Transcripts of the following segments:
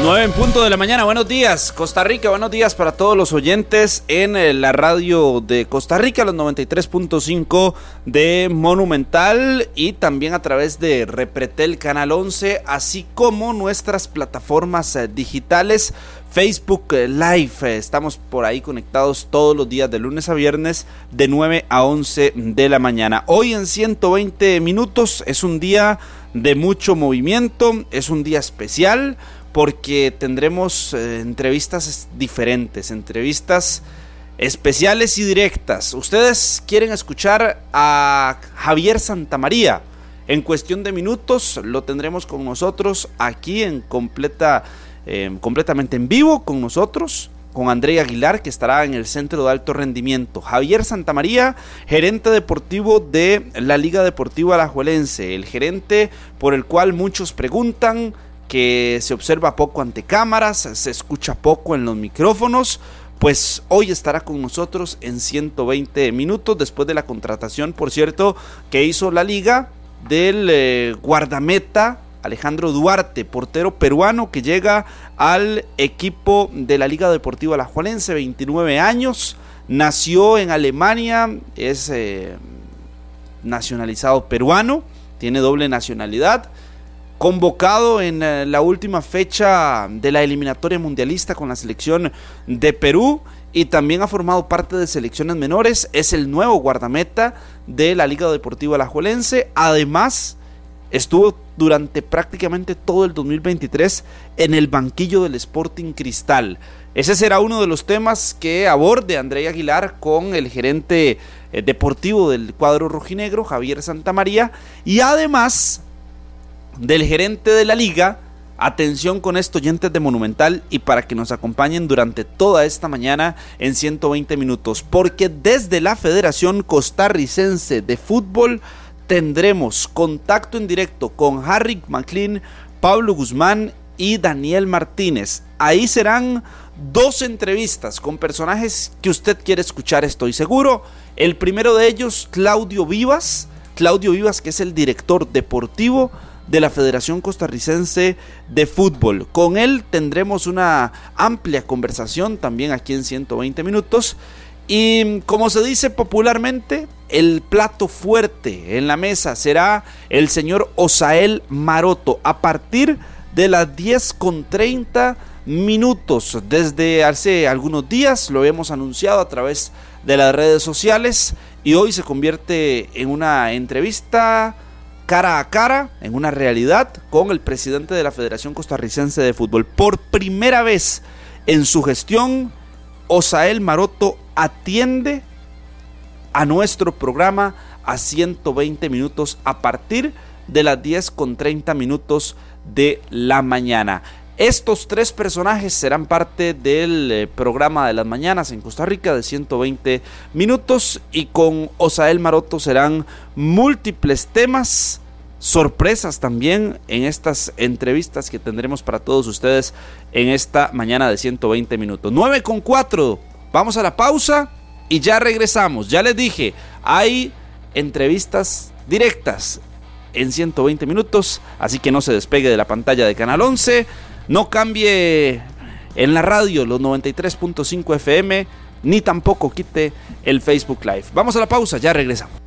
9 en punto de la mañana, buenos días Costa Rica, buenos días para todos los oyentes en eh, la radio de Costa Rica, los 93.5 de Monumental y también a través de Repretel Canal 11, así como nuestras plataformas eh, digitales Facebook eh, Live. Estamos por ahí conectados todos los días de lunes a viernes de 9 a 11 de la mañana. Hoy en 120 minutos es un día de mucho movimiento, es un día especial porque tendremos eh, entrevistas diferentes, entrevistas especiales y directas. Ustedes quieren escuchar a Javier Santamaría. En cuestión de minutos lo tendremos con nosotros aquí en completa, eh, completamente en vivo con nosotros con André Aguilar, que estará en el Centro de Alto Rendimiento. Javier Santamaría, gerente deportivo de la Liga Deportiva Alajuelense, el gerente por el cual muchos preguntan, que se observa poco ante cámaras, se escucha poco en los micrófonos, pues hoy estará con nosotros en 120 minutos después de la contratación, por cierto, que hizo la liga del eh, guardameta Alejandro Duarte, portero peruano que llega al equipo de la Liga Deportiva La Jualense, 29 años, nació en Alemania, es eh, nacionalizado peruano, tiene doble nacionalidad convocado en eh, la última fecha de la eliminatoria mundialista con la selección de Perú y también ha formado parte de selecciones menores. Es el nuevo guardameta de la Liga Deportiva Alajuelense. Además, estuvo durante prácticamente todo el 2023 en el banquillo del Sporting Cristal. Ese será uno de los temas que aborde André Aguilar con el gerente eh, deportivo del cuadro rojinegro, Javier Santamaría. Y además del gerente de la liga. Atención con esto, oyentes de Monumental, y para que nos acompañen durante toda esta mañana en 120 minutos, porque desde la Federación Costarricense de Fútbol tendremos contacto en directo con Harry McLean, Pablo Guzmán y Daniel Martínez. Ahí serán dos entrevistas con personajes que usted quiere escuchar, estoy seguro. El primero de ellos, Claudio Vivas. Claudio Vivas, que es el director deportivo de la Federación Costarricense de Fútbol. Con él tendremos una amplia conversación también aquí en 120 minutos. Y como se dice popularmente, el plato fuerte en la mesa será el señor Osael Maroto a partir de las 10 con 30 minutos. Desde hace algunos días lo hemos anunciado a través de las redes sociales y hoy se convierte en una entrevista cara a cara, en una realidad, con el presidente de la Federación Costarricense de Fútbol. Por primera vez en su gestión, Osael Maroto atiende a nuestro programa a 120 minutos a partir de las 10 con 30 minutos de la mañana. Estos tres personajes serán parte del eh, programa de las mañanas en Costa Rica de 120 minutos y con Osael Maroto serán múltiples temas sorpresas también en estas entrevistas que tendremos para todos ustedes en esta mañana de 120 minutos. 9 con 4. Vamos a la pausa y ya regresamos. Ya les dije, hay entrevistas directas en 120 minutos, así que no se despegue de la pantalla de Canal 11, no cambie en la radio los 93.5 FM, ni tampoco quite el Facebook Live. Vamos a la pausa, ya regresamos.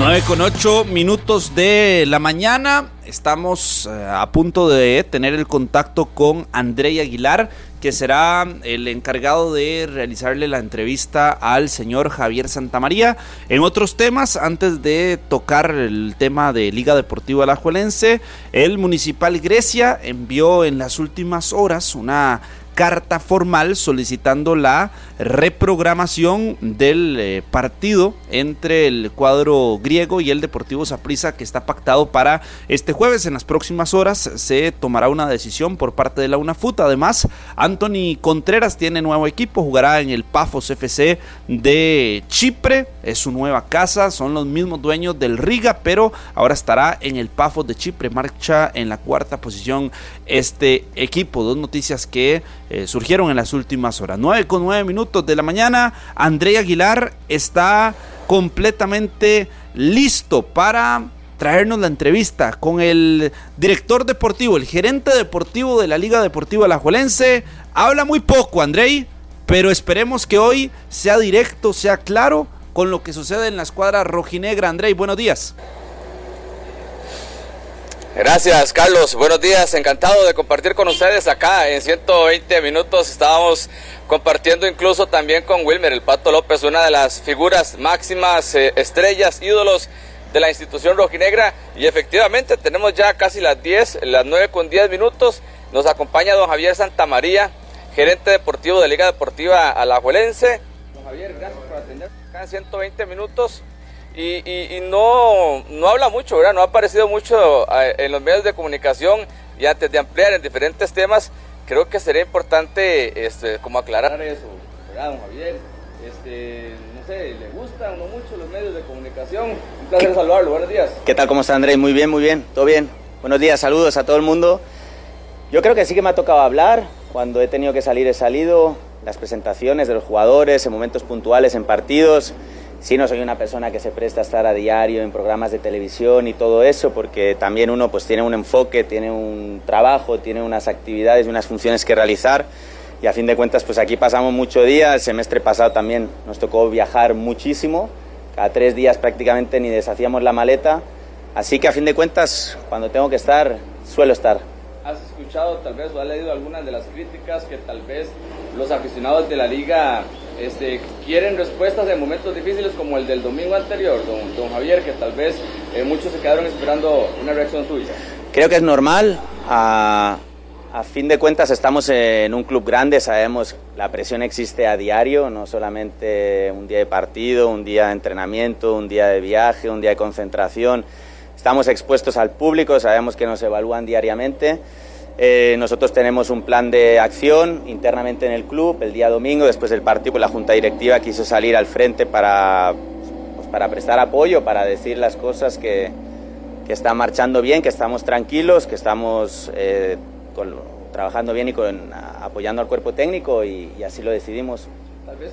9 con 8 minutos de la mañana. Estamos eh, a punto de tener el contacto con André Aguilar, que será el encargado de realizarle la entrevista al señor Javier Santamaría. En otros temas, antes de tocar el tema de Liga Deportiva Alajuelense, el Municipal Grecia envió en las últimas horas una carta formal solicitando la reprogramación del eh, partido entre el cuadro griego y el Deportivo Saprissa que está pactado para este jueves. En las próximas horas se tomará una decisión por parte de la UNAFUT. Además, Anthony Contreras tiene nuevo equipo, jugará en el Pafos FC de Chipre. Es su nueva casa, son los mismos dueños del Riga, pero ahora estará en el Pafos de Chipre. Marcha en la cuarta posición este equipo. Dos noticias que eh, surgieron en las últimas horas. 9 con 9 minutos de la mañana. André Aguilar está completamente listo para traernos la entrevista con el director deportivo, el gerente deportivo de la Liga Deportiva Alajuelense. Habla muy poco, Andrei, pero esperemos que hoy sea directo, sea claro con lo que sucede en la escuadra rojinegra. Andrei, buenos días. Gracias, Carlos. Buenos días. Encantado de compartir con ustedes acá en 120 minutos. Estábamos compartiendo incluso también con Wilmer, el Pato López, una de las figuras máximas, eh, estrellas, ídolos de la institución rojinegra. Y efectivamente tenemos ya casi las 10, las 9 con 10 minutos. Nos acompaña don Javier Santamaría, gerente deportivo de Liga Deportiva Alajuelense. Don Javier, gracias por atender acá en 120 minutos. Y, no, no habla mucho, ¿verdad? No ha aparecido mucho en los medios de comunicación y antes de ampliar en diferentes temas, creo que sería importante este, como aclarar eso, ¿verdad, don Javier? Este, no sé, ¿le gustan no mucho los medios de comunicación? Un placer saludarlo, buenos días. ¿Qué tal, cómo está Andrés? Muy bien, muy bien, todo bien. Buenos días, saludos a todo el mundo. Yo creo que sí que me ha tocado hablar, cuando he tenido que salir he salido, las presentaciones de los jugadores, en momentos puntuales, en partidos. Sí, no soy una persona que se presta a estar a diario en programas de televisión y todo eso, porque también uno pues tiene un enfoque, tiene un trabajo, tiene unas actividades y unas funciones que realizar. Y a fin de cuentas, pues aquí pasamos mucho día. El semestre pasado también nos tocó viajar muchísimo. Cada tres días prácticamente ni deshacíamos la maleta. Así que a fin de cuentas, cuando tengo que estar, suelo estar. ¿Has escuchado tal vez o has leído algunas de las críticas que tal vez los aficionados de la liga este, quieren respuestas en momentos difíciles como el del domingo anterior, don, Javier, que tal vez eh, muchos se quedaron esperando una reacción suya? Creo que es normal. A, a fin de cuentas estamos en un club grande, sabemos la presión existe a diario, no solamente un día de partido, un día de entrenamiento, un día de viaje, un día de concentración. Estamos expuestos al público, sabemos que nos evalúan diariamente. Eh, nosotros tenemos un plan de acción internamente en el club. El día domingo, después del partido, pues la Junta Directiva quiso salir al frente para, pues para prestar apoyo, para decir las cosas que, que están marchando bien, que estamos tranquilos, que estamos eh, trabajando bien y con, apoyando al cuerpo técnico y, así lo decidimos. Tal vez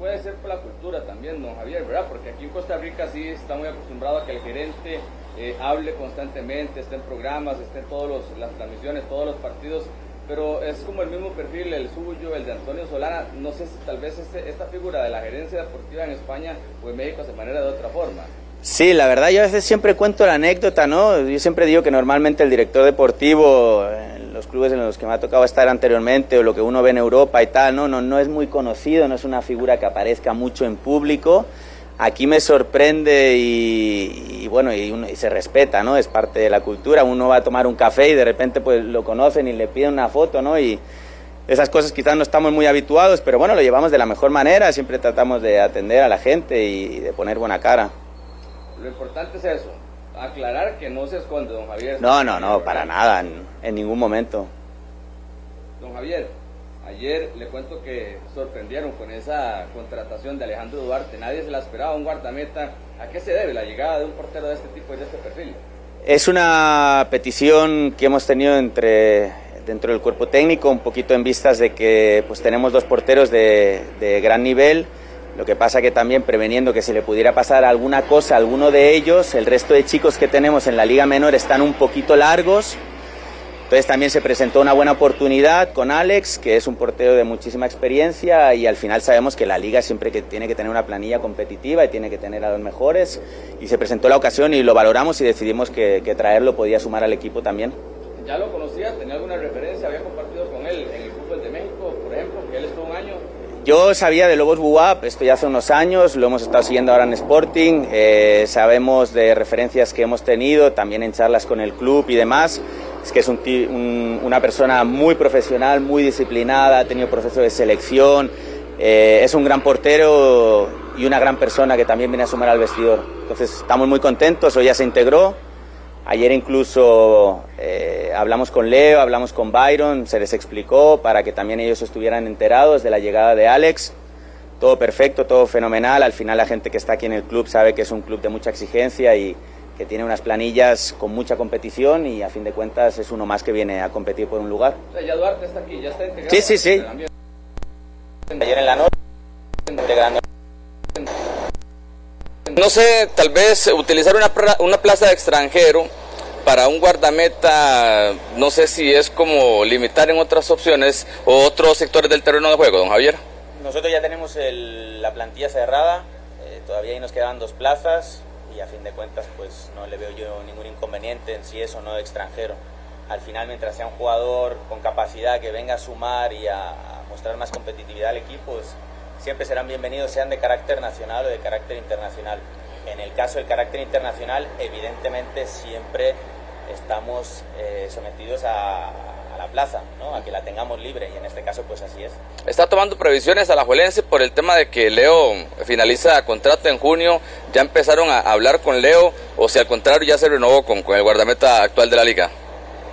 puede ser por la cultura también, don Javier, ¿verdad? Porque aquí en Costa Rica sí está muy acostumbrado a que el gerente eh, hable constantemente, esté en programas, esté en todas las transmisiones, todos los partidos, pero es como el mismo perfil, el suyo, el de Antonio Solana. No sé si tal vez este, esta figura de la gerencia deportiva en España o en México se manera de otra forma. Sí, la verdad yo a veces siempre cuento la anécdota, ¿no? Yo siempre digo que normalmente el director deportivo, en los clubes en los que me ha tocado estar anteriormente o lo que uno ve en Europa y tal, no, no, no es muy conocido, no es una figura que aparezca mucho en público aquí me sorprende y, bueno, y, se respeta, ¿no? Es parte de la cultura. Uno va a tomar un café y de repente pues lo conocen y le piden una foto, ¿no? Y esas cosas quizás no estamos muy habituados, pero bueno, lo llevamos de la mejor manera. Siempre tratamos de atender a la gente y de poner buena cara. Lo importante es eso, aclarar que no se esconde, don Javier. No, no, no, para nada, en ningún momento. Don Javier, Ayer le cuento que sorprendieron con esa contratación de Alejandro Duarte. Nadie se la esperaba, un guardameta. ¿A qué se debe la llegada de un portero de este tipo y de este perfil? Es una petición que hemos tenido entre, dentro del cuerpo técnico, un poquito en vistas de que pues, tenemos dos porteros de, de gran nivel. Lo que pasa que también preveniendo que si le pudiera pasar alguna cosa a alguno de ellos, el resto de chicos que tenemos en la liga menor están un poquito largos entonces también se presentó una buena oportunidad con Alex, que es un portero de muchísima experiencia y al final sabemos que la liga siempre que tiene que tener una planilla competitiva y tiene que tener a los mejores y se presentó la ocasión y lo valoramos y decidimos que, traerlo podía sumar al equipo también. ¿Ya lo conocía? ¿Tenía alguna referencia? ¿Había compartido con él en el fútbol de México, por ejemplo, que él estuvo un año? Yo sabía de Lobos Buap, esto ya hace unos años, lo hemos estado siguiendo ahora en Sporting, eh, sabemos de referencias que hemos tenido, también en charlas con el club y demás, es que es un, una persona muy profesional, muy disciplinada, ha tenido proceso de selección, eh, es un gran portero y una gran persona que también viene a sumar al vestidor. Entonces estamos muy contentos, hoy ya se integró. Ayer incluso eh, hablamos con Leo, hablamos con Byron, se les explicó para que también ellos estuvieran enterados de la llegada de Alex. Todo perfecto, todo fenomenal. Al final la gente que está aquí en el club sabe que es un club de mucha exigencia y, que tiene unas planillas con mucha competición y a fin de cuentas es uno más que viene a competir por un lugar. ya Duarte está aquí, ya está integrado. Sí, sí, sí. Ayer en la noche, integrando. No sé, tal vez utilizar una, una plaza de extranjero para un guardameta, no sé si es como limitar en otras opciones o otros sectores del terreno de juego, don Javier. Nosotros ya tenemos la plantilla cerrada, eh, todavía ahí nos quedan dos plazas, y a fin de cuentas pues no le veo yo ningún inconveniente en si es o no extranjero. Al final mientras sea un jugador con capacidad que venga a sumar y a, mostrar más competitividad al equipo, pues, siempre serán bienvenidos, sean de carácter nacional o de carácter internacional. En el caso del carácter internacional, evidentemente siempre estamos eh, sometidos a, la plaza, ¿no? a que la tengamos libre y en este caso pues así es. ¿Está tomando previsiones a la Juelense por el tema de que Leo finaliza contrato en junio? ¿Ya empezaron a hablar con Leo o si al contrario ya se renovó con, con el guardameta actual de la liga?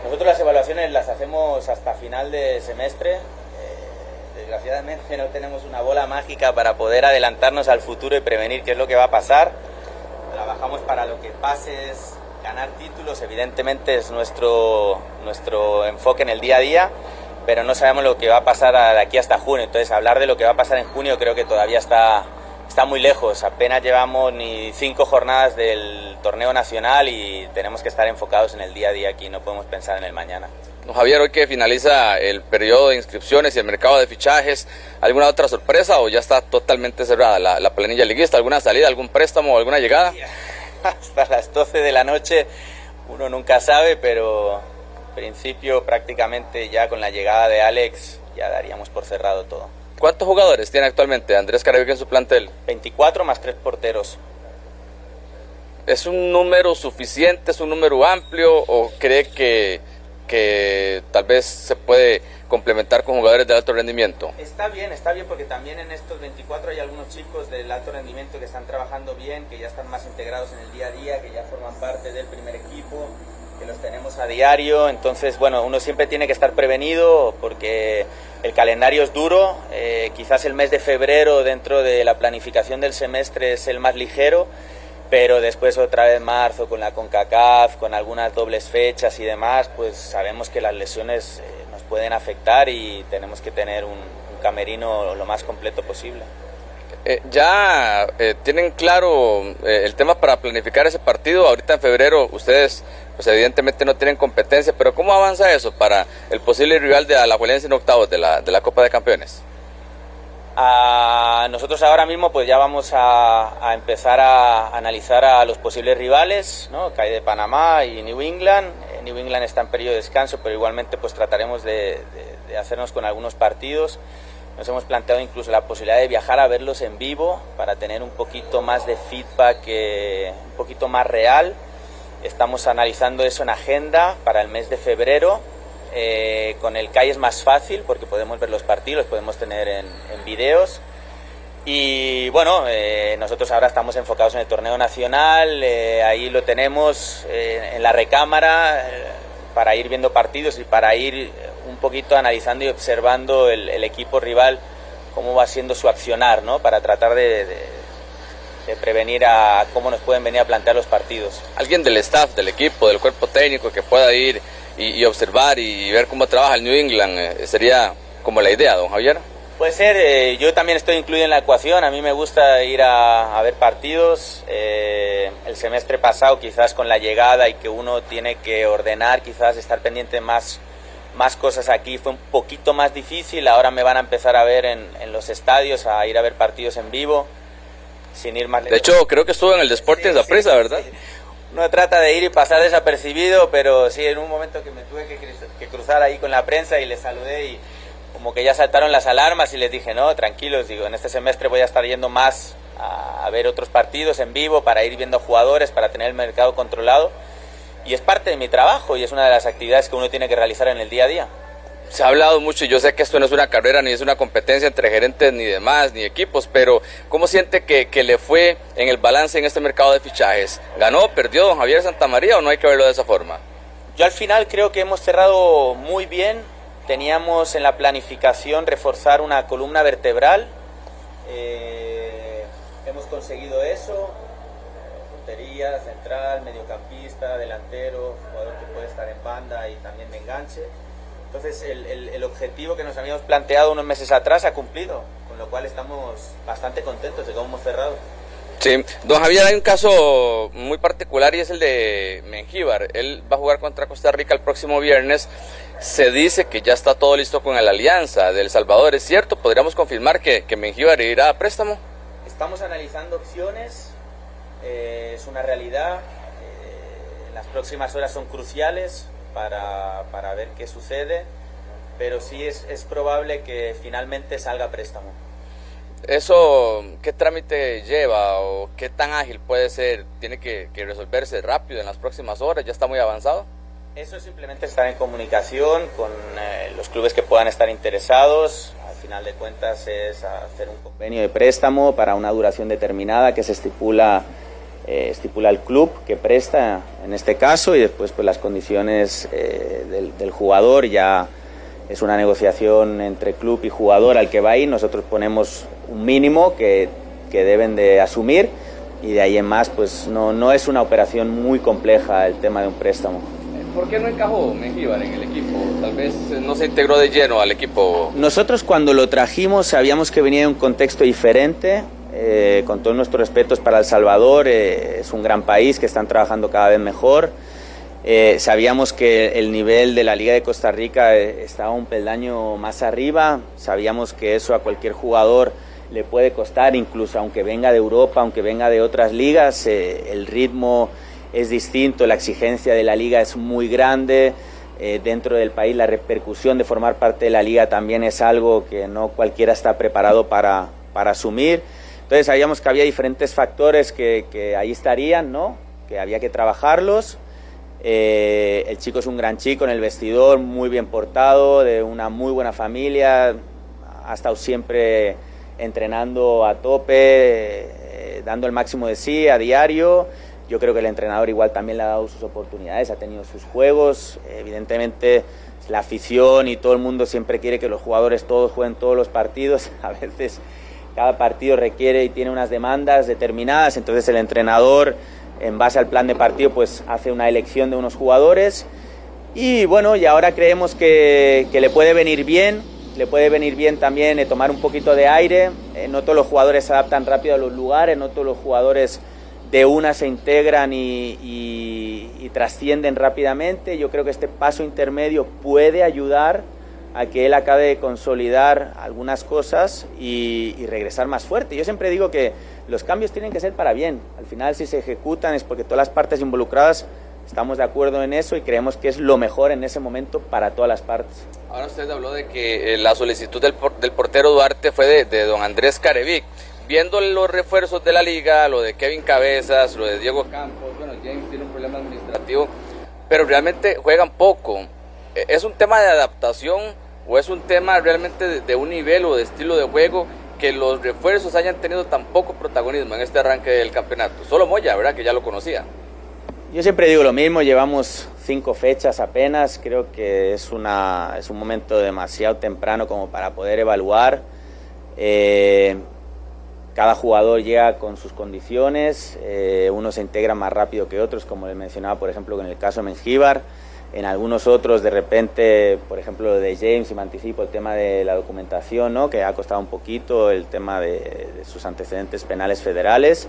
Nosotros las evaluaciones las hacemos hasta final de semestre. Eh, desgraciadamente no tenemos una bola mágica para poder adelantarnos al futuro y prevenir qué es lo que va a pasar. Trabajamos para lo que pase es ganar títulos evidentemente es nuestro, nuestro enfoque en el día a día, pero no sabemos lo que va a pasar de aquí hasta junio. Entonces, hablar de lo que va a pasar en junio creo que todavía está, está muy lejos. Apenas llevamos ni cinco jornadas del torneo nacional y tenemos que estar enfocados en el día a día aquí, no podemos pensar en el mañana. Javier, hoy que finaliza el periodo de inscripciones y el mercado de fichajes, ¿alguna otra sorpresa o ya está totalmente cerrada la, la planilla liguista? ¿Alguna salida, algún préstamo, alguna llegada? hasta las 12 de la noche uno nunca sabe, pero en principio prácticamente ya con la llegada de Alex ya daríamos por cerrado todo. ¿Cuántos jugadores tiene actualmente Andrés Carabica en su plantel? 24 más 3 porteros. ¿Es un número suficiente, es un número amplio o cree que, que tal vez se puede complementar con jugadores de alto rendimiento. Está bien, está bien porque también en estos 24 hay algunos chicos del alto rendimiento que están trabajando bien, que ya están más integrados en el día a día, que ya forman parte del primer equipo, que los tenemos a diario. Entonces, bueno, uno siempre tiene que estar prevenido porque el calendario es duro. Eh, quizás el mes de febrero dentro de la planificación del semestre es el más ligero pero después otra vez marzo con la CONCACAF, con algunas dobles fechas y demás, pues sabemos que las lesiones eh, pueden afectar y tenemos que tener un, camerino lo más completo posible. Eh, ya eh, tienen claro el tema para planificar ese partido. Ahorita en febrero ustedes, pues evidentemente no tienen competencia, pero ¿cómo avanza eso para el posible rival de Alajuelense en octavos de la, de la Copa de Campeones? Nosotros ahora mismo pues ya vamos a, a, empezar a analizar a los posibles rivales, ¿no? de Panamá y New England. New England está en periodo de descanso, pero igualmente pues trataremos de, hacernos con algunos partidos. Nos hemos planteado incluso la posibilidad de viajar a verlos en vivo para tener un poquito más de feedback, eh, un poquito más real. Estamos analizando eso en agenda para el mes de febrero. Eh, con el CAI es más fácil porque podemos ver los partidos, podemos tener en, videos. Y bueno, eh, nosotros ahora estamos enfocados en el torneo nacional, eh, ahí lo tenemos en la recámara para ir viendo partidos y para ir un poquito analizando y observando el, equipo rival, cómo va siendo su accionar, ¿no? Para tratar de, prevenir a cómo nos pueden venir a plantear los partidos. Alguien del staff, del equipo, del cuerpo técnico que pueda ir y, y observar y ver cómo trabaja el New England, sería como la idea, don Javier. Puede ser, eh, yo también estoy incluido en la ecuación, a mí me gusta ir a, ver partidos. Eh, el semestre pasado quizás con la llegada y que uno tiene que ordenar, quizás estar pendiente más, más cosas aquí fue un poquito más difícil, ahora me van a empezar a ver en, los estadios, a ir a ver partidos en vivo, sin ir más De hecho, creo que estuvo en el Deportes de la presa, ¿verdad? Uno trata de ir y pasar desapercibido, pero sí, en un momento que me tuve que, cruzar ahí con la prensa y le saludé y como que ya saltaron las alarmas y les dije, no, tranquilos, digo, en este semestre voy a estar yendo más a, ver otros partidos en vivo para ir viendo jugadores, para tener el mercado controlado. y es parte de mi trabajo y es una de las actividades que uno tiene que realizar en el día a día. Se ha hablado mucho y yo sé que esto no es una carrera ni es una competencia entre gerentes ni demás, ni equipos, pero ¿cómo siente que, le fue en el balance en este mercado de fichajes? ¿Ganó, perdió don Javier Santamaría o no hay que verlo de esa forma? Yo al final creo que hemos cerrado muy bien. Teníamos en la planificación reforzar una columna vertebral. Eh, hemos conseguido eso. Portería, central, mediocampista, delantero, jugador que puede estar en banda y también de enganche. Entonces el, el, el, objetivo que nos habíamos planteado unos meses atrás ha cumplido, con lo cual estamos bastante contentos de cómo hemos cerrado. Sí, don Javier, hay un caso muy particular y es el de Mengíbar. Él va a jugar contra Costa Rica el próximo viernes. Se dice que ya está todo listo con la alianza del Salvador. ¿Es cierto? ¿Podríamos confirmar que, que Mengíbar irá a préstamo? Estamos analizando opciones. Eh, es una realidad. Eh, las próximas horas son cruciales para, para ver qué sucede, pero sí es, es probable que finalmente salga préstamo. ¿Eso qué trámite lleva o qué tan ágil puede ser? ¿Tiene que, que, resolverse rápido en las próximas horas? ¿Ya está muy avanzado? Eso simplemente estar en comunicación con eh, los clubes que puedan estar interesados. Al final de cuentas es hacer un convenio de préstamo para una duración determinada que se estipula eh, estipula el club que presta en este caso y después pues las condiciones eh, del, del, jugador ya es una negociación entre club y jugador al que va ahí nosotros ponemos un mínimo que, que, deben de asumir y de ahí en más pues no, no es una operación muy compleja el tema de un préstamo. ¿Por qué no encajó Mengíbar en el equipo? Tal vez no se integró de lleno al equipo. Nosotros cuando lo trajimos sabíamos que venía de un contexto diferente, eh, con todos nuestros respetos para El Salvador, eh, es un gran país que están trabajando cada vez mejor. Eh, sabíamos que el nivel de la Liga de Costa Rica estaba un peldaño más arriba, sabíamos que eso a cualquier jugador le puede costar, incluso aunque venga de Europa, aunque venga de otras ligas, el ritmo es distinto, la exigencia de la liga es muy grande. dentro del país la repercusión de formar parte de la liga también es algo que no cualquiera está preparado para, para asumir. Entonces sabíamos que había diferentes factores que, que ahí estarían, ¿no? Que había que trabajarlos. Eh, el chico es un gran chico en el vestidor, muy bien portado, de una muy buena familia, ha estado siempre entrenando a tope, eh, dando el máximo de sí a diario. Yo creo que el entrenador igual también le ha dado sus oportunidades, ha tenido sus juegos. Evidentemente la afición y todo el mundo siempre quiere que los jugadores todos jueguen todos los partidos. A veces cada partido requiere y tiene unas demandas determinadas, entonces el entrenador, en base al plan de partido, pues hace una elección de unos jugadores. Y bueno, y ahora creemos que, que le puede venir bien, le puede venir bien también eh, tomar un poquito de aire. Eh, no todos los jugadores se adaptan rápido a los lugares, no todos los jugadores de una se integran y, y, y trascienden rápidamente. Yo creo que este paso intermedio puede ayudar a que él acabe de consolidar algunas cosas y, regresar más fuerte. Yo siempre digo que los cambios tienen que ser para bien. Al final, si se ejecutan es porque todas las partes involucradas estamos de acuerdo en eso y creemos que es lo mejor en ese momento para todas las partes. Ahora usted habló de que eh, la solicitud del, del portero Duarte fue de, de, don Andrés Carevic. Viendo los refuerzos de la liga, lo de Kevin Cabezas, lo de Diego Campos, bueno, James tiene un problema administrativo, pero realmente juegan poco. ¿Es un tema de adaptación o es un tema realmente de, un nivel o de estilo de juego que los refuerzos hayan tenido tan poco protagonismo en este arranque del campeonato? Solo Moya, ¿verdad? Que ya lo conocía. Yo siempre digo lo mismo, llevamos cinco fechas apenas, creo que es, una, es un momento demasiado temprano como para poder evaluar. Eh, cada jugador llega con sus condiciones, eh, unos se integran más rápido que otros, como le mencionaba, por ejemplo, en el caso de Mengíbar en algunos otros de repente, por ejemplo de James, y me anticipo el tema de la documentación, ¿no? que ha costado un poquito, el tema de, de sus antecedentes penales federales,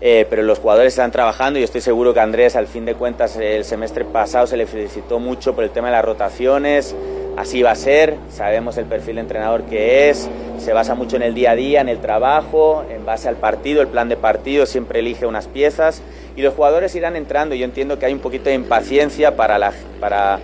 eh, pero los jugadores están trabajando y estoy seguro que Andrés, al fin de cuentas, el semestre pasado se le felicitó mucho por el tema de las rotaciones, así va a ser, sabemos el perfil de entrenador que es, se basa mucho en el día a día, en el trabajo, en base al partido, el plan de partido, siempre elige unas piezas y los jugadores irán entrando. Yo entiendo que hay un poquito de impaciencia para, la, para,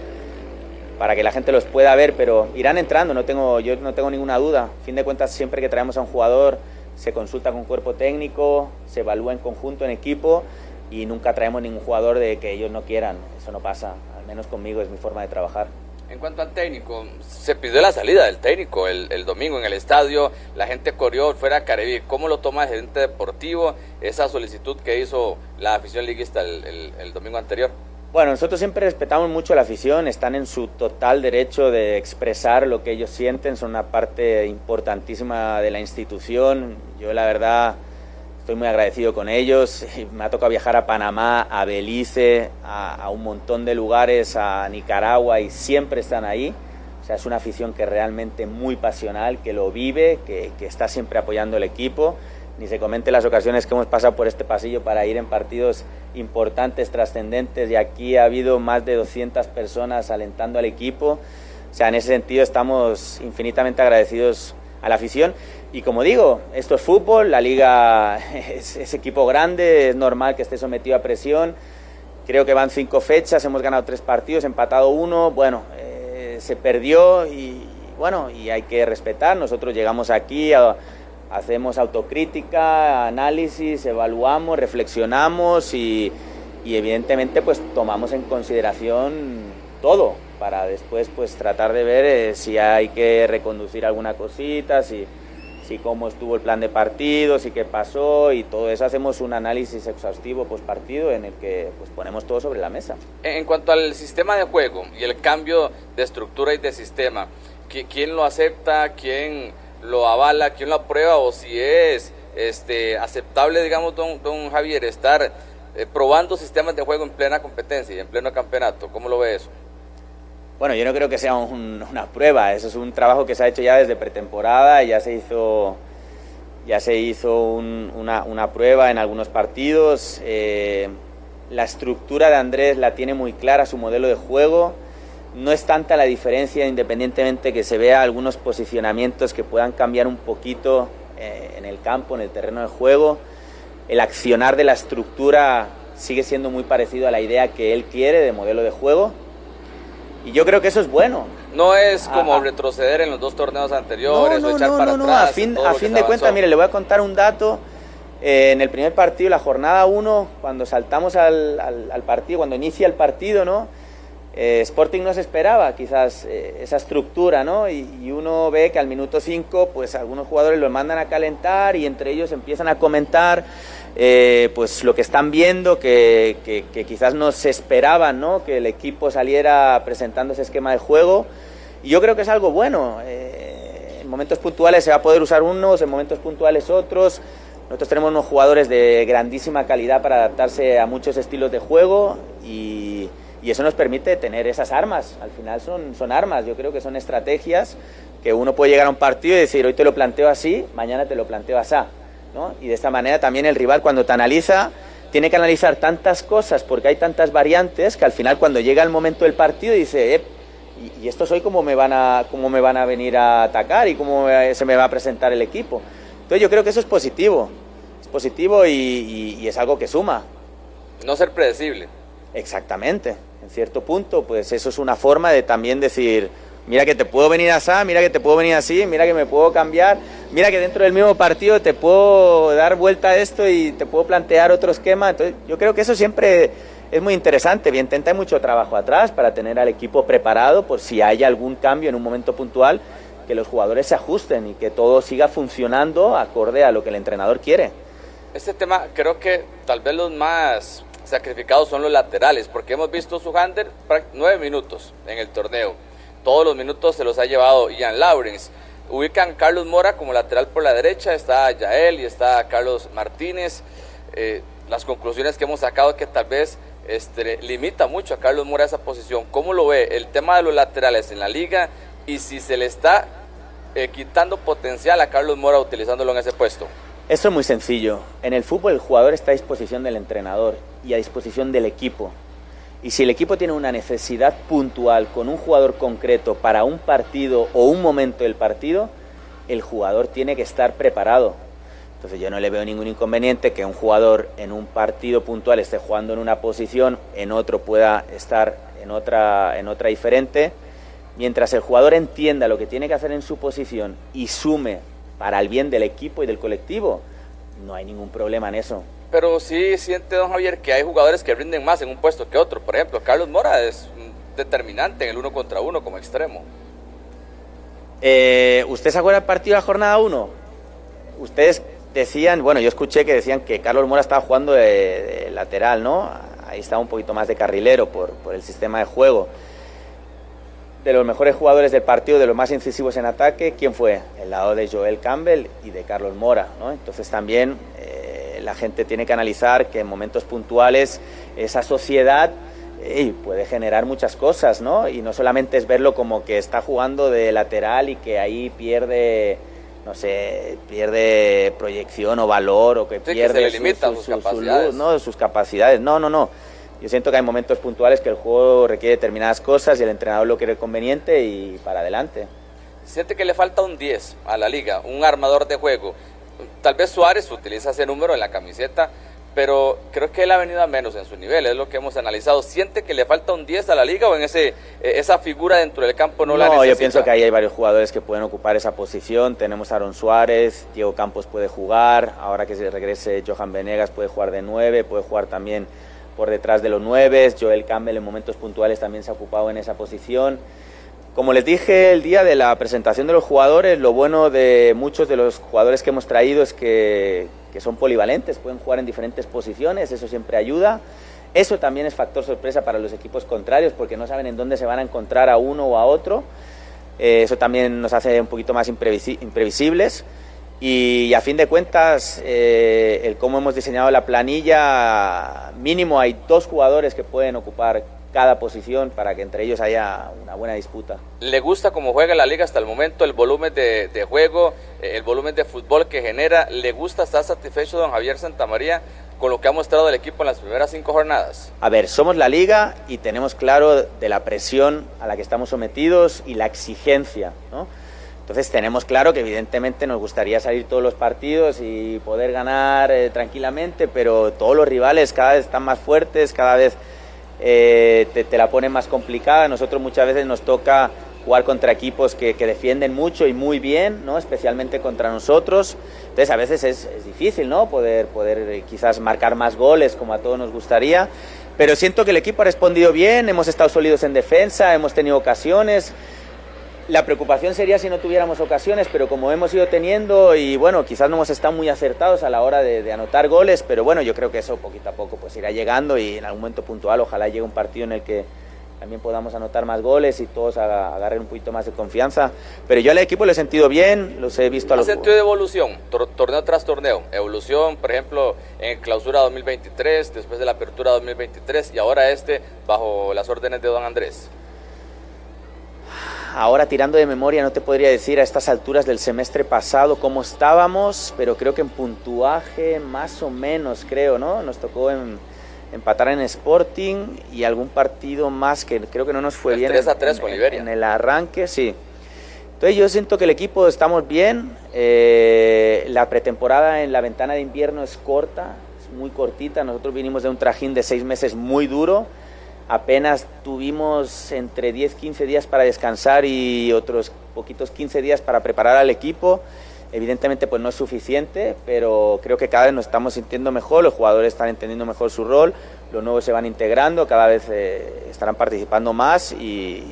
para que la gente los pueda ver, pero irán entrando, no tengo, yo no tengo ninguna duda. A fin de cuentas, siempre que traemos a un jugador, se consulta con cuerpo técnico, se evalúa en conjunto, en equipo, y nunca traemos ningún jugador de que ellos no quieran. Eso no pasa, al menos conmigo es mi forma de trabajar. En cuanto al técnico, se pidió la salida del técnico el, domingo en el estadio, la gente corrió fuera a Caribe. ¿Cómo lo toma el gerente deportivo esa solicitud que hizo la afición liguista el domingo anterior? Bueno, nosotros siempre respetamos mucho la afición, están en su total derecho de expresar lo que ellos sienten, son una parte importantísima de la institución. Yo la verdad estoy muy agradecido con ellos, me ha tocado viajar a Panamá, a Belice, a, un montón de lugares, a Nicaragua y siempre están ahí. O sea, es una afición que realmente muy pasional, que lo vive, que, que está siempre apoyando el equipo ni se comente las ocasiones que hemos pasado por este pasillo para ir en partidos importantes, trascendentes, y aquí ha habido más de 200 personas alentando al equipo. O sea, en ese sentido estamos infinitamente agradecidos a la afición. Y como digo, esto es fútbol, la liga es, equipo grande, es normal que esté sometido a presión. Creo que van cinco fechas, hemos ganado tres partidos, empatado uno. Bueno, eh, se perdió y bueno, y hay que respetar. Nosotros llegamos aquí hacemos autocrítica, análisis, evaluamos, reflexionamos y, y, evidentemente pues tomamos en consideración todo para después pues tratar de ver eh, si hay que reconducir alguna cosita, si, si cómo estuvo el plan de partido, si qué pasó y todo eso hacemos un análisis exhaustivo post partido en el que pues ponemos todo sobre la mesa. En cuanto al sistema de juego y el cambio de estructura y de sistema, ¿quién lo acepta? ¿Quién lo avala, quién lo aprueba o si es este, aceptable, digamos, don, don Javier, estar eh, probando sistemas de juego en plena competencia y en pleno campeonato. ¿Cómo lo ve eso? Bueno, yo no creo que sea un, una prueba, eso es un trabajo que se ha hecho ya desde pretemporada, ya se hizo, ya se hizo un, una, una, prueba en algunos partidos. Eh, la estructura de Andrés la tiene muy clara, su modelo de juego no es tanta la diferencia independientemente que se vea algunos posicionamientos que puedan cambiar un poquito eh, en el campo, en el terreno de juego. El accionar de la estructura sigue siendo muy parecido a la idea que él quiere de modelo de juego. Y yo creo que eso es bueno. No es como Ajá. retroceder en los dos torneos anteriores no, no, o echar no, para no, atrás. A fin, a fin de cuentas, mire, le voy a contar un dato. Eh, en el primer partido, la jornada 1, cuando saltamos al, al, al partido, cuando inicia el partido, ¿no? Eh, Sporting no se esperaba quizás eh, esa estructura, ¿no? Y, uno ve que al minuto 5, pues algunos jugadores los mandan a calentar y entre ellos empiezan a comentar eh, pues lo que están viendo, que, que, que, quizás no se esperaban, ¿no? Que el equipo saliera presentando ese esquema de juego. Y yo creo que es algo bueno. Eh, en momentos puntuales se va a poder usar unos, en momentos puntuales otros. Nosotros tenemos unos jugadores de grandísima calidad para adaptarse a muchos estilos de juego y y eso nos permite tener esas armas. Al final son, son armas, yo creo que son estrategias que uno puede llegar a un partido y decir, hoy te lo planteo así, mañana te lo planteo así. ¿no? Y de esta manera también el rival cuando te analiza tiene que analizar tantas cosas porque hay tantas variantes que al final cuando llega el momento del partido dice, eh, y, estos hoy cómo me, van a, cómo me van a venir a atacar y cómo se me va a presentar el equipo. Entonces yo creo que eso es positivo, es positivo y, y, y es algo que suma. No ser predecible. Exactamente en cierto punto, pues eso es una forma de también decir, mira que te puedo venir así, mira que te puedo venir así, mira que me puedo cambiar, mira que dentro del mismo partido te puedo dar vuelta a esto y te puedo plantear otro esquema. Entonces, yo creo que eso siempre es muy interesante. Bien, hay mucho trabajo atrás para tener al equipo preparado por si hay algún cambio en un momento puntual, que los jugadores se ajusten y que todo siga funcionando acorde a lo que el entrenador quiere. Este tema creo que tal vez los más sacrificados son los laterales, porque hemos visto su Hander nueve minutos en el torneo. Todos los minutos se los ha llevado Ian Lawrence. Ubican Carlos Mora como lateral por la derecha, está Yael y está Carlos Martínez. Eh, las conclusiones que hemos sacado es que tal vez este, limita mucho a Carlos Mora esa posición. ¿Cómo lo ve el tema de los laterales en la liga y si se le está eh, quitando potencial a Carlos Mora utilizándolo en ese puesto? Esto es muy sencillo. En el fútbol el jugador está a disposición del entrenador y a disposición del equipo. Y si el equipo tiene una necesidad puntual con un jugador concreto para un partido o un momento del partido, el jugador tiene que estar preparado. Entonces yo no le veo ningún inconveniente que un jugador en un partido puntual esté jugando en una posición, en otro pueda estar en otra, en otra diferente. Mientras el jugador entienda lo que tiene que hacer en su posición y sume para el bien del equipo y del colectivo, no hay ningún problema en eso. Pero sí siente don Javier que hay jugadores que rinden más en un puesto que otro. Por ejemplo, Carlos Mora es determinante en el uno contra uno como extremo. Eh, ¿Usted se acuerda del partido de la jornada 1? Ustedes decían, bueno, yo escuché que decían que Carlos Mora estaba jugando de, lateral, ¿no? Ahí estaba un poquito más de carrilero por, por, el sistema de juego. De los mejores jugadores del partido, de los más incisivos en ataque, ¿quién fue? El lado de Joel Campbell y de Carlos Mora, ¿no? Entonces también eh, la gente tiene que analizar que en momentos puntuales esa sociedad puede generar muchas cosas, ¿no? Y no solamente es verlo como que está jugando de lateral y que ahí pierde, no sé, pierde proyección o valor o que pierde sus, capacidades. ¿no? sus capacidades. No, no, no. Yo siento que hay momentos puntuales que el juego requiere determinadas cosas y el entrenador lo quiere conveniente y para adelante. Siente que le falta un 10 a la liga, un armador de juego. Tal vez Suárez utiliza ese número en la camiseta, pero creo que él ha venido a menos en su nivel, es lo que hemos analizado. ¿Siente que le falta un 10 a la liga o en ese eh, esa figura dentro del campo no, la necesita? No, yo pienso que ahí hay varios jugadores que pueden ocupar esa posición. Tenemos a Aaron Suárez, Diego Campos puede jugar, ahora que se regrese Johan Venegas puede jugar de 9, puede jugar también por detrás de los 9, Joel Campbell en momentos puntuales también se ha ocupado en esa posición. Como les dije el día de la presentación de los jugadores, lo bueno de muchos de los jugadores que hemos traído es que, que son polivalentes, pueden jugar en diferentes posiciones, eso siempre ayuda. Eso también es factor sorpresa para los equipos contrarios porque no saben en dónde se van a encontrar a uno o a otro. Eh, eso también nos hace un poquito más imprevisibles. Y, a fin de cuentas, eh, el cómo hemos diseñado la planilla, mínimo hay dos jugadores que pueden ocupar cada posición para que entre ellos haya una buena disputa. ¿Le gusta cómo juega la liga hasta el momento, el volumen de, juego, eh, el volumen de fútbol que genera? ¿Le gusta, estar satisfecho don Javier Santamaría con lo que ha mostrado el equipo en las primeras cinco jornadas? A ver, somos la liga y tenemos claro de la presión a la que estamos sometidos y la exigencia, ¿no? Entonces tenemos claro que evidentemente nos gustaría salir todos los partidos y poder ganar eh, tranquilamente, pero todos los rivales cada vez están más fuertes, cada vez eh, te, la pone más complicada. Nosotros muchas veces nos toca jugar contra equipos que, defienden mucho y muy bien, ¿no? especialmente contra nosotros. Entonces a veces es, difícil ¿no? poder, poder eh, quizás marcar más goles como a todos nos gustaría. Pero siento que el equipo ha respondido bien, hemos estado sólidos en defensa, hemos tenido ocasiones. La preocupación sería si no tuviéramos ocasiones, pero como hemos ido teniendo y bueno, quizás no hemos estado muy acertados a la hora de, anotar goles, pero bueno, yo creo que eso poquito a poco pues irá llegando y en algún momento puntual ojalá llegue un partido en el que también podamos anotar más goles y todos agarren un poquito más de confianza. Pero yo al equipo lo he sentido bien, los he visto a los... sentido de evolución, torneo tras torneo? Evolución, por ejemplo, en clausura 2023, después de la apertura 2023 y ahora este bajo las órdenes de don Andrés ahora tirando de memoria no te podría decir a estas alturas del semestre pasado cómo estábamos, pero creo que en puntuaje más o menos, creo, ¿no? Nos tocó empatar en Sporting y algún partido más que creo que no nos fue bien. 3 a 3 con Liberia. En el arranque, sí. Entonces yo siento que el equipo estamos bien. Eh, la pretemporada en la ventana de invierno es corta, es muy cortita. Nosotros vinimos de un trajín de seis meses muy duro apenas tuvimos entre 10, 15 días para descansar y otros poquitos 15 días para preparar al equipo. Evidentemente pues no es suficiente, pero creo que cada vez nos estamos sintiendo mejor, los jugadores están entendiendo mejor su rol, los nuevos se van integrando, cada vez eh, estarán participando más y,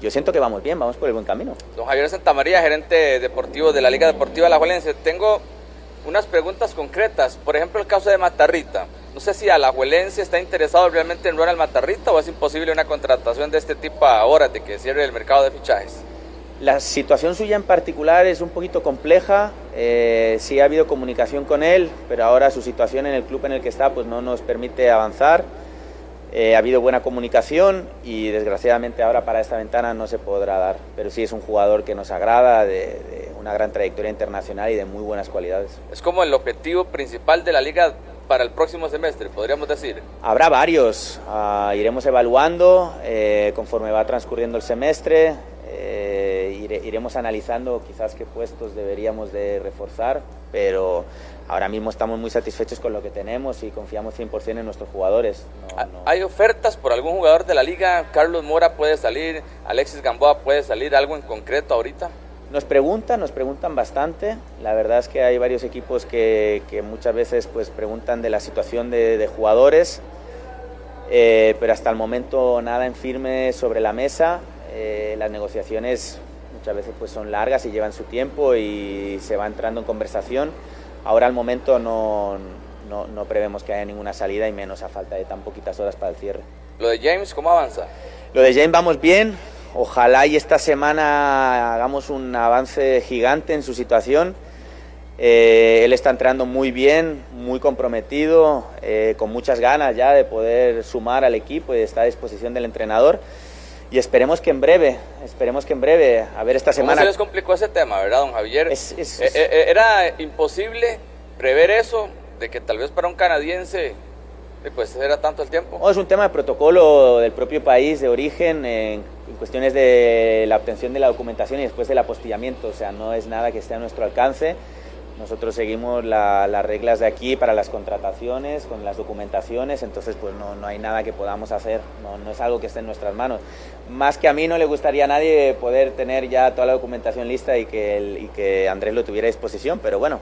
yo siento que vamos bien, vamos por el buen camino. Don Javier Santamaría, gerente deportivo de la Liga Deportiva La Juelense, tengo unas preguntas concretas, por ejemplo el caso de Matarrita. No sé si Alajuelense está interesado realmente en Ronald Matarrita o es imposible una contratación de este tipo ahora de que cierre el mercado de fichajes. La situación suya en particular es un poquito compleja. Eh, sí ha habido comunicación con él, pero ahora su situación en el club en el que está pues no nos permite avanzar. Eh, ha habido buena comunicación y desgraciadamente ahora para esta ventana no se podrá dar. Pero sí es un jugador que nos agrada, de, de una gran trayectoria internacional y de muy buenas cualidades. Es como el objetivo principal de la liga para el próximo semestre, podríamos decir? Habrá varios, ah, iremos evaluando eh, conforme va transcurriendo el semestre, eh, iremos analizando quizás qué puestos deberíamos de reforzar, pero ahora mismo estamos muy satisfechos con lo que tenemos y confiamos 100% en nuestros jugadores. ¿Hay ofertas por algún jugador de la liga? Carlos Mora puede salir, Alexis Gamboa puede salir, algo en concreto ahorita? Nos preguntan, nos preguntan bastante. La verdad es que hay varios equipos que, que muchas veces pues, preguntan de la situación de, de jugadores, eh, pero hasta el momento nada en firme sobre la mesa. Eh, las negociaciones muchas veces pues, son largas y llevan su tiempo y se va entrando en conversación. Ahora al momento no, no, no prevemos que haya ninguna salida y menos a falta de tan poquitas horas para el cierre. Lo de James, ¿cómo avanza? Lo de James vamos bien, Ojalá y esta semana hagamos un avance gigante en su situación. Eh, él está entrando muy bien, muy comprometido, eh, con muchas ganas ya de poder sumar al equipo y estar a disposición del entrenador. Y esperemos que en breve, esperemos que en breve, a ver esta semana. ¿Cómo se les complicó ese tema, verdad, don Javier? Es, es, eh, era imposible prever eso, de que tal vez para un canadiense pues era tanto el tiempo. es un tema de protocolo del propio país de origen en, cuestiones de la obtención de la documentación y después del apostillamiento, o sea, no es nada que esté a nuestro alcance. Nosotros seguimos las reglas de aquí para las contrataciones, con las documentaciones, entonces pues no, no hay nada que podamos hacer, no, no, es algo que esté en nuestras manos. Más que a mí no le gustaría a nadie poder tener ya toda la documentación lista y que, el, y que Andrés lo tuviera a disposición, pero bueno,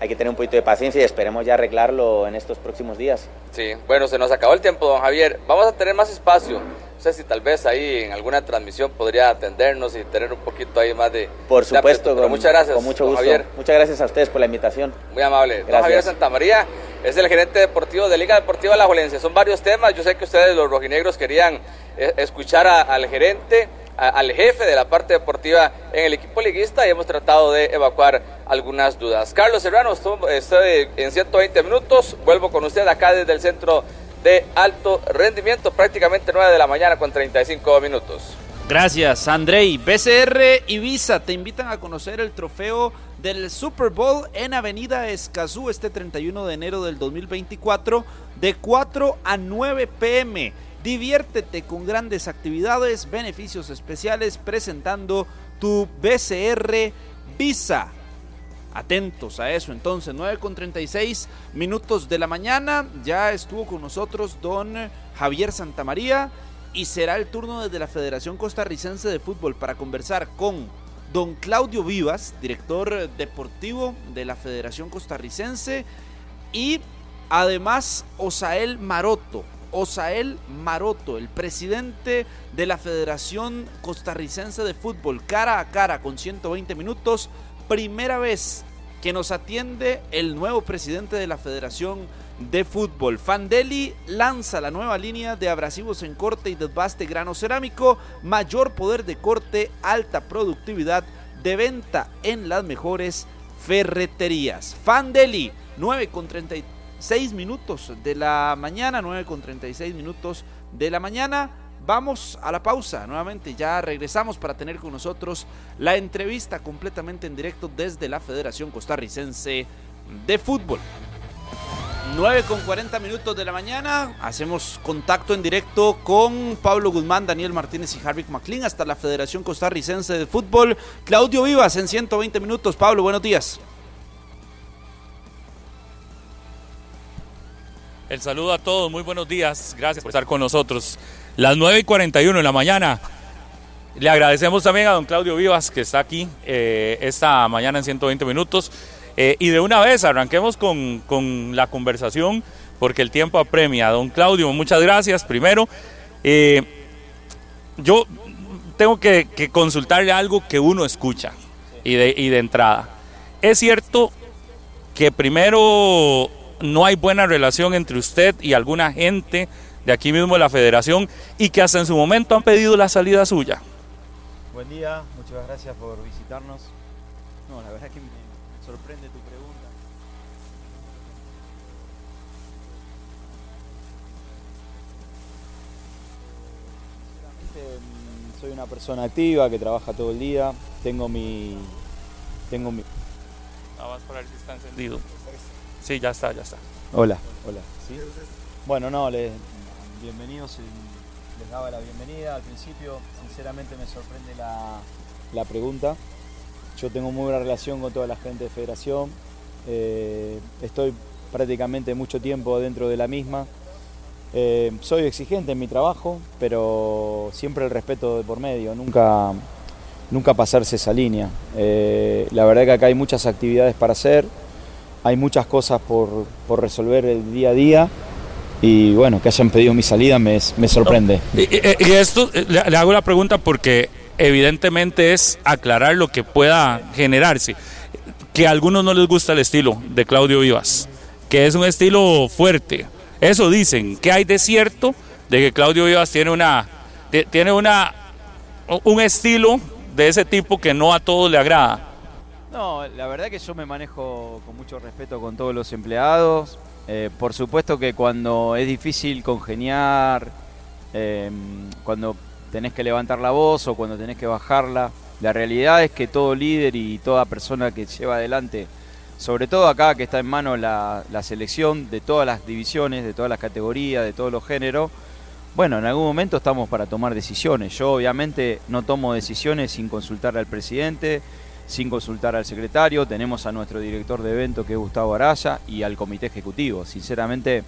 hay que tener un poquito de paciencia y esperemos ya arreglarlo en estos próximos días. Sí, bueno, se nos acabó el tiempo, don Javier. Vamos a tener más espacio. No sé si tal vez ahí en alguna transmisión podría atendernos y tener un poquito ahí más de... Por supuesto, pero muchas gracias. Con mucho gusto. Javier. Muchas gracias a ustedes por la invitación. Muy amable. Don Javier Santamaría es el gerente deportivo de Liga Deportiva La Juelense. Son varios temas. Yo sé que ustedes, los rojinegros, querían eh, escuchar al gerente al jefe de la parte deportiva en el equipo liguista y hemos tratado de evacuar algunas dudas. Carlos Serrano, estoy en 120 minutos, vuelvo con usted acá desde el centro de alto rendimiento, prácticamente 9 de la mañana con 35 minutos. Gracias, Andrei. BCR y Visa te invitan a conocer el trofeo del Super Bowl en Avenida Escazú este 31 de enero del 2024 de 4 a 9 pm. Diviértete con grandes actividades, beneficios especiales presentando tu BCR Visa. Atentos a eso, entonces 9 con 36 minutos de la mañana. Ya estuvo con nosotros don Javier Santamaría y será el turno desde la Federación Costarricense de Fútbol para conversar con don Claudio Vivas, director deportivo de la Federación Costarricense, y además Osael Maroto, Osael Maroto, el presidente de la Federación Costarricense de Fútbol, cara a cara con 120 minutos. Primera vez que nos atiende el nuevo presidente de la Federación de Fútbol. Fandeli lanza la nueva línea de abrasivos en corte y desbaste grano cerámico, mayor poder de corte, alta productividad de venta en las mejores ferreterías. Fandeli, 9 con 33 6 minutos de la mañana, 9 con 36 minutos de la mañana. Vamos a la pausa nuevamente, ya regresamos para tener con nosotros la entrevista completamente en directo desde la Federación Costarricense de Fútbol. 9 con 40 minutos de la mañana, hacemos contacto en directo con Pablo Guzmán, Daniel Martínez y Harvick McLean hasta la Federación Costarricense de Fútbol. Claudio Vivas en 120 minutos. Pablo, buenos días. El saludo a todos, muy buenos días, gracias por estar con nosotros. Las 9 y 41 de la mañana. Le agradecemos también a don Claudio Vivas que está aquí eh, esta mañana en 120 minutos. Eh, y de una vez arranquemos con, con, la conversación porque el tiempo apremia. Don Claudio, muchas gracias. Primero, eh, yo tengo que, que, consultarle algo que uno escucha y de, y de entrada. Es cierto que primero no hay buena relación entre usted y alguna gente de aquí mismo de la federación y que hasta en su momento han pedido la salida suya. Buen día, muchas gracias por visitarnos. No, la verdad que me sorprende tu pregunta. Sinceramente, soy una persona activa que trabaja todo el día. Tengo mi. Tengo mi. Ah, vas para ver si está encendido. Sí, ya está, ya está. Hola, hola. ¿Sí? Bueno, no, bienvenidos, les daba la bienvenida al principio. Sinceramente me sorprende la, pregunta. Yo tengo muy buena relación con toda la gente de federación. Eh, estoy prácticamente mucho tiempo dentro de la misma. Eh, soy exigente en mi trabajo, pero siempre el respeto de por medio. Nunca, nunca pasarse esa línea. Eh, la verdad que acá hay muchas actividades para hacer, hay muchas cosas por, por resolver el día a día y bueno, que hayan pedido mi salida me, sorprende. Y, esto, le, le, hago la pregunta porque evidentemente es aclarar lo que pueda generarse. Que a algunos no les gusta el estilo de Claudio Vivas, que es un estilo fuerte. Eso dicen, que hay de cierto de que Claudio Vivas tiene una, tiene una, un estilo de ese tipo que no a todos le agrada. No, la verdad que yo me manejo con mucho respeto con todos los empleados. Eh, por supuesto que cuando es difícil congeniar, eh, cuando tenés que levantar la voz o cuando tenés que bajarla, la realidad es que todo líder y toda persona que lleva adelante, sobre todo acá que está en mano la, la selección de todas las divisiones, de todas las categorías, de todos los géneros, bueno, en algún momento estamos para tomar decisiones. Yo obviamente no tomo decisiones sin consultar al presidente, sin consultar al secretario, tenemos a nuestro director de evento que es Gustavo Araya y al comité ejecutivo. Sinceramente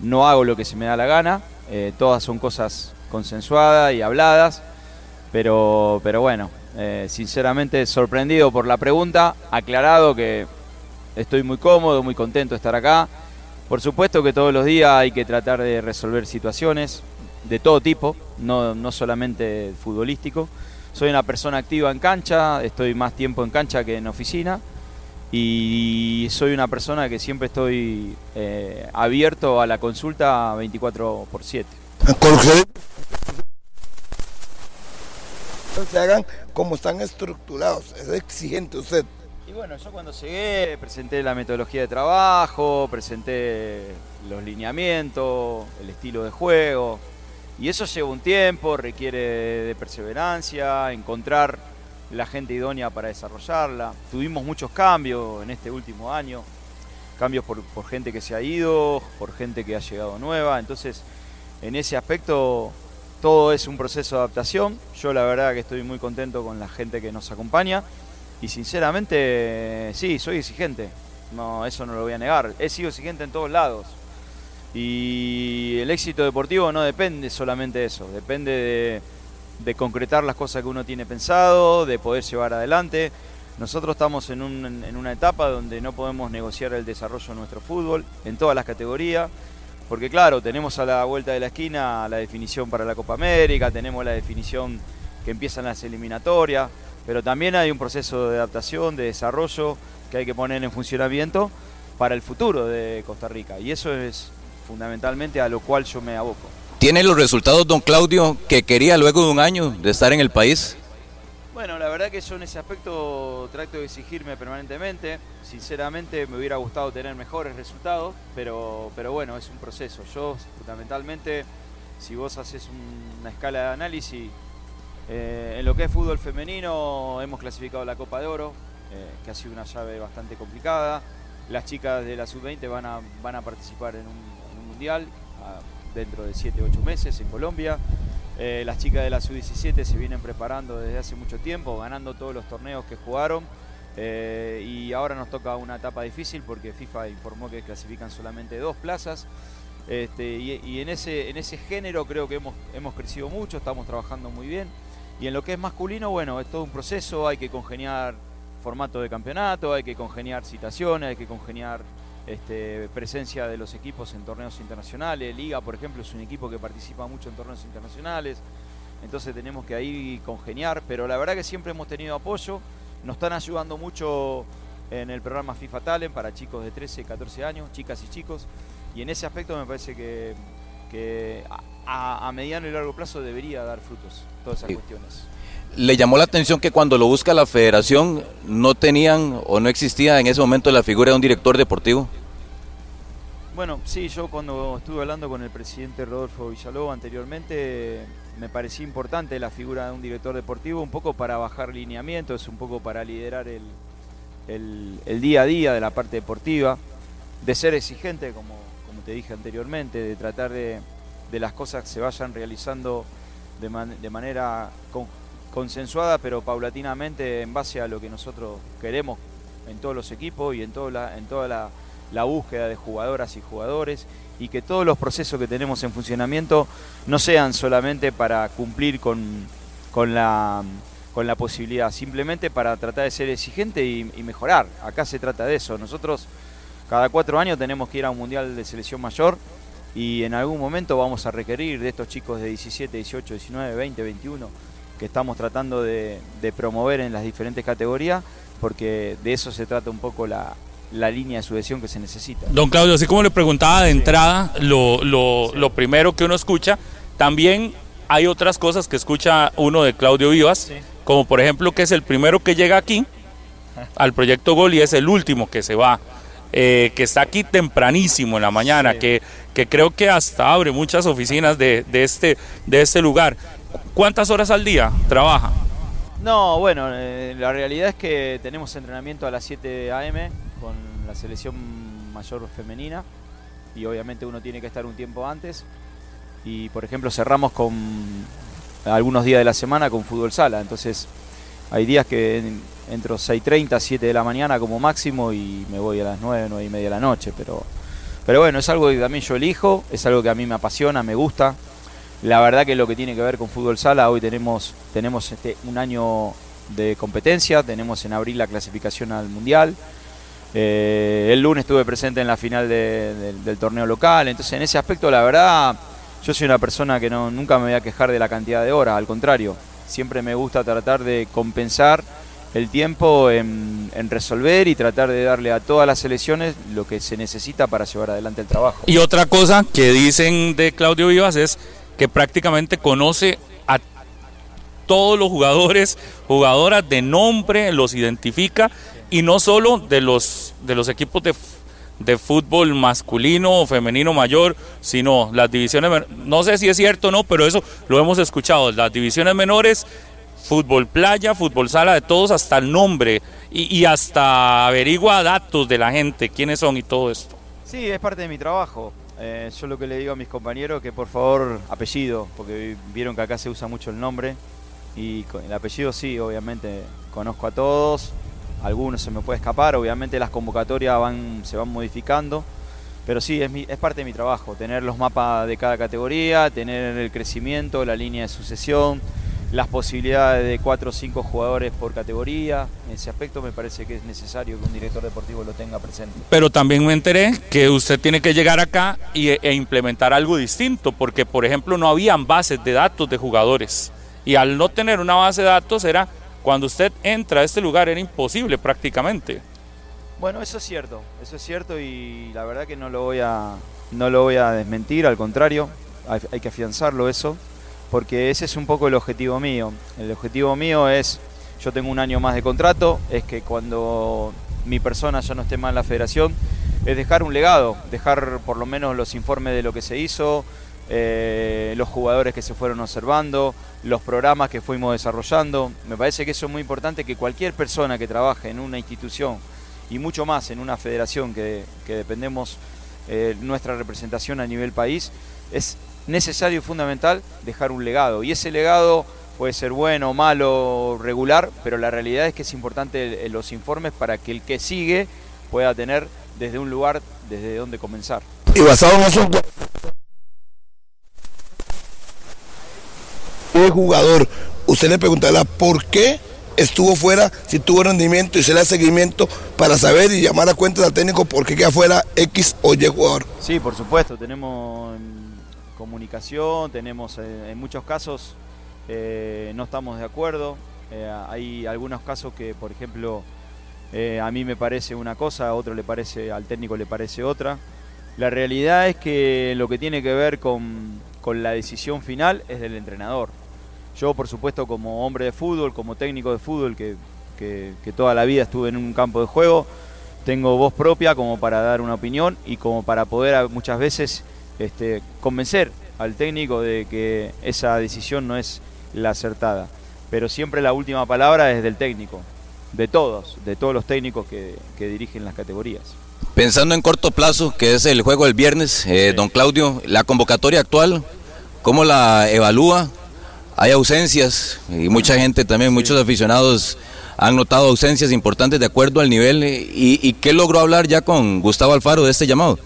no hago lo que se me da la gana, eh, todas son cosas consensuadas y habladas, pero, pero bueno, eh, sinceramente sorprendido por la pregunta, aclarado que estoy muy cómodo, muy contento de estar acá. Por supuesto que todos los días hay que tratar de resolver situaciones de todo tipo, no, no solamente futbolístico. Soy una persona activa en cancha, estoy más tiempo en cancha que en oficina y soy una persona que siempre estoy eh, abierto a la consulta 24 por 7. Se hagan como están estructurados, es exigente usted. Y bueno, yo cuando llegué presenté la metodología de trabajo, presenté los lineamientos, el estilo de juego, y eso lleva un tiempo, requiere de perseverancia, encontrar la gente idónea para desarrollarla. Tuvimos muchos cambios en este último año, cambios por, gente que se ha ido, por gente que ha llegado nueva, entonces en ese aspecto todo es un proceso de adaptación. Yo la verdad que estoy muy contento con la gente que nos acompaña. Y sinceramente sí, soy exigente, no, eso no lo voy a negar, he sido exigente en todos lados y el éxito deportivo no depende solamente de eso, depende de, concretar las cosas que uno tiene pensado, de poder llevar adelante. Nosotros estamos en, una etapa donde no podemos negociar el desarrollo de nuestro fútbol en todas las categorías, porque claro, tenemos a la vuelta de la esquina la definición para la Copa América, tenemos la definición que empiezan las eliminatorias, pero también hay un proceso de adaptación, de desarrollo que hay que poner en funcionamiento para el futuro de Costa Rica. Y eso es fundamentalmente a lo cual yo me aboco. ¿Tiene los resultados, don Claudio, que quería luego de un año de estar en el país? Bueno, la verdad que yo en ese aspecto trato de exigirme permanentemente. Sinceramente me hubiera gustado tener mejores resultados, pero, pero bueno, es un proceso. Yo fundamentalmente, si vos haces una escala de análisis, eh, en lo que es fútbol femenino hemos clasificado la Copa de Oro, eh, que ha sido una llave bastante complicada. Las chicas de la sub-20 van a, van a participar en un mundial dentro de 7, 8 meses en Colombia. Eh, las chicas de la sub-17 se vienen preparando desde hace mucho tiempo, ganando todos los torneos que jugaron. Eh, y ahora nos toca una etapa difícil porque FIFA informó que clasifican solamente dos plazas. Este, y, en, ese, en ese género creo que hemos, hemos crecido mucho, estamos trabajando muy bien. Y en lo que es masculino, bueno, es todo un proceso, hay que congeniar formato de campeonato, hay que congeniar citaciones, hay que congeniar este, presencia de los equipos en torneos internacionales. Liga, por ejemplo, es un equipo que participa mucho en torneos internacionales. Entonces tenemos que ahí congeniar, pero la verdad que siempre hemos tenido apoyo. Nos están ayudando mucho en el programa FIFA Talent para chicos de 13, 14 años, chicas y chicos. Y en ese aspecto me parece que, a, mediano y largo plazo debería dar frutos todas esas cuestiones. ¿Le llamó la atención que cuando lo busca la federación no tenían o no existía en ese momento la figura de un director deportivo? Bueno, sí, yo cuando estuve hablando con el presidente Rodolfo Villalobos anteriormente, me parecía importante la figura de un director deportivo, un poco para bajar lineamientos, un poco para liderar el, día a día de la parte deportiva, de ser exigente, como, como te dije anteriormente, de tratar de, de las cosas que se vayan realizando de, de manera consensuada pero paulatinamente en base a lo que nosotros queremos en todos los equipos y en, toda en toda la, búsqueda de jugadoras y jugadores y que todos los procesos que tenemos en funcionamiento no sean solamente para cumplir con, con, la, con la posibilidad, simplemente para tratar de ser exigente y mejorar. Acá se trata de eso. Nosotros cada cuatro años tenemos que ir a un mundial de selección mayor y en algún momento vamos a requerir de estos chicos de 17, 18, 19, 20, 21 que estamos tratando de, de promover en las diferentes categorías, porque de eso se trata un poco la, la línea de sucesión que se necesita. Don Claudio, así como le preguntaba de entrada, lo, lo, lo primero que uno escucha, también hay otras cosas que escucha uno de Claudio Vivas, como por ejemplo que es el primero que llega aquí al proyecto Gol y es el último que se va, eh, que está aquí tempranísimo en la mañana, que, que creo que hasta abre muchas oficinas de, de este, de este lugar. ¿Cuántas horas al día trabaja? No, bueno, eh, la realidad es que tenemos entrenamiento a las 7 a.m. con la selección mayor femenina y obviamente uno tiene que estar un tiempo antes. Y por ejemplo cerramos con algunos días de la semana con fútbol sala, entonces hay días que en- entro 6.30, 7 de la mañana como máximo y me voy a las 9, 9 y media de la noche, pero, pero bueno, es algo que también yo elijo, es algo que a mí me apasiona, me gusta. La verdad que lo que tiene que ver con fútbol sala, hoy tenemos, tenemos este, un año de competencia, tenemos en abril la clasificación al Mundial. Eh, el lunes estuve presente en la final de- del- del torneo local, entonces en ese aspecto la verdad yo soy una persona que no, nunca me voy a quejar de la cantidad de horas, al contrario, siempre me gusta tratar de compensar el tiempo en, en resolver y tratar de darle a todas las selecciones lo que se necesita para llevar adelante el trabajo. Y otra cosa que dicen de Claudio Vivas es que prácticamente conoce a todos los jugadores, jugadoras de nombre, los identifica y no solo de los, de los equipos de, de fútbol masculino o femenino mayor, sino las divisiones, no sé si es cierto o no, pero eso lo hemos escuchado, las divisiones menores, fútbol playa, fútbol sala, de todos hasta el nombre y, y hasta averigua datos de la gente, quiénes son y todo esto. Sí, es parte de mi trabajo. Eh, yo lo que le digo a mis compañeros que por favor apellido, porque vieron que acá se usa mucho el nombre. Y el apellido sí, obviamente conozco a todos, algunos se me puede escapar, obviamente las convocatorias van, se van modificando, pero sí, es parte de mi trabajo, tener los mapas de cada categoría, tener el crecimiento, la línea de sucesión, las posibilidades de cuatro o cinco jugadores por categoría, en ese aspecto me parece que es necesario que un director deportivo lo tenga presente. pero también me enteré que usted tiene que llegar acá y, e implementar algo distinto, porque por ejemplo no habían bases de datos de jugadores. Y al no tener una base de datos era, cuando usted entra a este lugar era imposible prácticamente. Bueno, eso es cierto, eso es cierto y la verdad que no lo voy a, no lo voy a desmentir, al contrario, hay, hay que afianzarlo eso, porque ese es un poco el objetivo mío. El objetivo mío es, yo tengo un año más de contrato, es que cuando mi persona ya no esté más en la federación, es dejar un legado, dejar por lo menos los informes de lo que se hizo, eh, los jugadores que se fueron observando, los programas que fuimos desarrollando. Me parece que eso es muy importante, que cualquier persona que trabaje en una institución y mucho más en una federación que, que dependemos eh, nuestra representación a nivel país, es necesario y fundamental dejar un legado. Y ese legado puede ser bueno, malo, regular, pero la realidad es que es importante el- los informes para que el que sigue pueda tener desde un lugar desde donde comenzar. Y basado en eso, ¿qué jugador? Usted le preguntará por qué estuvo fuera, si tuvo rendimiento y se le da seguimiento para saber y llamar a cuentas al técnico por qué queda fuera X o Y jugador. Sí, por supuesto, tenemos comunicación, tenemos eh, en muchos casos eh, no estamos de acuerdo. Eh, hay algunos casos que, por ejemplo, a mí me parece una cosa, a otro le parece, al técnico le parece otra. La realidad es que lo que tiene que ver con, con la decisión final es del entrenador. Yo, por supuesto, como hombre de fútbol, como técnico de fútbol, que, que- toda la vida estuve en un campo de juego, tengo voz propia como para dar una opinión y como para poder muchas veces este, convencer al técnico de que esa decisión no es la acertada. Pero siempre la última palabra es del técnico, de todos, de todos los técnicos que, que dirigen las categorías. Pensando en corto plazo, que es el juego del viernes, eh, don Claudio, la convocatoria actual, ¿cómo la evalúa? Hay ausencias y mucha gente también, muchos aficionados han notado ausencias importantes de acuerdo al nivel. eh, ¿Y, y qué logró hablar ya con Gustavo Alfaro de este llamado?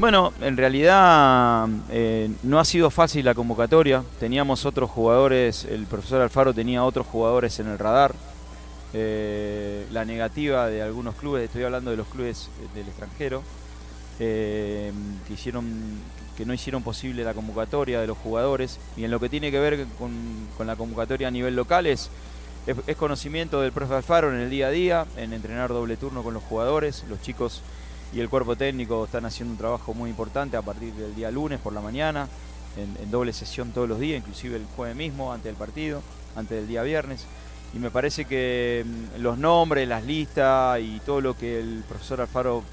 Bueno, en realidad eh, no ha sido fácil la convocatoria. Teníamos otros jugadores, el profesor Alfaro tenía otros jugadores en el radar. Eh, la negativa de algunos clubes, estoy hablando de los clubes del extranjero, eh, que, hicieron, que no hicieron posible la convocatoria de los jugadores. Y en lo que tiene que ver con, la convocatoria a nivel local es, es, conocimiento del profesor Alfaro en el día a día, en entrenar doble turno con los jugadores. Los chicos y el cuerpo técnico están haciendo un trabajo muy importante a partir del día lunes por la mañana, en, doble sesión todos los días, inclusive el jueves mismo, antes del partido, antes del día viernes. Y me parece que mm, los nombres, las listas y todo lo que el profesor Alfaro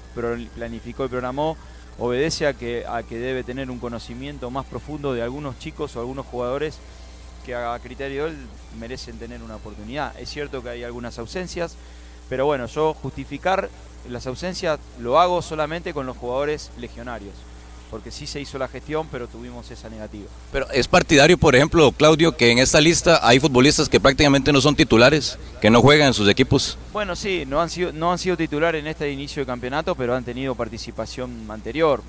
planificó y programó obedece a que, a que debe tener un conocimiento más profundo de algunos chicos o algunos jugadores que a criterio de él merecen tener una oportunidad. Es cierto que hay algunas ausencias, pero bueno, yo justificar las ausencias lo hago solamente con los jugadores legionarios, porque sí se hizo la gestión, pero tuvimos esa negativa. Pero es partidario, por ejemplo, Claudio, que en esta lista hay futbolistas que prácticamente no son titulares, que no juegan en sus equipos. Bueno, sí, no han sido, no han sido titulares en este inicio de campeonato, pero han tenido participación anterior.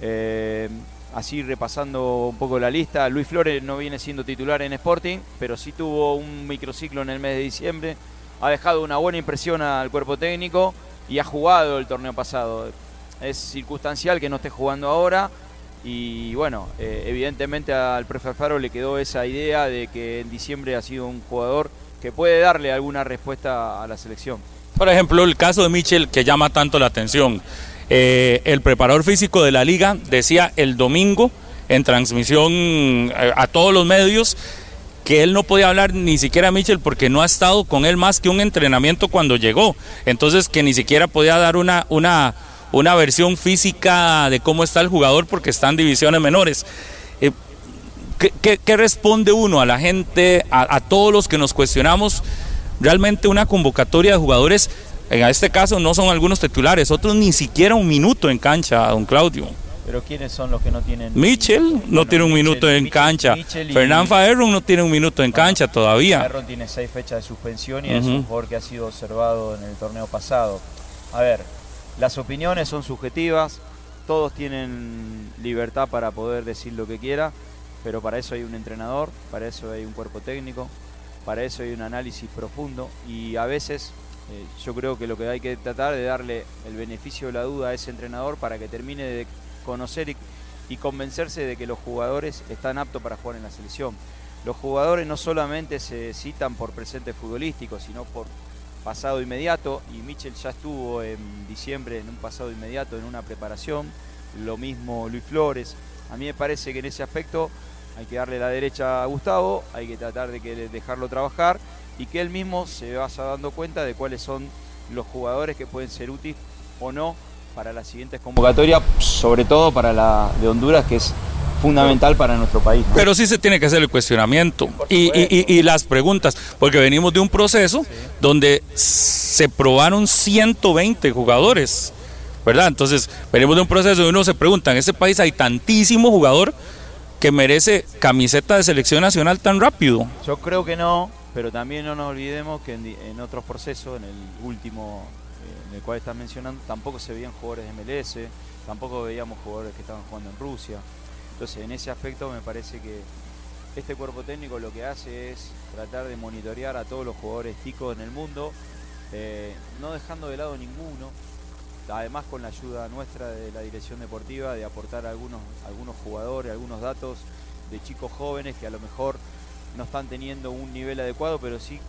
Eh, así repasando un poco la lista, Luis Flores no viene siendo titular en Sporting, pero sí tuvo un microciclo en el mes de diciembre ha dejado una buena impresión al cuerpo técnico y ha jugado el torneo pasado. Es circunstancial que no esté jugando ahora y bueno, eh, evidentemente al profe Alfaro le quedó esa idea de que en diciembre ha sido un jugador que puede darle alguna respuesta a la selección. Por ejemplo, el caso de Michel que llama tanto la atención. Eh, el preparador físico de la liga decía el domingo en transmisión eh, a todos los medios que él no podía hablar ni siquiera a Mitchell porque no ha estado con él más que un entrenamiento cuando llegó. Entonces que ni siquiera podía dar una, una, una versión física de cómo está el jugador porque está en divisiones menores. Eh, ¿qué, responde uno a la gente, a, todos los que nos cuestionamos? Realmente una convocatoria de jugadores, en este caso no son algunos titulares, otros ni siquiera un minuto en cancha, don Claudio. Pero ¿quiénes son los que no tienen? Mitchell no tiene un minuto en cancha. Fernán Faerron no tiene un minuto en cancha todavía. Faerron tiene seis fechas de suspensión y es un jugador que ha sido observado en el torneo pasado. A ver, las opiniones son subjetivas, todos tienen libertad para poder decir lo que quiera, pero para eso hay un entrenador, para eso hay un cuerpo técnico, para eso hay un análisis profundo y a veces eh, yo creo que lo que hay que tratar de darle el beneficio de la duda a ese entrenador para que termine de conocer y, convencerse de que los jugadores están aptos para jugar en la selección. Los jugadores no solamente se citan por presente futbolístico, sino por pasado inmediato, y Michel ya estuvo en diciembre en un pasado inmediato en una preparación, lo mismo Luis Flores. A mí me parece que en ese aspecto hay que darle la derecha a Gustavo, hay que tratar de dejarlo trabajar y que él mismo se vaya dando cuenta de cuáles son los jugadores que pueden ser útiles o no para las siguientes convocatorias, sobre todo para la de Honduras, que es fundamental para nuestro país. Pero sí se tiene que hacer el cuestionamiento y, las preguntas, porque venimos de un proceso donde se probaron 120 jugadores, ¿verdad? Entonces, venimos de un proceso donde uno se pregunta, en este país hay tantísimo jugador que merece camiseta de selección nacional tan rápido. Yo creo que no, pero también no nos olvidemos que en otros procesos, en el último en el cual estás mencionando, tampoco se veían jugadores de MLS, tampoco veíamos jugadores que estaban jugando en Rusia. Entonces, en ese aspecto me parece que este cuerpo técnico lo que hace es tratar de monitorear a todos los jugadores ticos en el mundo, eh, no dejando de lado ninguno, además con la ayuda nuestra de la dirección deportiva, de aportar algunos, algunos jugadores, algunos datos de chicos jóvenes que a lo mejor no están teniendo un nivel adecuado, pero sí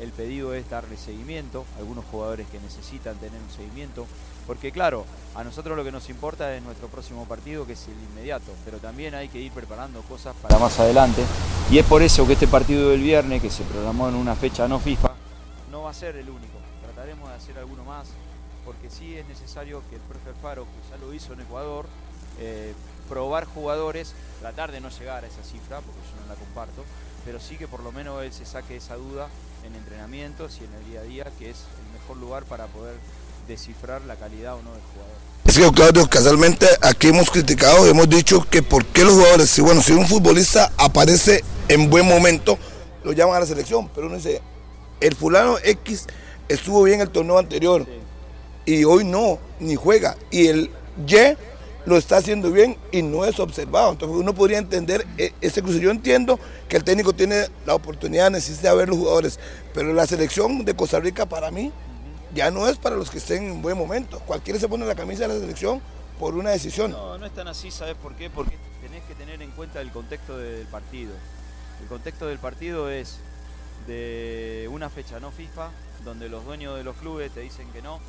el pedido es darle seguimiento, algunos jugadores que necesitan tener un seguimiento, porque claro, a nosotros lo que nos importa es nuestro próximo partido, que es el inmediato, pero también hay que ir preparando cosas para más adelante, y es por eso que este partido del viernes, que se programó en una fecha no FIFA, no va a ser el único, trataremos de hacer alguno más, porque sí es necesario que el profe Faro, que ya lo hizo en Ecuador, eh, probar jugadores, tratar de no llegar a esa cifra, porque yo no la comparto, pero sí que por lo menos él se saque esa duda en entrenamientos y en el día a día, que es el mejor lugar para poder descifrar la calidad o no del jugador. Es que Claudio, casualmente aquí hemos criticado, hemos dicho que por qué los jugadores, si bueno, si un futbolista aparece en buen momento, lo llaman a la selección, pero uno dice, el fulano X estuvo bien el torneo anterior y hoy no, ni juega. Y el Y lo está haciendo bien y no es observado. Entonces uno podría entender eh, ese cruce. Yo entiendo que el técnico tiene la oportunidad, necesita ver los jugadores, pero la selección de Costa Rica para mí ya no es para los que estén en buen momento. Cualquiera se pone la camisa de la selección por una decisión. No, no es tan así, ¿sabes por qué? Porque tenés que tener en cuenta el contexto del partido. El contexto del partido es de una fecha no FIFA, donde los dueños de los clubes te dicen que no,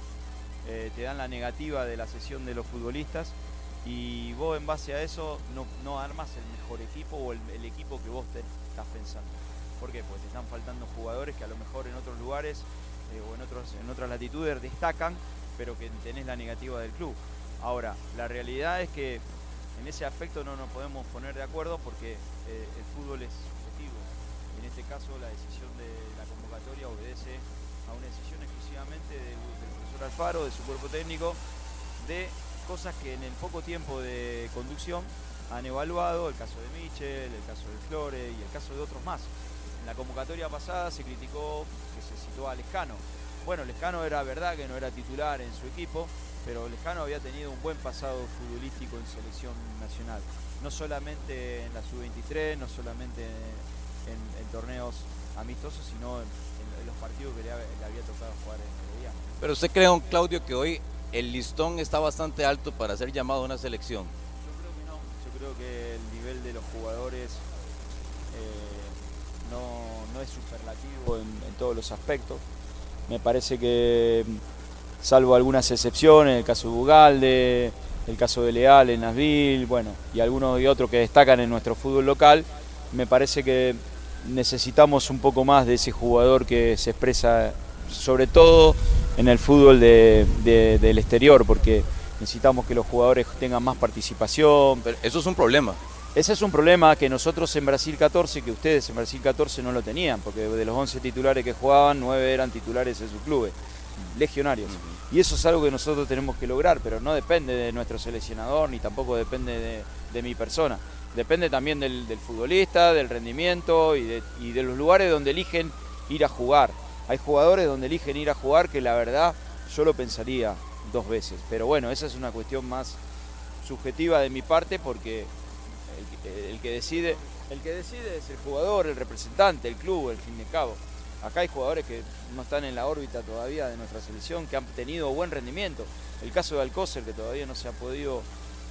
eh, te dan la negativa de la sesión de los futbolistas y vos en base a eso no, no armas el mejor equipo o el, equipo que vos te estás pensando. ¿Por qué? Porque te están faltando jugadores que a lo mejor en otros lugares eh, o en, otros, en otras latitudes destacan, pero que tenés la negativa del club. Ahora, la realidad es que en ese aspecto no nos podemos poner de acuerdo porque eh, el fútbol es subjetivo. En este caso, la decisión de la convocatoria obedece a una decisión exclusivamente del profesor Alfaro, de su cuerpo técnico, de cosas que en el poco tiempo de conducción han evaluado, el caso de Michel, el caso de Flore y el caso de otros más. En la convocatoria pasada se criticó que se citó a Lescano. Bueno, Lescano era verdad que no era titular en su equipo, pero Lescano había tenido un buen pasado futbolístico en selección nacional. No solamente en la sub-23, no solamente en, torneos amistosos, sino en, los partidos que le, había tocado jugar en el Pero usted cree, don Claudio, que hoy el listón está bastante alto para ser llamado a una selección. Yo creo que no. Yo creo que el nivel de los jugadores eh, no, no, es superlativo en, todos los aspectos. Me parece que, salvo algunas excepciones, el caso de Bugalde, el caso de Leal en Nashville, bueno, y algunos y otros que destacan en nuestro fútbol local, me parece que necesitamos un poco más de ese jugador que se expresa sobre todo en el fútbol de, de, del exterior, porque necesitamos que los jugadores tengan más participación. Pero eso es un problema. Ese es un problema que nosotros en Brasil 14, que ustedes en Brasil 14 no lo tenían, porque de los 11 titulares que jugaban, 9 eran titulares en sus clubes, legionarios. Uh -huh. Y eso es algo que nosotros tenemos que lograr, pero no depende de nuestro seleccionador, ni tampoco depende de, de mi persona. Depende también del, del futbolista, del rendimiento y de, y de los lugares donde eligen ir a jugar. Hay jugadores donde eligen ir a jugar que la verdad yo lo pensaría dos veces. Pero bueno, esa es una cuestión más subjetiva de mi parte porque el, que decide, el que decide es el jugador, el representante, el club, el fin de cabo. Acá hay jugadores que no están en la órbita todavía de nuestra selección, que han tenido buen rendimiento. El caso de Alcócer, que todavía no se ha podido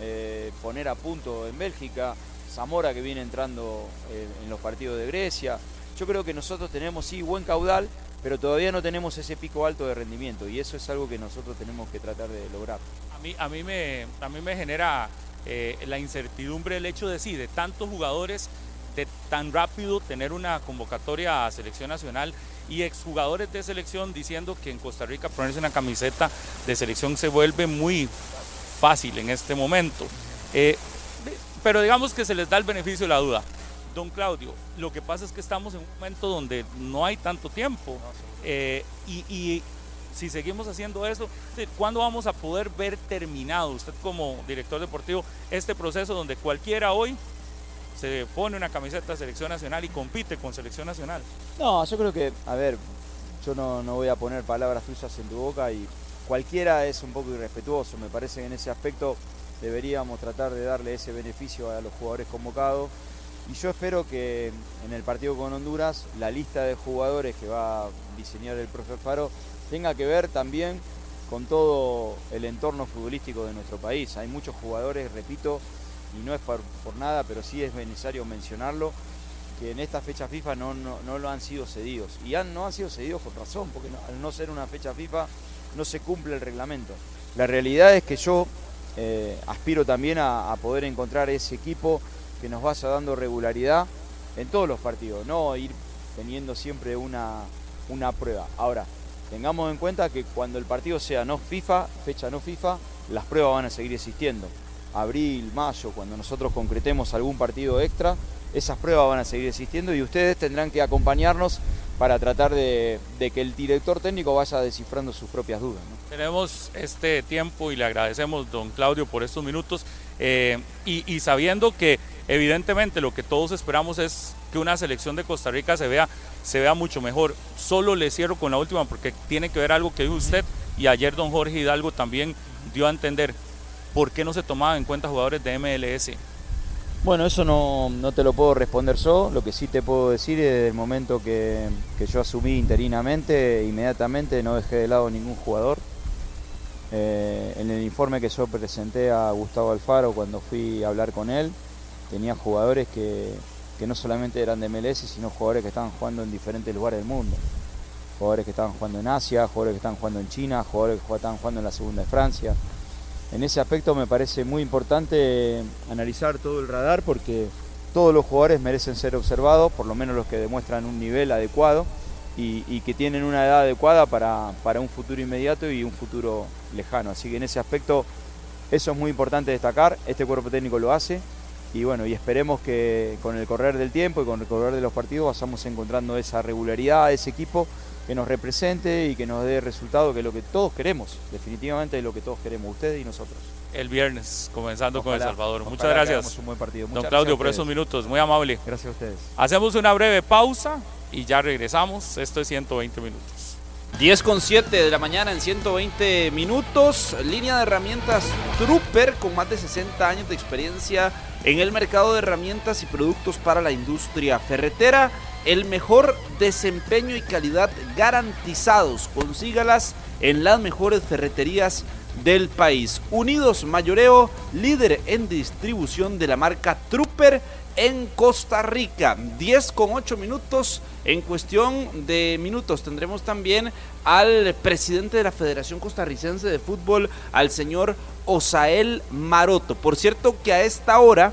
eh, poner a punto en Bélgica. Zamora, que viene entrando eh, en los partidos de Grecia. Yo creo que nosotros tenemos, sí, buen caudal, pero todavía no tenemos ese pico alto de rendimiento y eso es algo que nosotros tenemos que tratar de lograr. A mí, a mí, me, a mí me genera eh, la incertidumbre el hecho de sí, de tantos jugadores, de tan rápido tener una convocatoria a selección nacional y exjugadores de selección diciendo que en Costa Rica ponerse una camiseta de selección se vuelve muy fácil en este momento. Eh, pero digamos que se les da el beneficio de la duda. Don Claudio, lo que pasa es que estamos en un momento donde no hay tanto tiempo eh, y, y, si seguimos haciendo eso, ¿cuándo vamos a poder ver terminado usted como director deportivo este proceso donde cualquiera hoy se pone una camiseta de selección nacional y compite con selección nacional? No, yo creo que, a ver, yo no, no voy a poner palabras tuyas en tu boca y cualquiera es un poco irrespetuoso, me parece que en ese aspecto deberíamos tratar de darle ese beneficio a los jugadores convocados y yo espero que en el partido con Honduras la lista de jugadores que va a diseñar el profe Faro tenga que ver también con todo el entorno futbolístico de nuestro país. Hay muchos jugadores, repito, y no es por, nada, pero sí es necesario mencionarlo, que en esta fecha FIFA no, no, no lo han sido cedidos. Y han, no han sido cedidos con razón, porque al no ser una fecha FIFA no se cumple el reglamento. La realidad es que yo eh, aspiro también a poder encontrar ese equipo que nos vaya dando regularidad en todos los partidos, no ir teniendo siempre una, una prueba. Ahora, tengamos en cuenta que cuando el partido sea no FIFA, fecha no FIFA, las pruebas van a seguir existiendo. Abril, mayo, cuando nosotros concretemos algún partido extra, esas pruebas van a seguir existiendo y ustedes tendrán que acompañarnos para tratar de, que el director técnico vaya descifrando sus propias dudas. Tenemos este tiempo y le agradecemos, don Claudio, por estos minutos eh, y sabiendo que evidentemente lo que todos esperamos es que una selección de Costa Rica se vea, se vea mucho mejor. Solo le cierro con la última porque tiene que ver algo que dijo usted y ayer don Jorge Hidalgo también dio a entender. ¿por qué no se tomaban en cuenta jugadores de MLS? Bueno, eso no, no, te lo puedo responder yo. Lo que sí te puedo decir es desde el momento que, que yo asumí interinamente, inmediatamente no dejé de lado ningún jugador. Eh, en el informe que yo presenté a Gustavo Alfaro cuando fui a hablar con él, tenía jugadores que, que no solamente eran de MLS, sino jugadores que estaban jugando en diferentes lugares del mundo. Jugadores que estaban jugando en Asia, jugadores que estaban jugando en China, jugadores que estaban jugando en la segunda de Francia. En ese aspecto me parece muy importante analizar todo el radar porque todos los jugadores merecen ser observados, por lo menos los que demuestran un nivel adecuado y, y que tienen una edad adecuada para, para un futuro inmediato y un futuro lejano. Así que en ese aspecto eso es muy importante destacar, este cuerpo técnico lo hace y bueno, y esperemos que con el correr del tiempo y con el correr de los partidos vayamos encontrando esa regularidad, ese equipo que nos represente y que nos dé resultado, que es lo que todos queremos, definitivamente es lo que todos queremos, ustedes y nosotros. El viernes, comenzando Ojalá, con El Salvador. Muchas gracias. un buen partido. Muchas Don Claudio, por esos minutos, muy amable. Gracias a ustedes. Hacemos una breve pausa y ya regresamos. Esto es 120 minutos. 10 con 7 de la mañana en 120 minutos. Línea de herramientas Trooper con más de 60 años de experiencia en el mercado de herramientas y productos para la industria ferretera. El mejor desempeño y calidad garantizados. Consígalas en las mejores ferreterías del país. Unidos Mayoreo, líder en distribución de la marca Trooper en Costa Rica. 10 con 8 minutos. En cuestión de minutos tendremos también al presidente de la Federación Costarricense de Fútbol, al señor Osael Maroto. Por cierto que a esta hora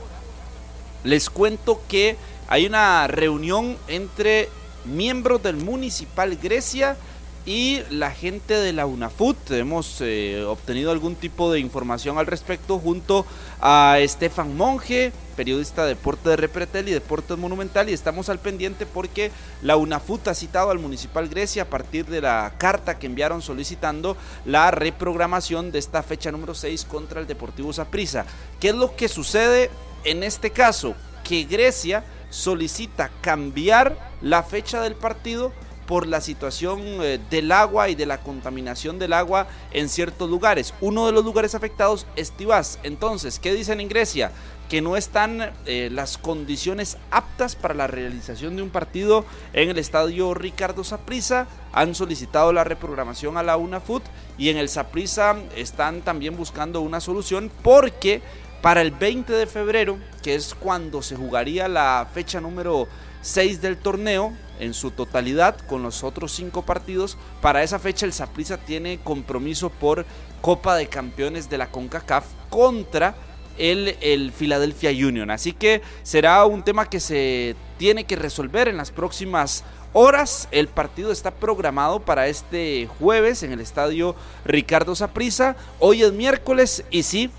les cuento que hay una reunión entre miembros del Municipal Grecia y la gente de la UNAFUT. Hemos eh, obtenido algún tipo de información al respecto junto a Estefan Monge, periodista de Deporte de Repretel y Deportes Monumental, y estamos al pendiente porque la UNAFUT ha citado al Municipal Grecia a partir de la carta que enviaron solicitando la reprogramación de esta fecha número 6 contra el Deportivo Saprissa. ¿Qué es lo que sucede en este caso? Que Grecia solicita cambiar la fecha del partido por la situación eh, del agua y de la contaminación del agua en ciertos lugares. Uno de los lugares afectados es Tibás. Entonces, ¿qué dicen en Grecia? Que no están eh, las condiciones aptas para la realización de un partido en el estadio Ricardo Saprissa. Han solicitado la reprogramación a la UNAFUT y en el Saprissa están también buscando una solución porque para el 20 de febrero, que es cuando se jugaría la fecha número 6 del torneo en su totalidad con los otros cinco partidos. Para esa fecha el Saprissa tiene compromiso por Copa de Campeones de la CONCACAF contra el, el, Philadelphia Union. Así que será un tema que se tiene que resolver en las próximas horas. El partido está programado para este jueves en el estadio Ricardo Saprissa. Hoy es miércoles y sí,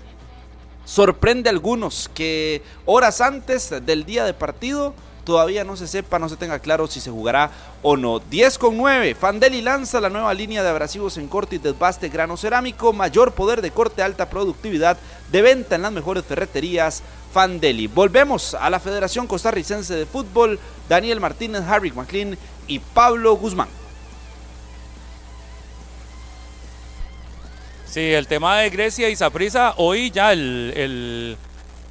sorprende a algunos que horas antes del día de partido todavía no se sepa, no se tenga claro si se jugará o no. 10 con 9, Fandeli lanza la nueva línea de abrasivos en corte y desbaste grano cerámico, mayor poder de corte, alta productividad, de venta en las mejores ferreterías. Fandeli. Volvemos a la Federación Costarricense de Fútbol, Daniel Martínez, Harry McLean y Pablo Guzmán. Sí, el tema de Grecia y Saprisa, hoy ya el, el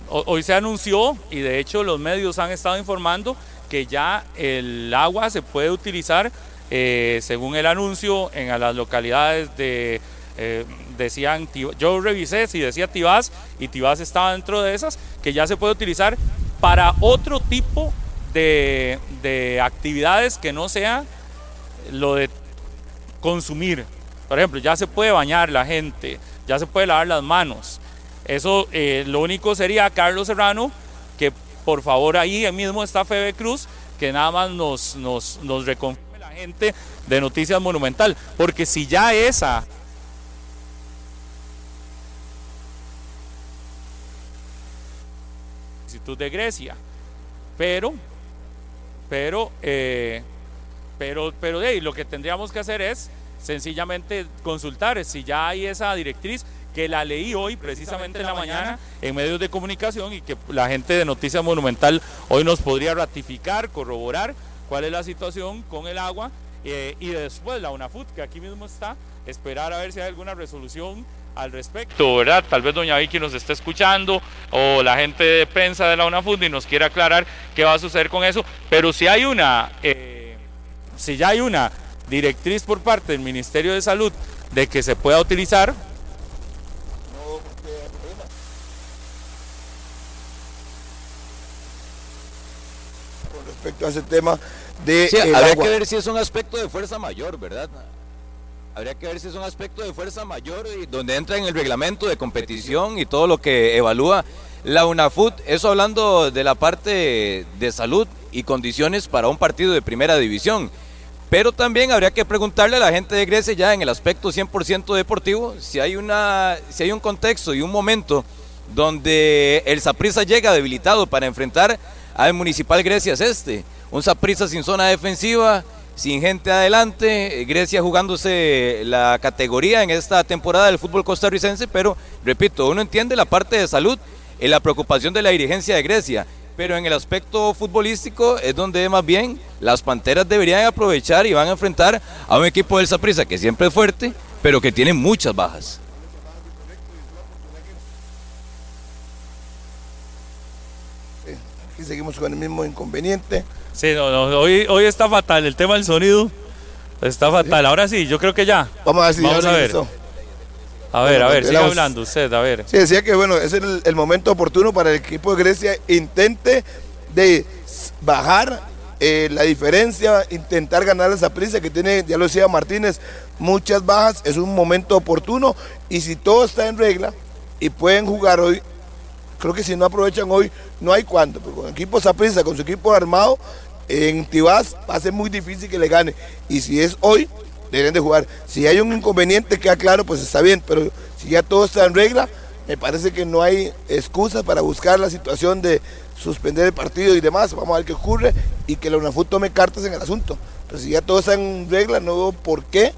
Hoy se anunció y de hecho los medios han estado informando que ya el agua se puede utilizar eh, según el anuncio en las localidades de, eh, decían, yo revisé si decía Tibás y Tibás estaba dentro de esas, que ya se puede utilizar para otro tipo de, de actividades que no sea lo de consumir. Por ejemplo, ya se puede bañar la gente, ya se puede lavar las manos. Eso eh, lo único sería Carlos Serrano, que por favor ahí mismo está Febe Cruz, que nada más nos, nos, nos reconfirme la gente de Noticias Monumental. Porque si ya esa de Grecia, pero, pero, eh, pero, pero ahí, lo que tendríamos que hacer es sencillamente consultar si ya hay esa directriz que la leí hoy precisamente en la mañana en medios de comunicación y que la gente de Noticias Monumental hoy nos podría ratificar, corroborar cuál es la situación con el agua eh, y después la UNAFUT, que aquí mismo está, esperar a ver si hay alguna resolución al respecto, ¿verdad? Tal vez doña Vicky nos esté escuchando o la gente de prensa de la UNAFUT y nos quiera aclarar qué va a suceder con eso, pero si hay una, eh, si ya hay una directriz por parte del Ministerio de Salud de que se pueda utilizar, Con respecto a ese tema de Sí, habría agua. que ver si es un aspecto de fuerza mayor, ¿verdad? Habría que ver si es un aspecto de fuerza mayor y donde entra en el reglamento de competición y todo lo que evalúa la UNAFUT. Eso hablando de la parte de salud y condiciones para un partido de primera división. Pero también habría que preguntarle a la gente de Grecia ya en el aspecto 100% deportivo si hay, una, si hay un contexto y un momento donde el Saprissa llega debilitado para enfrentar al Municipal Grecia Este. Un Saprissa sin zona defensiva, sin gente adelante, Grecia jugándose la categoría en esta temporada del fútbol costarricense, pero repito, uno entiende la parte de salud y la preocupación de la dirigencia de Grecia, pero en el aspecto futbolístico es donde más bien las Panteras deberían aprovechar y van a enfrentar a un equipo del Saprissa que siempre es fuerte, pero que tiene muchas bajas. Aquí seguimos con el mismo inconveniente. sí, no, no, hoy, hoy está fatal el tema del sonido, está fatal. Ahora sí, yo creo que ya. Vamos a ver si ya Vamos a ver. A ver, Bueno, a ver, esperamos. hablando usted, a ver. Sí, decía que bueno, es el, el momento oportuno para el equipo de Grecia intente de bajar eh, la diferencia, intentar ganar esa prisa que tiene, ya lo decía Martínez, muchas bajas, es un momento oportuno y si todo está en regla y pueden jugar hoy, creo que si no aprovechan hoy, no hay cuándo, porque con el equipo Saprissa, con su equipo armado, en Tibás va a ser muy difícil que le gane. Y si es hoy, deberían de jugar. Si hay un inconveniente, queda claro, pues está bien, pero si ya todo está en regla, me parece que no hay excusas para buscar la situación de suspender el partido y demás. Vamos a ver qué ocurre y que la UNAFUT tome cartas en el asunto. Pero si ya todo está en regla, no veo por qué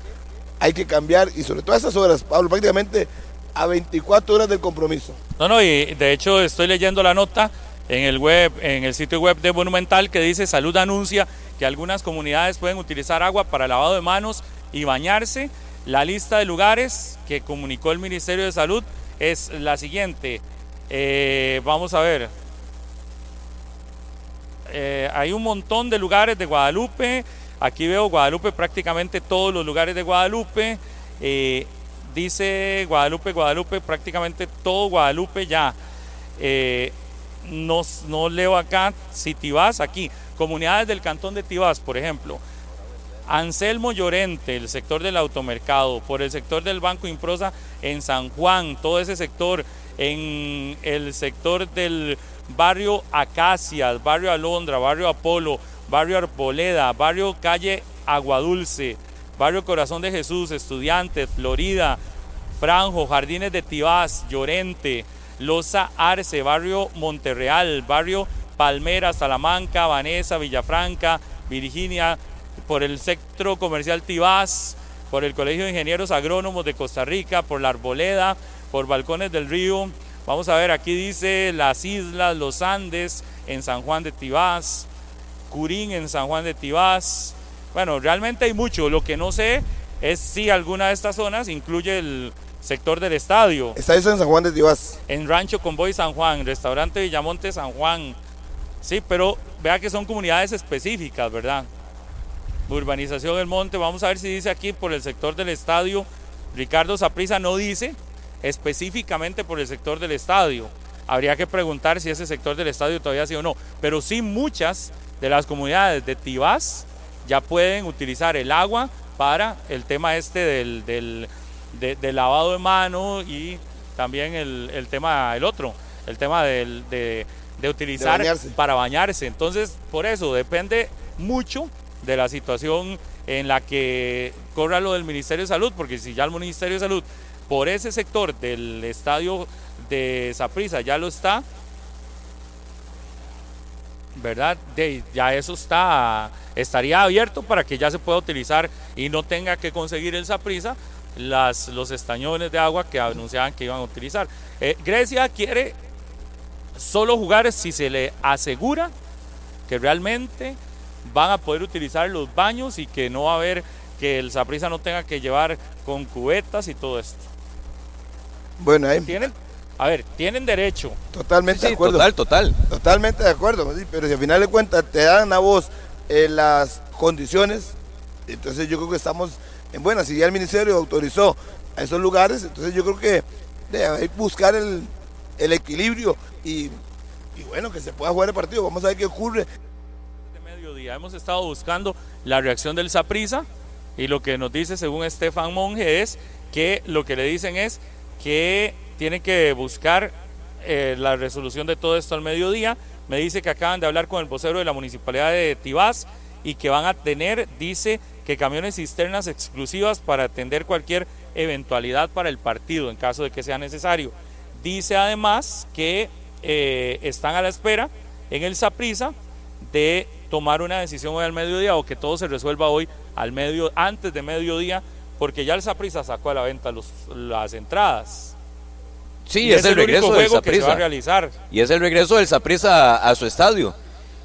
hay que cambiar. Y sobre todo a estas horas, Pablo, prácticamente a 24 horas del compromiso. No, no, y de hecho estoy leyendo la nota en el web, en el sitio web de Monumental que dice Salud anuncia que algunas comunidades pueden utilizar agua para lavado de manos y bañarse. La lista de lugares que comunicó el Ministerio de Salud es la siguiente. Eh, vamos a ver. Eh, hay un montón de lugares de Guadalupe. Aquí veo Guadalupe, prácticamente todos los lugares de Guadalupe. Eh, dice Guadalupe, Guadalupe, prácticamente todo Guadalupe ya. Eh, no, no leo acá si Tibás, aquí, comunidades del cantón de Tibás, por ejemplo. Anselmo Llorente, el sector del automercado, por el sector del Banco Improsa en San Juan, todo ese sector, en el sector del barrio Acacias, barrio Alondra, barrio Apolo, barrio Arboleda, barrio Calle Aguadulce, barrio Corazón de Jesús, Estudiantes, Florida, Franjo, Jardines de Tibás, Llorente, Loza Arce, barrio Monterreal, barrio Palmera, Salamanca, Vanessa, Villafranca, Virginia, por el centro comercial Tibás, por el Colegio de Ingenieros Agrónomos de Costa Rica, por la Arboleda, por Balcones del Río. Vamos a ver, aquí dice las islas, los Andes en San Juan de Tibás, Curín en San Juan de Tibás. Bueno, realmente hay mucho. Lo que no sé es si alguna de estas zonas incluye el sector del estadio. Está eso en San Juan de Tibás. En Rancho Convoy San Juan, Restaurante Villamonte San Juan. Sí, pero vea que son comunidades específicas, ¿verdad? Urbanización del Monte, vamos a ver si dice aquí por el sector del estadio. Ricardo Saprisa no dice específicamente por el sector del estadio. Habría que preguntar si ese sector del estadio todavía sí o no. Pero sí muchas de las comunidades de Tibás ya pueden utilizar el agua para el tema este del, del, de- del lavado de mano y también el, el tema, el otro, el tema del- de, de utilizar bañarse. para bañarse. Entonces, por eso depende mucho de la situación en la que corra lo del Ministerio de Salud, porque si ya el Ministerio de Salud por ese sector del estadio de Saprissa ya lo está, ¿verdad? De, ya eso está, estaría abierto para que ya se pueda utilizar y no tenga que conseguir el Saprissa las, los estañones de agua que anunciaban que iban a utilizar. Eh, Grecia quiere solo jugar si se le asegura que realmente van a poder utilizar los baños y que no va a haber que el Saprisa no tenga que llevar con cubetas y todo esto. Bueno, ahí. ¿Tienen? A ver, tienen derecho. Totalmente Sí, de acuerdo. total, total. Totalmente de acuerdo, sí, pero si al final de cuentas te dan a vos eh, las condiciones, entonces yo creo que estamos en buenas. Si ya el ministerio autorizó a esos lugares, entonces yo creo que debe buscar el, el equilibrio y, y bueno, que se pueda jugar el partido. Vamos a ver qué ocurre. de mediodía. Hemos estado buscando la reacción del Saprisa y lo que nos dice, según Estefan Monge, es que lo que le dicen es que tienen que buscar eh, la resolución de todo esto al mediodía. Me dice que acaban de hablar con el vocero de la municipalidad de Tibás y que van a tener, dice, que camiones cisternas exclusivas para atender cualquier eventualidad para el partido en caso de que sea necesario. Dice además que eh, están a la espera en el Saprisa de tomar una decisión hoy al mediodía o que todo se resuelva hoy al medio, antes de mediodía, porque ya el Saprisa sacó a la venta los, las entradas. Sí, es, el regreso del juego que se va a Saprissa. realizar. Y es el regreso del Saprissa a, a su estadio.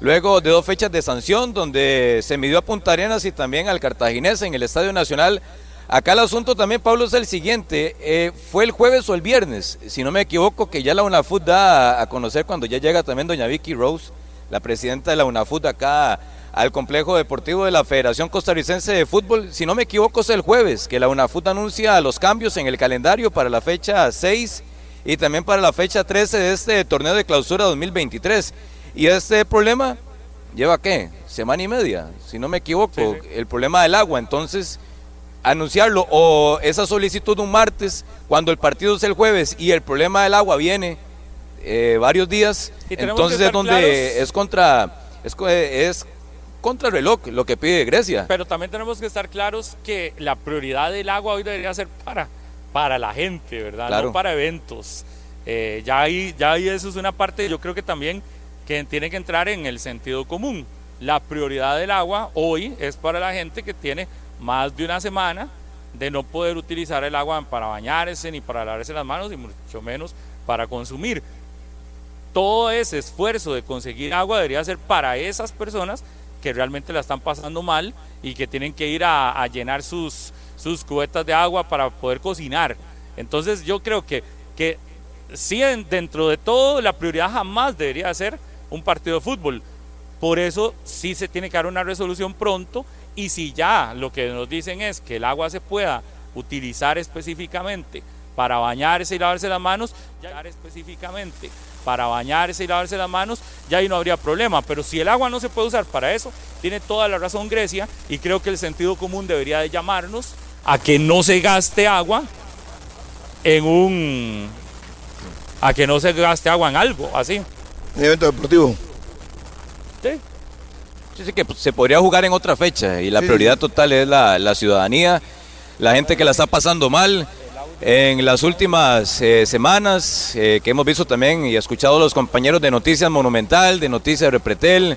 Luego de dos fechas de sanción, donde se midió a Punta Arenas y también al Cartaginés en el Estadio Nacional. Acá el asunto también, Pablo, es el siguiente. eh, ¿Fue el jueves o el viernes? Si no me equivoco, que ya la UNAFUT da a, a conocer cuando ya llega también doña Vicky Rose, la presidenta de la UNAFUT acá al complejo deportivo de la Federación Costarricense de Fútbol. Si no me equivoco, es el jueves que la UNAFUT anuncia los cambios en el calendario para la fecha 6 y también para la fecha 13 de este torneo de clausura 2023. Y este problema lleva qué? Semana y media, si no me equivoco, Sí, sí. el problema del agua. Entonces, anunciarlo o esa solicitud un martes cuando el partido es el jueves y el problema del agua viene eh, varios días, entonces es donde claros. es contra es, co- es contra el reloj lo que pide Grecia. Pero también tenemos que estar claros que la prioridad del agua hoy debería ser para, para la gente, ¿verdad? Claro. No para eventos. Eh, ya, ahí, ya ahí eso es una parte, yo creo que también que tiene que entrar en el sentido común. La prioridad del agua hoy es para la gente que tiene más de una semana de no poder utilizar el agua para bañarse ni para lavarse las manos y mucho menos para consumir todo ese esfuerzo de conseguir agua debería ser para esas personas que realmente la están pasando mal y que tienen que ir a, a llenar sus, sus cubetas de agua para poder cocinar. Entonces yo creo que, que sí en- dentro de todo la prioridad jamás debería ser un partido de fútbol. Por eso sí se tiene que dar una resolución pronto y si ya lo que nos dicen es que el agua se pueda utilizar específicamente para bañarse y lavarse las manos, ya específicamente para bañarse y lavarse las manos, ya ahí no habría problema. Pero si el agua no se puede usar para eso, tiene toda la razón Grecia y creo que el sentido común debería de llamarnos a que no se gaste agua en un... a que no se gaste agua en algo, así. En evento deportivo. ¿sí? Sí, sí, que se podría jugar en otra fecha y la Sí, prioridad sí. total es la, la ciudadanía, la gente que la está pasando mal. En las últimas eh, semanas eh, que hemos visto también y escuchado a los compañeros de Noticias Monumental, de Noticias Repretel,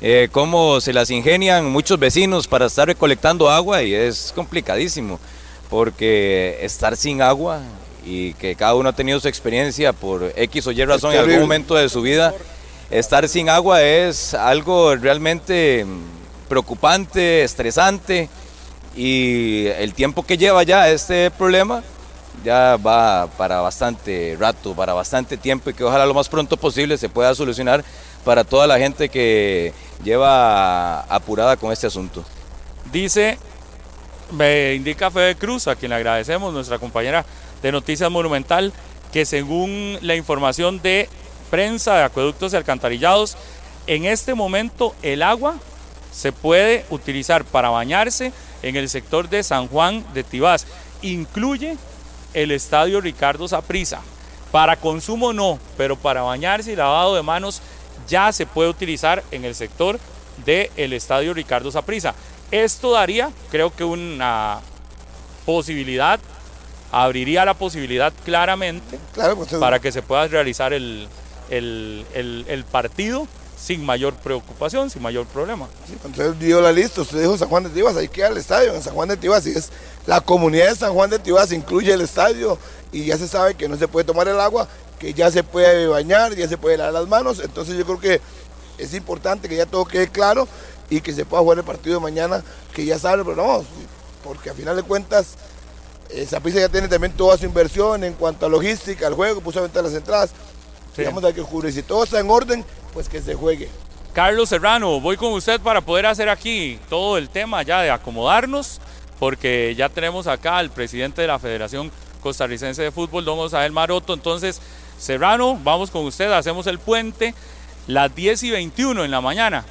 eh, cómo se las ingenian muchos vecinos para estar recolectando agua y es complicadísimo porque estar sin agua y que cada uno ha tenido su experiencia por X o Y razón en algún momento de su vida, estar sin agua es algo realmente mm, preocupante, estresante y el tiempo que lleva ya este problema ya va para bastante rato, para bastante tiempo y que ojalá lo más pronto posible se pueda solucionar para toda la gente que lleva apurada con este asunto. Dice, me indica Fede Cruz, a quien le agradecemos, nuestra compañera de Noticias Monumental, que según la información de prensa de acueductos y alcantarillados, en este momento el agua se puede utilizar para bañarse en el sector de San Juan de Tibás. Incluye el estadio Ricardo Saprissa. Para consumo no, pero para bañarse y lavado de manos ya se puede utilizar en el sector del estadio Ricardo Saprissa. Esto daría, creo que una posibilidad, abriría la posibilidad claramente Claro, pues, para que se pueda realizar el, el- el- el partido sin mayor preocupación, sin mayor problema. Sí, cuando usted dio la lista, usted dijo San Juan de Tibás, ahí queda el estadio en San Juan de Tibás. Y es la comunidad de San Juan de Tibás incluye el estadio y ya se sabe que no se puede tomar el agua, que ya se puede bañar, ya se puede lavar las manos. Entonces yo creo que es importante que ya todo quede claro y que se pueda jugar el partido de mañana, que ya sabe, pero no, porque al final de cuentas esa pista ya tiene también toda su inversión en cuanto a logística, al juego, puso a vender las entradas. Digamos que y si todo está en orden, pues que se juegue. Carlos Serrano, voy con usted para poder hacer aquí todo el tema ya de acomodarnos, porque ya tenemos acá al presidente de la Federación Costarricense de Fútbol, don Osael Maroto. Entonces, Serrano, vamos con usted, hacemos el puente las 10 y 21 en la mañana.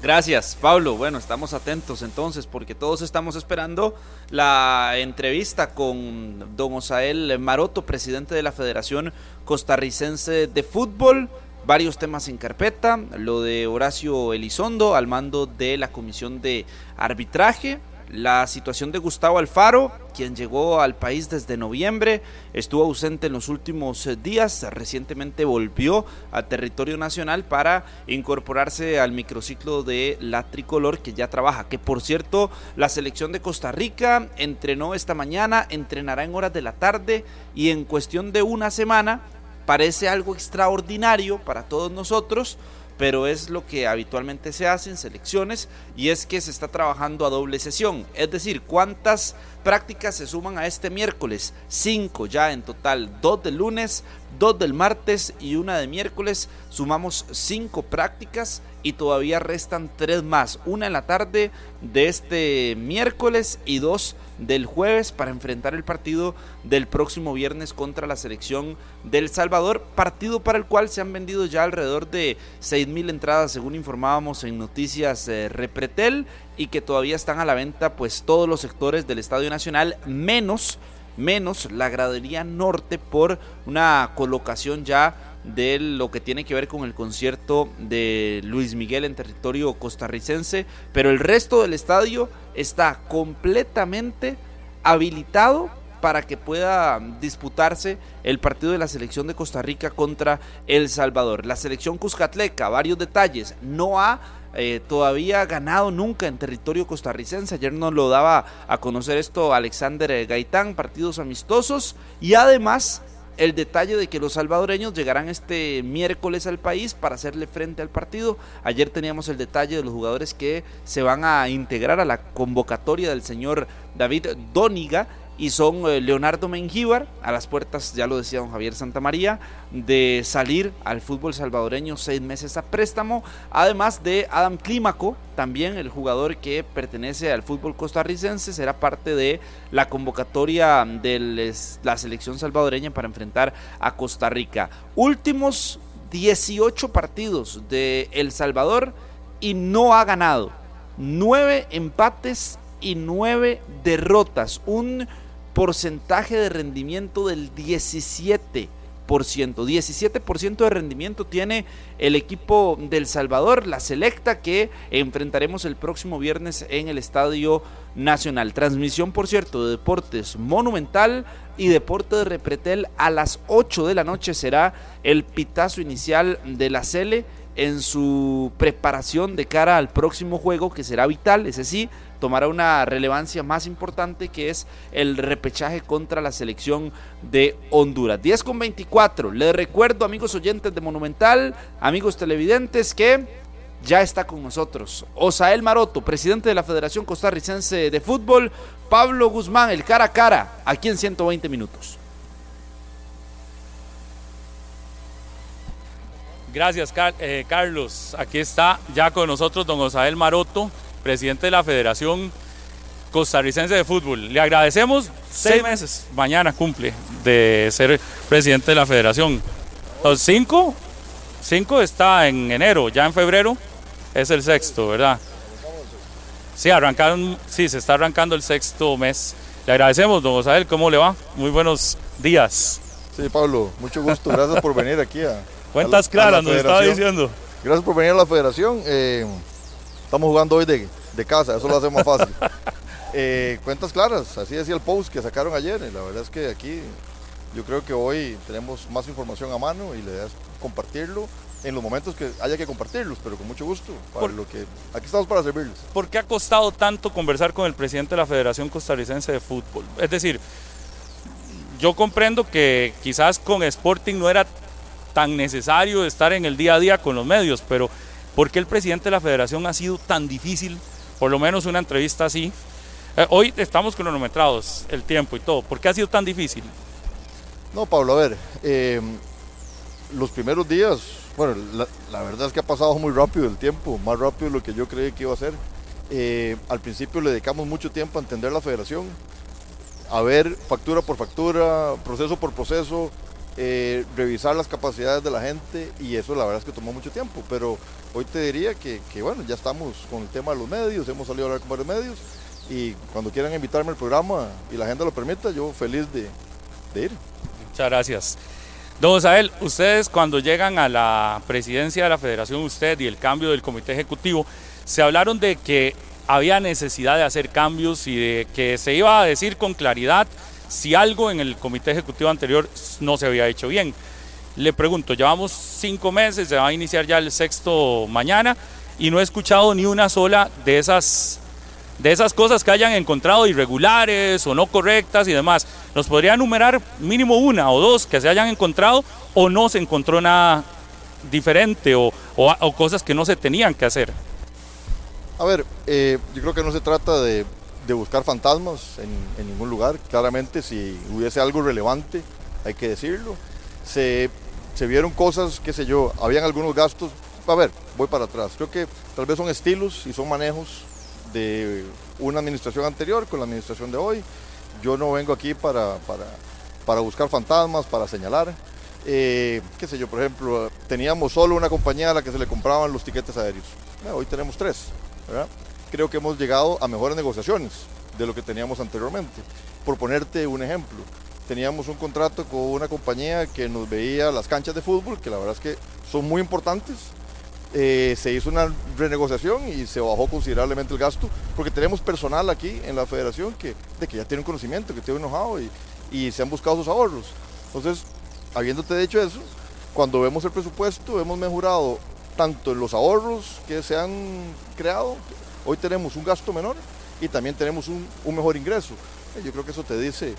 Gracias, Pablo. Bueno, estamos atentos entonces porque todos estamos esperando la entrevista con don Osael Maroto, presidente de la Federación Costarricense de Fútbol. Varios temas en carpeta, lo de Horacio Elizondo al mando de la Comisión de Arbitraje, la situación de Gustavo Alfaro, quien llegó al país desde noviembre, estuvo ausente en los últimos eh, días, recientemente volvió a territorio nacional para incorporarse al microciclo de la tricolor que ya trabaja, que por cierto la selección de Costa Rica entrenó esta mañana, entrenará en horas de la tarde y en cuestión de una semana parece algo extraordinario para todos nosotros pero es lo que habitualmente se hace en selecciones y es que se está trabajando a doble sesión. Es decir, ¿cuántas prácticas se suman a este miércoles? Cinco ya en total, dos del lunes, dos del martes y una de miércoles. Sumamos cinco prácticas y todavía restan tres más, una en la tarde de este miércoles y dos del jueves para enfrentar el partido del próximo viernes contra la selección del Salvador, partido para el cual se han vendido ya alrededor de mil entradas según informábamos en Noticias eh, Repretel y que todavía están a la venta pues todos los sectores del Estadio Nacional menos menos la gradería norte por una colocación ya de lo que tiene que ver con el concierto de Luis Miguel en territorio costarricense, pero el resto del estadio está completamente habilitado para que pueda disputarse el partido de la selección de Costa Rica contra El Salvador. La selección Cuscatleca, varios detalles, no ha eh, todavía ganado nunca en territorio costarricense. Ayer nos lo daba a conocer esto Alexander Gaitán, partidos amistosos y además el detalle de que los salvadoreños llegarán este miércoles al país para hacerle frente al partido. Ayer teníamos el detalle de los jugadores que se van a integrar a la convocatoria del señor David Dóniga y son eh, Leonardo Mengíbar, a las puertas, ya lo decía don Javier Santamaría, de salir al fútbol salvadoreño seis meses a préstamo, además de Adam Clímaco, también el jugador que pertenece al fútbol costarricense, será parte de la convocatoria de la selección salvadoreña para enfrentar a Costa Rica. Últimos 18 partidos de El Salvador y no ha ganado. Nueve empates y nueve derrotas. Un porcentaje de rendimiento del 17%. 17% de rendimiento tiene el equipo del Salvador, la selecta que enfrentaremos el próximo viernes en el Estadio Nacional. Transmisión, por cierto, de Deportes Monumental y Deporte de Repretel a las 8 de la noche será el pitazo inicial de la Cele en su preparación de cara al próximo juego que será vital, ese sí, tomará una relevancia más importante que es el repechaje contra la selección de Honduras. 10 con 24. Les recuerdo, amigos oyentes de Monumental, amigos televidentes, que ya está con nosotros Osael Maroto, presidente de la Federación Costarricense de Fútbol, Pablo Guzmán, el cara a cara, aquí en 120 minutos. Gracias, eh, Carlos. Aquí está ya con nosotros don Osael Maroto, presidente de la Federación Costarricense de Fútbol. Le agradecemos seis meses, mañana cumple, de ser presidente de la Federación. Los cinco, cinco está en enero, ya en febrero es el sexto, ¿verdad? Sí, arrancaron, sí, se está arrancando el sexto mes. Le agradecemos, don Osael, ¿cómo le va? Muy buenos días. Sí, Pablo, mucho gusto, gracias por venir aquí a... Cuentas claras, nos estaba diciendo. Gracias por venir a la federación. Eh, estamos jugando hoy de, de casa, eso lo hace más fácil. Eh, cuentas claras, así decía el post que sacaron ayer. La verdad es que aquí yo creo que hoy tenemos más información a mano y la idea es compartirlo en los momentos que haya que compartirlos, pero con mucho gusto. Para lo que aquí estamos para servirles. ¿Por qué ha costado tanto conversar con el presidente de la Federación Costarricense de Fútbol? Es decir, yo comprendo que quizás con Sporting no era tan necesario estar en el día a día con los medios, pero ¿Por qué el presidente de la federación ha sido tan difícil, por lo menos una entrevista así? Eh, hoy estamos cronometrados, el tiempo y todo. ¿Por qué ha sido tan difícil? No, Pablo, a ver, eh, los primeros días, bueno, la, verdad es que ha pasado muy rápido el tiempo, más rápido de lo que yo creí que iba a ser. Eh, al principio le dedicamos mucho tiempo a entender la federación, a ver factura por factura, proceso por proceso, eh, revisar las capacidades de la gente y eso la verdad es que tomó mucho tiempo, pero hoy te diría que, bueno, ya estamos con el tema de los medios, hemos salido a hablar con varios medios y cuando quieran invitarme al programa y la agenda lo permita, yo feliz de, ir. Muchas gracias. Don Sael, ustedes cuando llegan a la presidencia de la federación, usted y el cambio del comité ejecutivo, se hablaron de que había necesidad de hacer cambios y de que se iba a decir con claridad si algo en el comité ejecutivo anterior no se había hecho bien. Le pregunto, llevamos cinco meses, se va a iniciar ya el sexto mañana y no he escuchado ni una sola de esas, de esas cosas que hayan encontrado irregulares o no correctas y demás. ¿Nos podría enumerar mínimo una o dos que se hayan encontrado o no se encontró nada diferente o, cosas que no se tenían que hacer? A ver, eh, yo creo que no se trata de de buscar fantasmas en, ningún lugar. Claramente, si hubiese algo relevante, hay que decirlo. Se, se vieron cosas, qué sé yo, habían algunos gastos. A ver, voy para atrás. Creo que tal vez son estilos y son manejos de una administración anterior con la administración de hoy. Yo no vengo aquí para, para, para buscar fantasmas, para señalar. Eh, qué sé yo, por ejemplo, teníamos solo una compañía a la que se le compraban los tiquetes aéreos. hoy tenemos tres, ¿verdad? Creo que hemos llegado a mejores negociaciones de lo que teníamos anteriormente. Por ponerte un ejemplo, teníamos un contrato con una compañía que nos veía las canchas de fútbol, que la verdad es que son muy importantes. Eh, se hizo una renegociación y se bajó considerablemente el gasto, porque tenemos personal aquí en la federación que, de que ya tiene un conocimiento, que tiene un know y, y se han buscado sus ahorros. Entonces, habiéndote dicho eso, cuando vemos el presupuesto, hemos mejorado tanto en los ahorros que se han creado, Hoy tenemos un gasto menor y también tenemos un, mejor ingreso. Eh, yo creo que eso te dice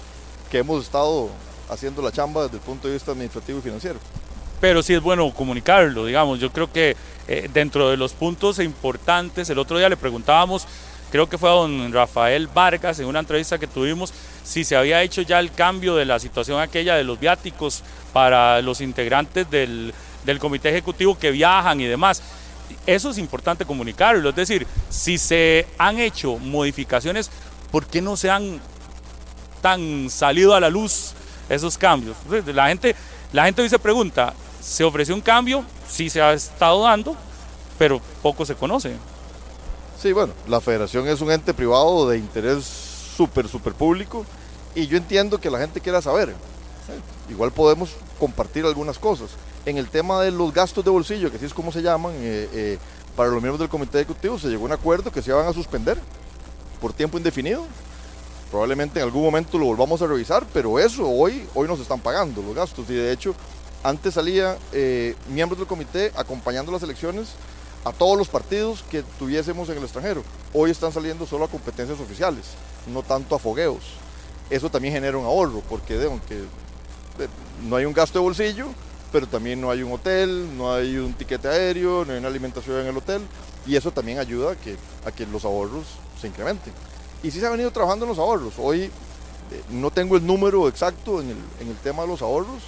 que hemos estado haciendo la chamba desde el punto de vista administrativo y financiero. Pero sí es bueno comunicarlo, digamos. Yo creo que eh, dentro de los puntos importantes, el otro día le preguntábamos, creo que fue a don Rafael Vargas en una entrevista que tuvimos, si se había hecho ya el cambio de la situación aquella de los viáticos para los integrantes del, del comité ejecutivo que viajan y demás eso es importante comunicarlo. Es decir, si se han hecho modificaciones, ¿por qué no se han tan salido a la luz esos cambios? La gente, la gente hoy se pregunta, ¿se ofreció un cambio? Sí se ha estado dando, pero poco se conoce. Sí, bueno, la federación es un ente privado de interés súper, súper público y yo entiendo que la gente quiera saber. Igual podemos compartir algunas cosas en el tema de los gastos de bolsillo, que así es como se llaman, eh, eh, para los miembros del comité ejecutivo se llegó a un acuerdo que se iban a suspender por tiempo indefinido. Probablemente en algún momento lo volvamos a revisar, pero eso hoy, hoy nos están pagando los gastos. Y de hecho, antes salía eh, miembros del comité acompañando las elecciones a todos los partidos que tuviésemos en el extranjero. Hoy están saliendo solo a competencias oficiales, no tanto a fogueos. Eso también genera un ahorro, porque aunque no hay un gasto de bolsillo, pero también no hay un hotel, no hay un tiquete aéreo, no hay una alimentación en el hotel y eso también ayuda a que, a que los ahorros se incrementen. Y sí se ha venido trabajando en los ahorros. Hoy eh, no tengo el número exacto en el, en el, tema de los ahorros,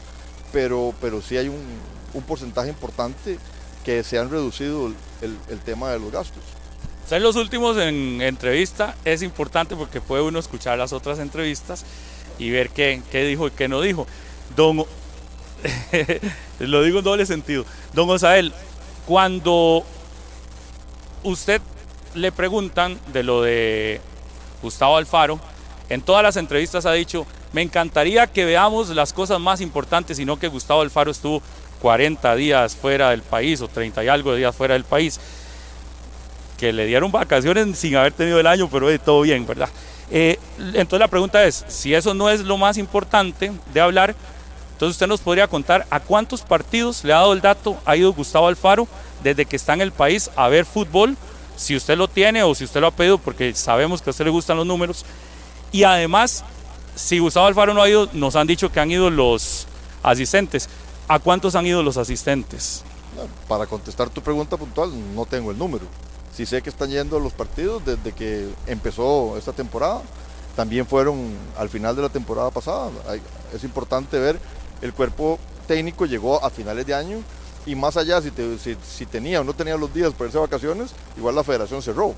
pero, pero sí hay un, un porcentaje importante que se han reducido el, el, tema de los gastos. Ser los últimos en entrevista es importante porque puede uno escuchar las otras entrevistas y ver qué, qué dijo y qué no dijo. Don lo digo en doble sentido. Don Osael, cuando usted le preguntan de lo de Gustavo Alfaro, en todas las entrevistas ha dicho, me encantaría que veamos las cosas más importantes, sino que Gustavo Alfaro estuvo 40 días fuera del país o 30 y algo de días fuera del país, que le dieron vacaciones sin haber tenido el año, pero todo bien, ¿verdad? Eh, entonces la pregunta es, si eso no es lo más importante de hablar, entonces usted nos podría contar a cuántos partidos le ha dado el dato, ha ido Gustavo Alfaro desde que está en el país a ver fútbol, si usted lo tiene o si usted lo ha pedido, porque sabemos que a usted le gustan los números. Y además, si Gustavo Alfaro no ha ido, nos han dicho que han ido los asistentes. ¿A cuántos han ido los asistentes? Para contestar tu pregunta puntual, no tengo el número. Sí sé que están yendo los partidos desde que empezó esta temporada. También fueron al final de la temporada pasada. Es importante ver, el cuerpo técnico llegó a finales de año y más allá, si, tenía o no tenía los días para irse de vacaciones, igual la federación cerró.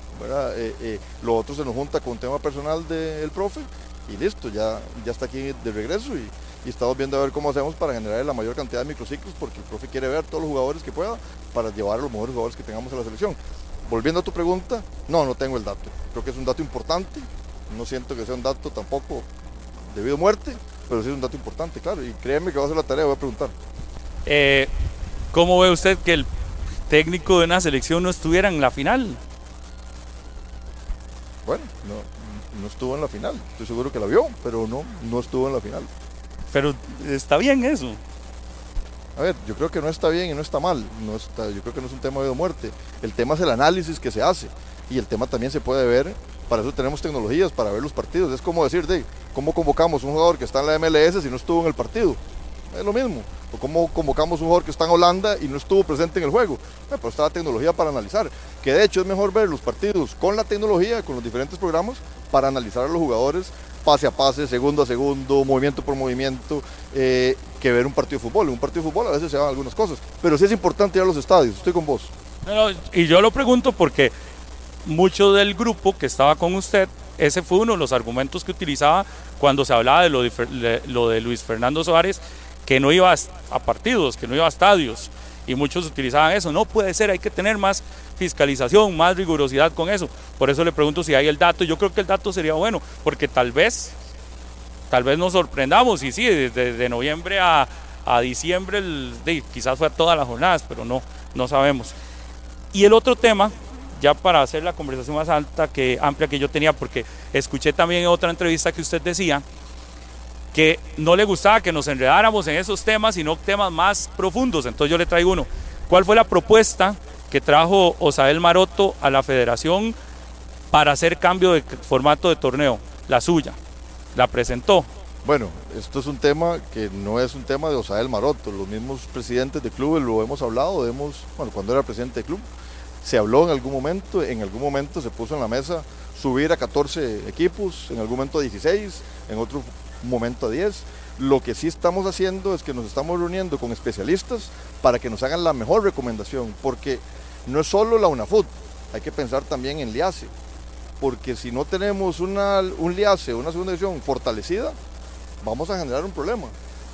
Eh, eh, lo otro se nos junta con tema personal del profe y listo, ya, ya está aquí de regreso y, estamos viendo a ver cómo hacemos para generar la mayor cantidad de microciclos porque el profe quiere ver todos los jugadores que pueda para llevar a los mejores jugadores que tengamos en la selección. Volviendo a tu pregunta, no, no tengo el dato. Creo que es un dato importante, no siento que sea un dato tampoco debido a muerte, pero sí es un dato importante, claro, y créeme que va a hacer la tarea, voy a preguntar. Eh, ¿Cómo ve usted que el técnico de una selección no estuviera en la final? Bueno, no, estuvo en la final. Estoy seguro que la vio, pero no, no estuvo en la final. Pero está bien eso. A ver, yo creo que no está bien y no está mal. No está, yo creo que no es un tema de muerte. El tema es el análisis que se hace. Y el tema también se puede ver. Para eso tenemos tecnologías, para ver los partidos. Es como decir, de, ¿cómo convocamos un jugador que está en la MLS si no estuvo en el partido? Es lo mismo. O cómo convocamos un jugador que está en Holanda y no estuvo presente en el juego. Eh, pero está la tecnología para analizar. Que de hecho es mejor ver los partidos con la tecnología, con los diferentes programas, para analizar a los jugadores pase a pase, segundo a segundo, movimiento por movimiento, eh, que ver un partido de fútbol. En un partido de fútbol a veces se dan algunas cosas. Pero sí es importante ir a los estadios. Estoy con vos. y yo lo pregunto porque mucho del grupo que estaba con usted, ese fue uno de los argumentos que utilizaba cuando se hablaba de lo de, Luis Fernando Suárez que no iba a partidos, que no iba a estadios. Y muchos utilizaban eso. No puede ser, hay que tener más fiscalización, más rigurosidad con eso. Por eso le pregunto si hay el dato. Yo creo que el dato sería bueno, porque tal vez, tal vez nos sorprendamos. Y sí, desde noviembre a, diciembre, quizás fue a todas las jornadas, pero no, no sabemos. Y el otro tema, ya para hacer la conversación más alta que amplia que yo tenía, porque escuché también en otra entrevista que usted decía que no le gustaba que nos enredáramos en esos temas, sino temas más profundos. Entonces yo le traigo uno. ¿Cuál fue la propuesta que trajo Osael Maroto a la federación para hacer cambio de formato de torneo? La suya. La presentó. Bueno, esto es un tema que no es un tema de Osael Maroto. Los mismos presidentes de clubes lo hemos hablado, hemos, bueno, cuando era presidente de club, se habló en algún momento, en algún momento se puso en la mesa subir a 14 equipos, en algún momento a 16, en otro momento a 10. Lo que sí estamos haciendo es que nos estamos reuniendo con especialistas para que nos hagan la mejor recomendación, porque no es solo la UNAFUT, hay que pensar también en LIACE, porque si no tenemos una, un LIACE, una segunda división fortalecida, vamos a generar un problema,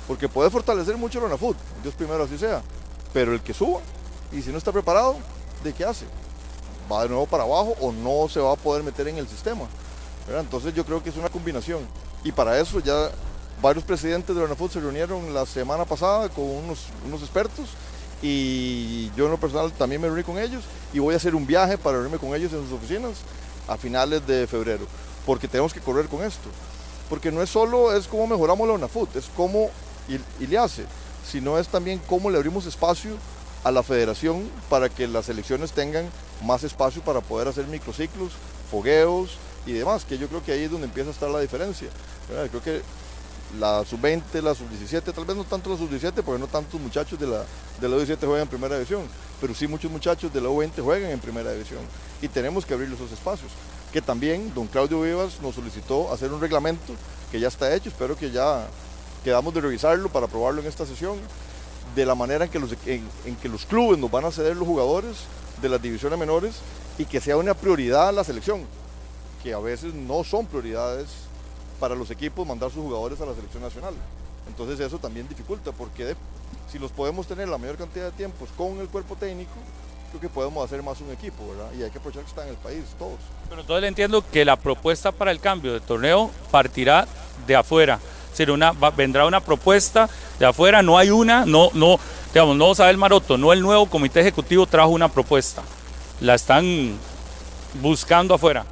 porque puede fortalecer mucho la UNAFUT, Dios primero así sea, pero el que suba, y si no está preparado, ¿de qué hace? Va de nuevo para abajo o no se va a poder meter en el sistema. Entonces yo creo que es una combinación. Y para eso ya varios presidentes de la UNAFUT se reunieron la semana pasada con unos, unos expertos y yo en lo personal también me reuní con ellos y voy a hacer un viaje para reunirme con ellos en sus oficinas a finales de febrero, porque tenemos que correr con esto. Porque no es solo es cómo mejoramos la UNAFUT, es cómo, y, y le hace, sino es también cómo le abrimos espacio a la federación para que las elecciones tengan más espacio para poder hacer microciclos, fogueos, y demás, que yo creo que ahí es donde empieza a estar la diferencia. Creo que la sub-20, la sub-17, tal vez no tanto la sub-17, porque no tantos muchachos de la, de la U-17 juegan en primera división, pero sí muchos muchachos de la U-20 juegan en primera división y tenemos que abrir esos espacios. Que también don Claudio Vivas nos solicitó hacer un reglamento que ya está hecho, espero que ya quedamos de revisarlo para aprobarlo en esta sesión, de la manera en que los, en que los clubes nos van a ceder los jugadores de las divisiones menores y que sea una prioridad la selección que a veces no son prioridades para los equipos mandar sus jugadores a la selección nacional. Entonces eso también dificulta porque si los podemos tener la mayor cantidad de tiempos con el cuerpo técnico, creo que podemos hacer más un equipo, ¿verdad? Y hay que aprovechar que están en el país todos. Pero entonces le entiendo que la propuesta para el cambio de torneo partirá de afuera. Será una, vendrá una propuesta de afuera, no hay una, no, no, digamos, no sabe el Maroto, no el nuevo comité ejecutivo trajo una propuesta. La están buscando afuera.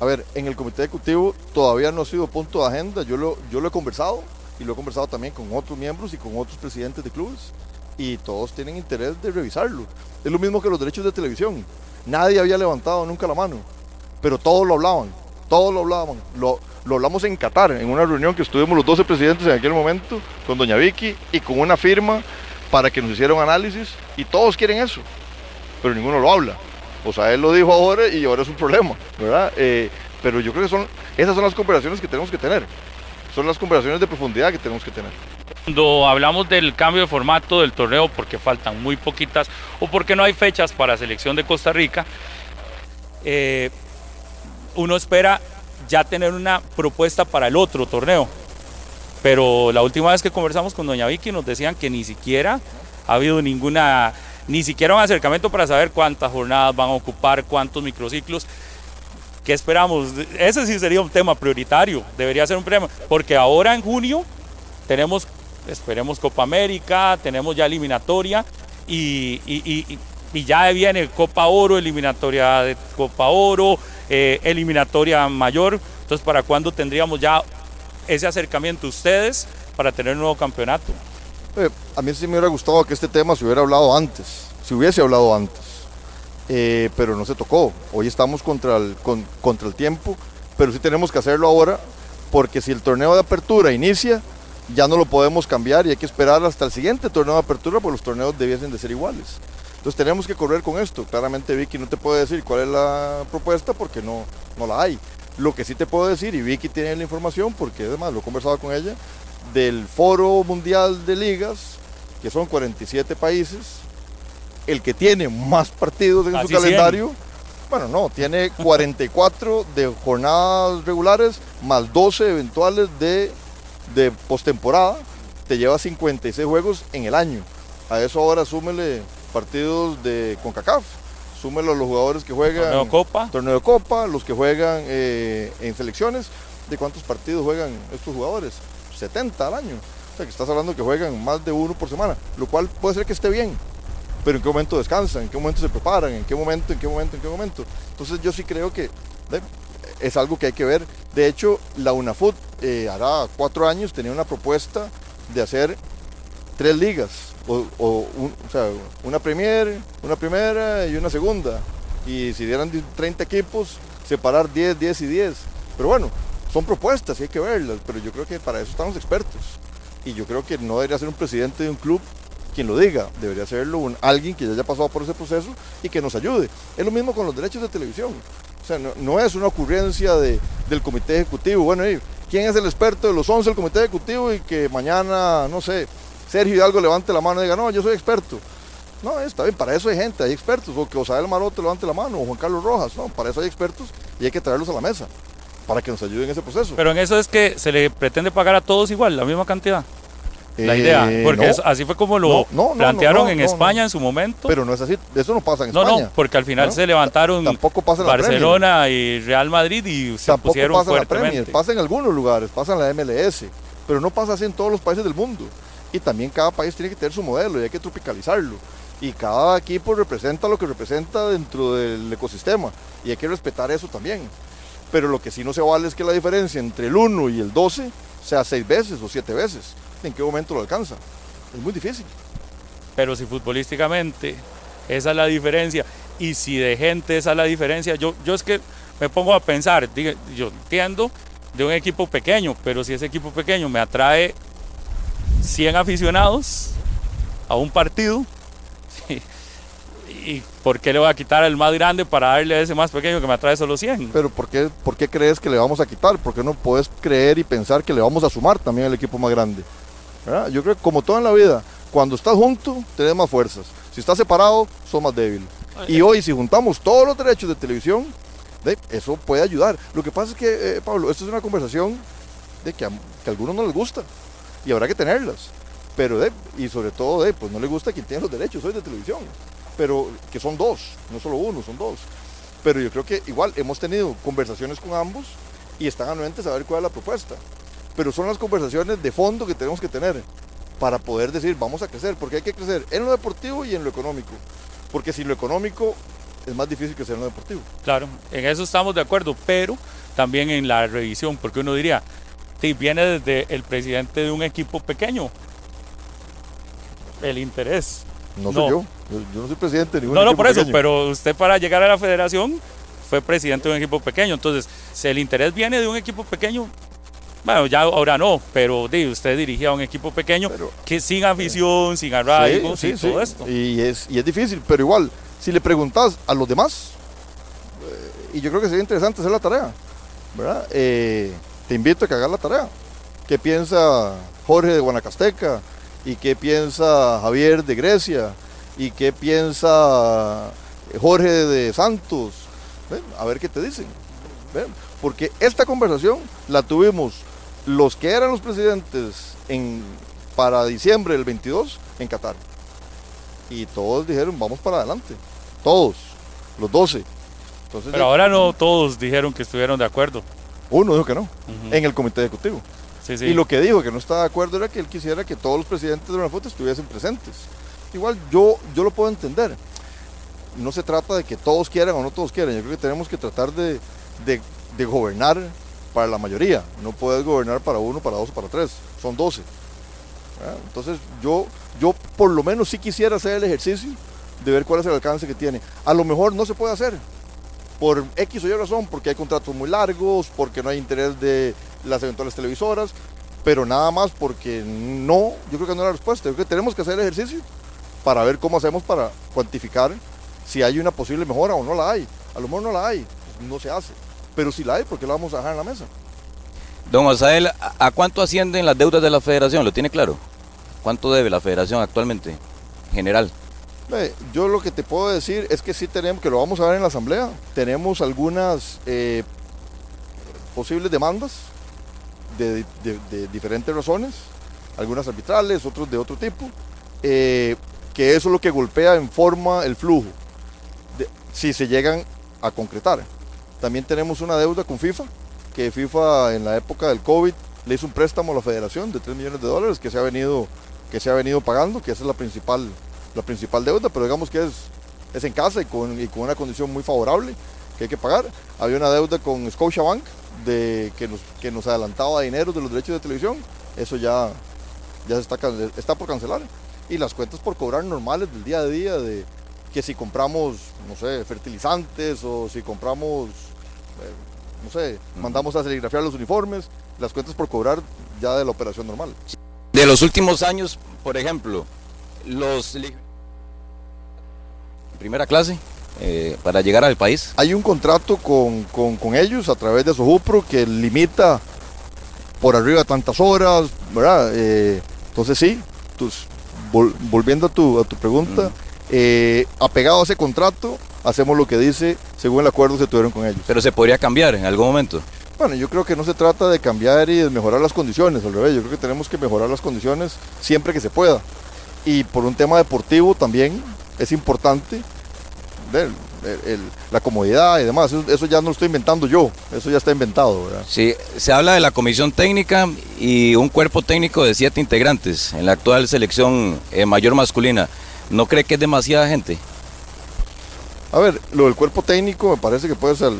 A ver, en el comité ejecutivo todavía no ha sido punto de agenda, yo lo, yo lo he conversado y lo he conversado también con otros miembros y con otros presidentes de clubes y todos tienen interés de revisarlo. Es lo mismo que los derechos de televisión. Nadie había levantado nunca la mano, pero todos lo hablaban, todos lo hablaban. Lo, lo hablamos en Qatar, en una reunión que estuvimos los 12 presidentes en aquel momento, con doña Vicky y con una firma para que nos hiciera un análisis y todos quieren eso, pero ninguno lo habla. O sea, él lo dijo ahora y ahora es un problema, ¿verdad? Eh, pero yo creo que son, esas son las conversaciones que tenemos que tener. Son las conversaciones de profundidad que tenemos que tener. Cuando hablamos del cambio de formato del torneo, porque faltan muy poquitas o porque no hay fechas para selección de Costa Rica, eh, uno espera ya tener una propuesta para el otro torneo. Pero la última vez que conversamos con doña Vicky nos decían que ni siquiera ha habido ninguna, ni siquiera un acercamiento para saber cuántas jornadas van a ocupar, cuántos microciclos. ¿Qué esperamos? Ese sí sería un tema prioritario, debería ser un problema, porque ahora en junio tenemos, esperemos Copa América, tenemos ya eliminatoria y, y, y ya viene Copa Oro, eliminatoria de Copa Oro, eh, eliminatoria mayor. Entonces, ¿para cuándo tendríamos ya ese acercamiento ustedes para tener un nuevo campeonato? Eh, a mí sí me hubiera gustado que este tema se hubiera hablado antes, se hubiese hablado antes, eh, pero no se tocó. Hoy estamos contra el, contra el tiempo, pero sí tenemos que hacerlo ahora, porque si el torneo de apertura inicia, ya no lo podemos cambiar y hay que esperar hasta el siguiente torneo de apertura, porque los torneos debiesen de ser iguales. Entonces tenemos que correr con esto. Claramente Vicky no te puede decir cuál es la propuesta porque no, no la hay. Lo que sí te puedo decir, y Vicky tiene la información porque además lo he conversado con ella, del Foro Mundial de Ligas, que son 47 países, el que tiene más partidos en su calendario, bueno, no, tiene 44 de jornadas regulares más 12 eventuales de, de postemporada, te lleva 56 juegos en el año. A eso ahora súmele partidos de CONCACAF. Súmelo a los jugadores que juegan. Torneo de Copa. Torneo de Copa, los que juegan eh, en selecciones. ¿De cuántos partidos juegan estos jugadores? 70 al año. O sea, que estás hablando que juegan más de uno por semana, lo cual puede ser que esté bien. Pero ¿en qué momento descansan? ¿En qué momento se preparan? ¿En qué momento? ¿En qué momento? ¿En qué momento? Entonces yo sí creo que es algo que hay que ver. De hecho, la UNAFUT eh, hará cuatro años tenía una propuesta de hacer tres ligas o, sea, una premier, una primera y una segunda. Y si dieran 30 equipos, separar 10, 10 y 10. Pero bueno, son propuestas y hay que verlas, pero yo creo que para eso están los expertos. Y yo creo que no debería ser un presidente de un club quien lo diga, debería serlo alguien que ya haya pasado por ese proceso y que nos ayude. Es lo mismo con los derechos de televisión. O sea, no, es una ocurrencia de, del comité ejecutivo. Bueno, ¿quién es el experto de los 11 del comité ejecutivo y que mañana, no sé, Sergio Hidalgo levante la mano y diga, no, yo soy experto. No, está bien, para eso hay gente, hay expertos, o que Osael Marote levante la mano, o Juan Carlos Rojas, no, para eso hay expertos y hay que traerlos a la mesa, para que nos ayuden en ese proceso. Pero en eso es que se le pretende pagar a todos igual, la misma cantidad. La idea, eh, porque así fue como lo plantearon en España en su momento. Pero no es así, eso no pasa en España. No, no, porque al final se levantaron tampoco pasa Barcelona y Real Madrid y se tampoco pusieron pasa fuertemente. La pasa en algunos lugares, pasa en la MLS, pero no pasa así en todos los países del mundo y también cada país tiene que tener su modelo y hay que tropicalizarlo. Y cada equipo representa lo que representa dentro del ecosistema y hay que respetar eso también. Pero lo que sí no se vale es que la diferencia entre el 1 y el 12 sea 6 veces o 7 veces. ¿En qué momento lo alcanza? Es muy difícil. Pero si futbolísticamente esa es la diferencia y si de gente esa es la diferencia, yo, yo es que me pongo a pensar, yo entiendo de un equipo pequeño, pero si ese equipo pequeño me atrae 100 aficionados a un partido. ¿Y por qué le voy a quitar al más grande para darle a ese más pequeño que me atrae solo 100? Pero ¿por qué, ¿por qué crees que le vamos a quitar? ¿Por qué no puedes creer y pensar que le vamos a sumar también al equipo más grande? Yo creo que como todo en la vida, cuando estás junto, tienes más fuerzas. Si estás separado, sos más débil. Y hoy, si juntamos todos los derechos de televisión, eso puede ayudar. Lo que pasa es que, eh, Pablo, esto es una conversación de que a, que a algunos no les gusta y habrá que tenerlas. Pero, y sobre todo, de, pues no le gusta quien tiene los derechos hoy de televisión, pero que son dos, no solo uno, son dos. Pero yo creo que igual hemos tenido conversaciones con ambos y están anuentes a ver cuál es la propuesta. Pero son las conversaciones de fondo que tenemos que tener para poder decir vamos a crecer, porque hay que crecer en lo deportivo y en lo económico. Porque sin lo económico es más difícil crecer en lo deportivo. Claro, en eso estamos de acuerdo, pero también en la revisión, porque uno diría, viene desde el presidente de un equipo pequeño. El interés. No, soy yo. yo. no soy presidente de ningún No, no, por eso, pero usted para llegar a la federación fue presidente de un equipo pequeño. Entonces, si el interés viene de un equipo pequeño, Bueno, ya ahora no, pero di, usted dirigía un equipo pequeño que sin afición, sin arraigo, Sí, sin todo esto. Y es, y es difícil, pero igual, si le preguntas a los demás, eh, y yo creo que sería interesante hacer la tarea, ¿verdad? Eh, te invito a que hagas la tarea. ¿Qué piensa Jorge de Guanacasteca? ¿Y qué piensa Javier de Grecia? ¿Y qué piensa Jorge de Santos? ¿Ven? A ver qué te dicen. ¿Ven? Porque esta conversación la tuvimos los que eran los presidentes en, para diciembre del 22 en Qatar. Y todos dijeron, vamos para adelante. Todos, los 12. Entonces, Pero ahora no todos dijeron que estuvieron de acuerdo. Uno dijo que no, en el comité ejecutivo. Sí, sí. Y lo que dijo que no estaba de acuerdo era que él quisiera que todos los presidentes de una foto estuviesen presentes. Igual yo, yo lo puedo entender. No se trata de que todos quieran o no todos quieran. Yo creo que tenemos que tratar de, de- de gobernar para la mayoría. No puedes gobernar para uno, para dos o para tres. Son 12. ¿verdad? Entonces yo, yo por lo menos sí quisiera hacer el ejercicio de ver cuál es el alcance que tiene. A lo mejor no se puede hacer por X o Y razón, porque hay contratos muy largos, porque no hay interés de las eventuales televisoras, pero nada más porque no, yo creo que no es la respuesta. Yo creo que tenemos que hacer ejercicio para ver cómo hacemos para cuantificar si hay una posible mejora o no la hay. A lo mejor no la hay, no se hace. Pero si la hay, ¿por qué la vamos a dejar en la mesa? Don Osael, ¿a a cuánto ascienden las deudas de la federación? ¿Lo tiene claro? ¿Cuánto debe la federación actualmente? General. Yo lo que te puedo decir es que sí tenemos, que lo vamos a ver en la asamblea, tenemos algunas eh, posibles demandas de, diferentes razones, algunas arbitrales, otros de otro tipo, eh, que eso es lo que golpea en forma el flujo, si se llegan a concretar. También tenemos una deuda con FIFA, que FIFA en la época del COVID le hizo un préstamo a la federación de 3 millones de dólares que se ha venido, que se ha venido pagando, que esa es la principal, la principal deuda, pero digamos que es, es en casa y con, y con una condición muy favorable que hay que pagar. Había una deuda con Scotiabank de, que, nos, que nos adelantaba dinero de los derechos de televisión, eso ya, ya se está, está por cancelar. Y las cuentas por cobrar normales del día a día, de que si compramos, no sé, fertilizantes o si compramos, eh, no sé, mandamos a serigrafiar los uniformes, las cuentas por cobrar ya de la operación normal. De los últimos años, por ejemplo, los primera clase eh, para llegar al país. Hay un contrato con, con- con ellos a través de Sojupro que limita por arriba tantas horas, ¿verdad? Eh, entonces sí, tus- vol- volviendo a tu, a tu pregunta, eh, apegado a ese contrato, hacemos lo que dice según el acuerdo que tuvieron con ellos. Pero se podría cambiar en algún momento. Bueno, yo creo que no se trata de cambiar y de mejorar las condiciones, al revés, yo creo que tenemos que mejorar las condiciones siempre que se pueda. Y por un tema deportivo también es importante el- la comodidad y demás, eso, eso ya no lo estoy inventando yo, eso ya está inventado, ¿verdad? Sí, se habla de la comisión técnica y un cuerpo técnico de siete integrantes en la actual selección eh, mayor masculina. ¿No cree que es demasiada gente? A ver, lo del cuerpo técnico me parece que puede ser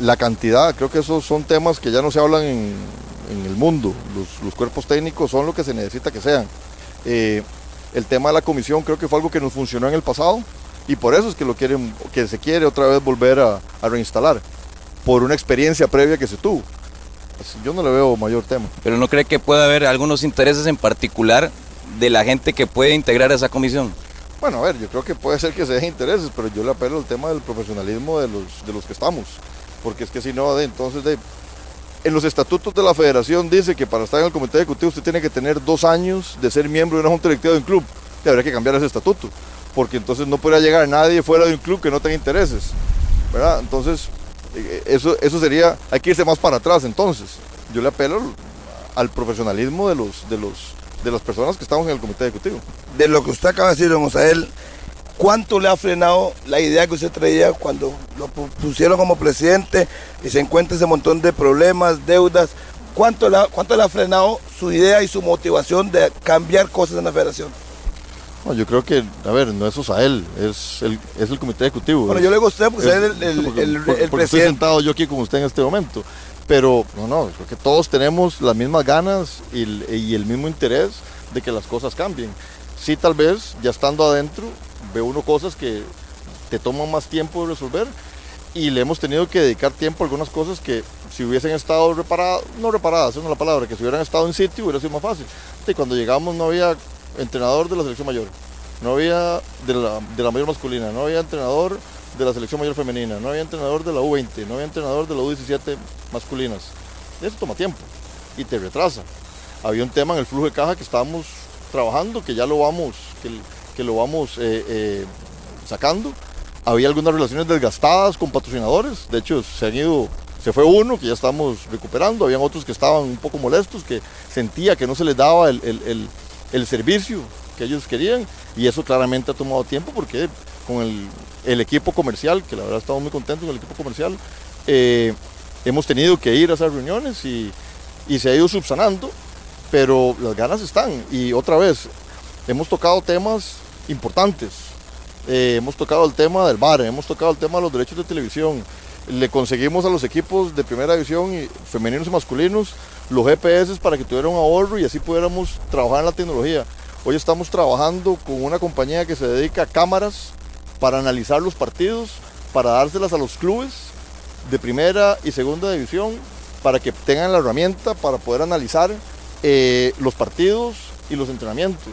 la cantidad, creo que esos son temas que ya no se hablan en, en el mundo, los, los cuerpos técnicos son lo que se necesita que sean. Eh, el tema de la comisión creo que fue algo que nos funcionó en el pasado y por eso es que lo quieren, que se quiere otra vez volver a, a reinstalar, por una experiencia previa que se tuvo. Así, Yo no le veo mayor tema. Pero ¿no cree que puede haber algunos intereses en particular de la gente que puede integrar esa comisión? Bueno, a ver, yo creo que puede ser que se den intereses, pero yo le apelo al tema del profesionalismo de los, de los que estamos. Porque es que si no, de, entonces, de, en los estatutos de la federación dice que para estar en el comité ejecutivo usted tiene que tener dos años de ser miembro de una junta directiva de un club. Y habría que cambiar ese estatuto, porque entonces no podría llegar nadie fuera de un club que no tenga intereses. ¿verdad? Entonces, eh, eso, eso sería, hay que irse más para atrás entonces. Yo le apelo al profesionalismo de, los, de, los, de las personas que estamos en el comité ejecutivo. De lo que usted acaba de decir, don Osael, ¿cuánto le ha frenado la idea que usted traía cuando lo pu- pusieron como presidente y se encuentra ese montón de problemas, deudas? ¿Cuánto ¿Cuánto le ha frenado su idea y su motivación de cambiar cosas en la federación? No, yo creo que, a ver, no es Osael, es el, es el comité ejecutivo. Bueno, yo le digo a usted porque es- usted es el- el- porque- el- porque- el porque estoy sentado yo aquí con usted en este momento. Pero, no, no, creo que todos tenemos las mismas ganas y el, y el mismo interés de que las cosas cambien. Sí, tal vez, ya estando adentro, ve uno cosas que te toman más tiempo de resolver y le hemos tenido que dedicar tiempo a algunas cosas que si hubiesen estado reparadas, no reparadas, esa no es la palabra, que si hubieran estado en sitio hubiera sido más fácil. Y cuando llegamos no había entrenador de la selección mayor, no había de la, de la mayor masculina, no había entrenador de la selección mayor femenina, no había entrenador de la U20, no había entrenador de la U17 masculinas. Eso toma tiempo y te retrasa. Había un tema en el flujo de caja que estábamos trabajando, que ya lo vamos, que, que lo vamos eh, eh, sacando. Había algunas relaciones desgastadas con patrocinadores, de hecho se han ido, se fue uno que ya estamos recuperando, habían otros que estaban un poco molestos, que sentía que no se les daba el, el servicio que ellos querían y eso claramente ha tomado tiempo porque con el, equipo comercial, que la verdad estamos muy contentos con el equipo comercial, eh, hemos tenido que ir a esas reuniones y, y se ha ido subsanando, pero las ganas están. Y otra vez, hemos tocado temas importantes. Eh, hemos tocado el tema del bar, hemos tocado el tema de los derechos de televisión. Le conseguimos a los equipos de primera división, y femeninos y masculinos, los GPS para que tuvieran un ahorro y así pudiéramos trabajar en la tecnología. Hoy estamos trabajando con una compañía que se dedica a cámaras para analizar los partidos, para dárselas a los clubes de primera y segunda división, para que tengan la herramienta para poder analizar eh, los partidos y los entrenamientos.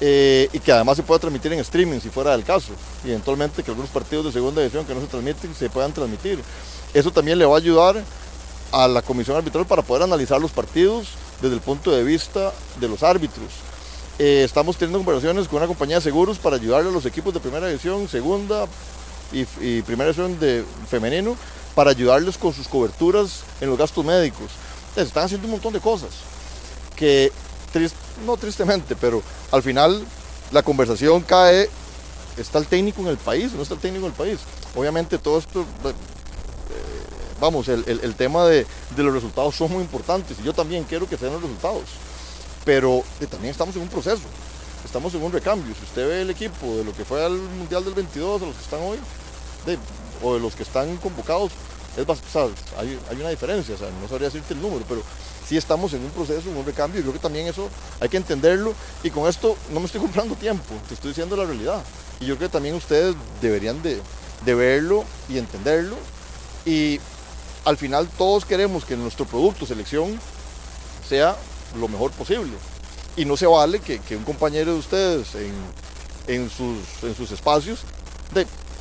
Eh, y que además se pueda transmitir en streaming si fuera el caso. Y eventualmente que algunos partidos de segunda división que no se transmiten se puedan transmitir. Eso también le va a ayudar a la comisión arbitral para poder analizar los partidos desde el punto de vista de los árbitros. Eh, estamos teniendo conversaciones con una compañía de seguros para ayudarle a los equipos de primera división, segunda y, primera división de femenino para ayudarles con sus coberturas en los gastos médicos. Entonces, están haciendo un montón de cosas que, trist, no tristemente, pero al final la conversación cae, ¿está el técnico en el país no está el técnico en el país? Obviamente todo esto, eh, vamos, el, el, tema de, de, los resultados son muy importantes y yo también quiero que sean los resultados, pero eh, también estamos en un proceso, estamos en un recambio. Si usted ve el equipo de lo que fue al Mundial del 22, de los que están hoy, o de los que están convocados, es, o sea, hay, hay, una diferencia, no sabría decirte el número, pero sí estamos en un proceso, en un recambio, y creo que también eso hay que entenderlo, y con esto no me estoy comprando tiempo, te estoy diciendo la realidad, y yo creo que también ustedes deberían de, de verlo y entenderlo, al final todos queremos que nuestro producto, selección, sea lo mejor posible, y no se vale que, que un compañero de ustedes en, en, sus, en sus espacios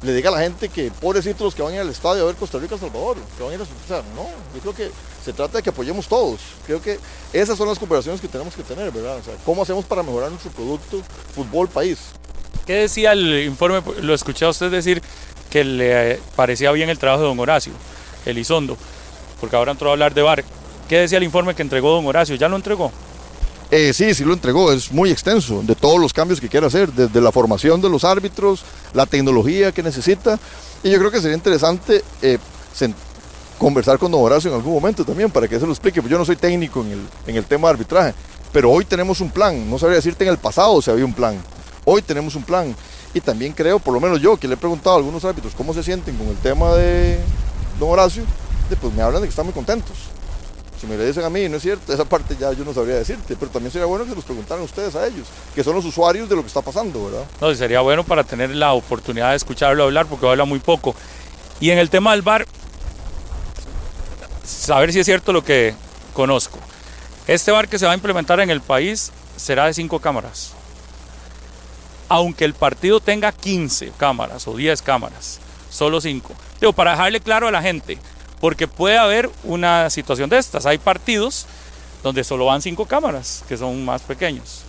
le diga a la gente que pobrecitos los que van a ir al estadio a ver Costa Rica Salvador, que van a ir a o sea, no, yo creo que se trata de que apoyemos todos. Creo que esas son las conversaciones que tenemos que tener, ¿verdad? ¿cómo hacemos para mejorar nuestro producto fútbol país? ¿Qué decía el informe? Lo escuché a usted decir que le parecía bien el trabajo de don Horacio, Elizondo, porque ahora entró a hablar de VAR. ¿Qué decía el informe que entregó don Horacio? ¿Ya lo entregó? Eh, sí, sí lo entregó, es muy extenso, de todos los cambios que quiere hacer, desde la formación de los árbitros, la tecnología que necesita, y yo creo que sería interesante eh, conversar con don Horacio en algún momento también para que se lo explique, pues yo no soy técnico en el, en el tema de arbitraje, pero hoy tenemos un plan, no sabría decirte en el pasado si había un plan, hoy tenemos un plan, y también creo, por lo menos yo, que le he preguntado a algunos árbitros cómo se sienten con el tema de don Horacio, pues me hablan de que están muy contentos, si me le dicen a mí, no es cierto, esa parte ya yo no sabría decirte, pero también sería bueno que los preguntaran ustedes a ellos, que son los usuarios de lo que está pasando, ¿verdad? No, sería bueno para tener la oportunidad de escucharlo hablar, porque habla muy poco. Y en el tema del bar, saber si es cierto lo que conozco. Este bar que se va a implementar en el país será de cinco cámaras. Aunque el partido tenga 15 cámaras o 10 cámaras, solo 5. Digo, para dejarle claro a la gente, porque puede haber una situación de estas. Hay partidos donde solo van cinco cámaras, que son más pequeños,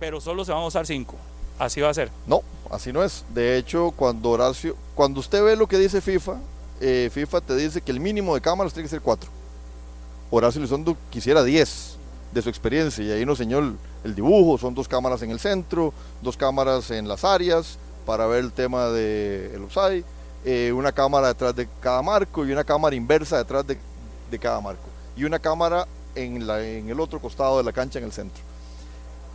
pero solo se van a usar cinco. Así va a ser. No, así no es. De hecho, cuando Horacio, cuando usted ve lo que dice FIFA, eh, FIFA te dice que el mínimo de cámaras tiene que ser cuatro. Horacio Lizondo quisiera 10 de su experiencia y ahí nos enseñó el, el, dibujo. Son dos cámaras en el centro, dos cámaras en las áreas para ver el tema del de offside eh, una cámara detrás de cada marco y una cámara inversa detrás de, de cada marco. Y una cámara en, la, en, el otro costado de la cancha en el centro.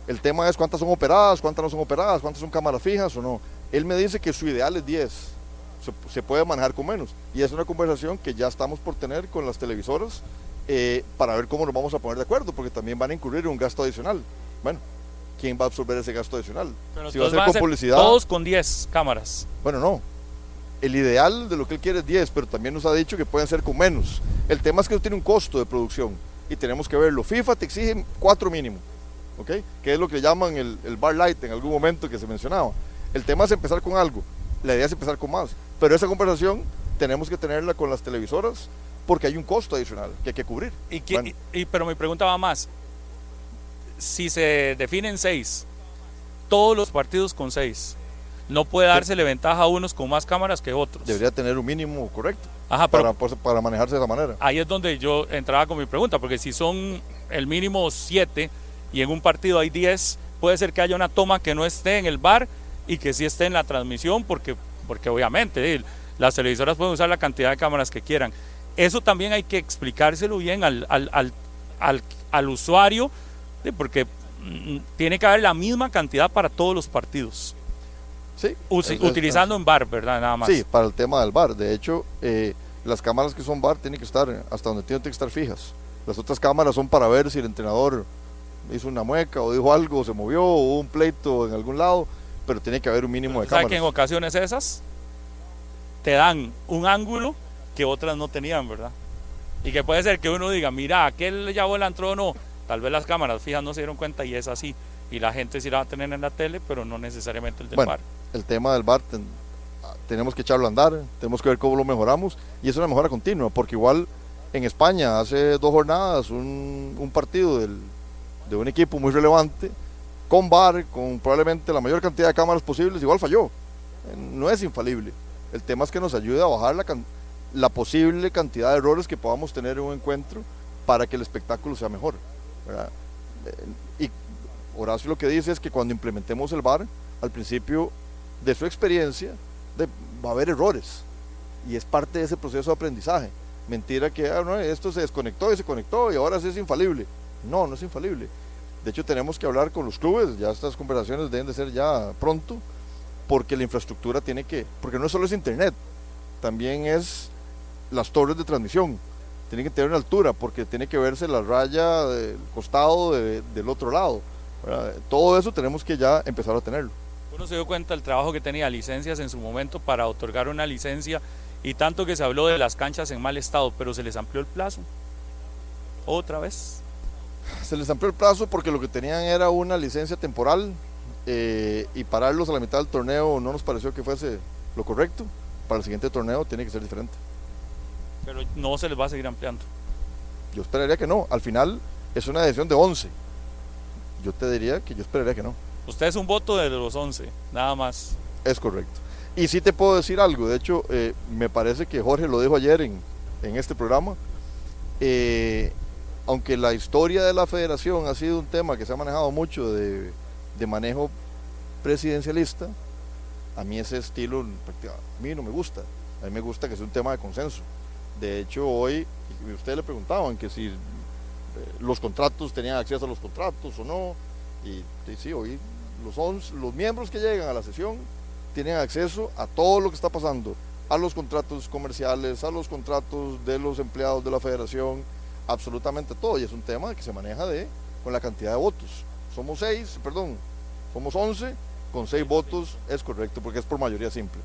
El tema es cuántas son operadas, cuántas no son operadas, cuántas son cámaras fijas o no. Él me dice que su ideal es 10, se, se puede manejar con menos. Y es una conversación que ya estamos por tener con las televisoras eh, para ver cómo nos vamos a poner de acuerdo, porque también van a incurrir un gasto adicional. Bueno, ¿quién va a absorber ese gasto adicional? Pero si va a ser con publicidad. Todos con 10 cámaras. Bueno, no, el ideal de lo que él quiere es 10, pero también nos ha dicho que pueden ser con menos. El tema es que eso tiene un costo de producción y tenemos que verlo. FIFA te exige 4 mínimo, ¿ok? Que es lo que llaman el, el bar light en algún momento que se mencionaba. El tema es empezar con algo, la idea es empezar con más, pero esa conversación tenemos que tenerla con las televisoras porque hay un costo adicional que hay que cubrir. Y, que- Bueno. y- y- pero mi pregunta va más. Si se definen seis, todos los partidos con seis, no puede dársele ventaja a unos con más cámaras que otros. Debería tener un mínimo correcto Ajá, para, pues, para manejarse de esa manera. ahí es donde yo entraba con mi pregunta, porque si son el mínimo siete y en un partido hay 10, puede ser que haya una toma que no esté en el bar y que sí esté en la transmisión, porque, porque obviamente eh, las televisoras pueden usar la cantidad de cámaras que quieran. Eso también hay que explicárselo bien al, al, al, al- al usuario, eh, porque mm, tiene que haber la misma cantidad para todos los partidos, Sí, es- es- utilizando en bar, ¿verdad? Nada más. Sí, para el tema del bar. De hecho, eh, las cámaras que son bar tienen que estar hasta donde tienen que estar fijas. Las otras cámaras son para ver si el entrenador hizo una mueca o dijo algo, o se movió, o hubo un pleito en algún lado, pero tiene que haber un mínimo de ¿Sabe que en cámaras. ocasiones esas te dan un ángulo que otras no tenían, verdad? Y que puede ser que uno diga, mira, aquel ya la entró o no. Tal vez las cámaras fijas no se dieron cuenta y es así. Y la gente sí la va a tener en la tele, pero no necesariamente el del Bueno, bar. El tema del bar ten- tenemos que echarlo a andar, tenemos que ver cómo lo mejoramos y es una mejora continua, porque igual en España hace dos jornadas un, un partido de un equipo muy relevante con bar, con probablemente la mayor cantidad de cámaras posibles, igual falló. No es infalible. El tema es que nos ayude a bajar la, la posible cantidad de errores que podamos tener en un encuentro para que el espectáculo sea mejor. Eh, Y Horacio lo que dice es que cuando implementemos el VAR, al principio de su experiencia, va a haber errores. Y es parte de ese proceso de aprendizaje. Mentira que ah, esto se desconectó y se conectó y ahora sí es infalible. No, no es infalible. De hecho, tenemos que hablar con los clubes, ya estas conversaciones deben de ser ya pronto, porque la infraestructura tiene que, porque no solo es internet, también es las torres de transmisión. Tienen que tener una altura, porque tiene que verse la raya del costado de- del otro lado. Todo eso tenemos que ya empezar a tenerlo. Uno se dio cuenta del trabajo que tenía licencias en su momento para otorgar una licencia y tanto que se habló de las canchas en mal estado, pero se les amplió el plazo. Otra vez. Se les amplió el plazo porque lo que tenían era una licencia temporal eh, y pararlos a la mitad del torneo no nos pareció que fuese lo correcto. Para el siguiente torneo tiene que ser diferente. Pero no se les va a seguir ampliando. Yo esperaría que no. Al final es una decisión de 11. Yo te diría que yo esperaría que no. Usted es un voto de los 11, nada más. Es correcto. Y sí te puedo decir algo. De hecho, eh, me parece que Jorge lo dijo ayer en, en este programa. Eh, aunque la historia de la federación ha sido un tema que se ha manejado mucho de, de manejo presidencialista, a mí ese estilo a mí no me gusta. A mí me gusta que sea un tema de consenso. De hecho, hoy, ustedes le preguntaban que si eh, los contratos tenían acceso a los contratos o no. Y, y sí, hoy los, 11 los miembros que llegan a la sesión tienen acceso a todo lo que está pasando, a los contratos comerciales, a los contratos de los empleados de la federación, absolutamente todo. Y es un tema que se maneja de, con la cantidad de votos. Somos seis, perdón, somos 11, con seis votos es correcto porque es por mayoría simple.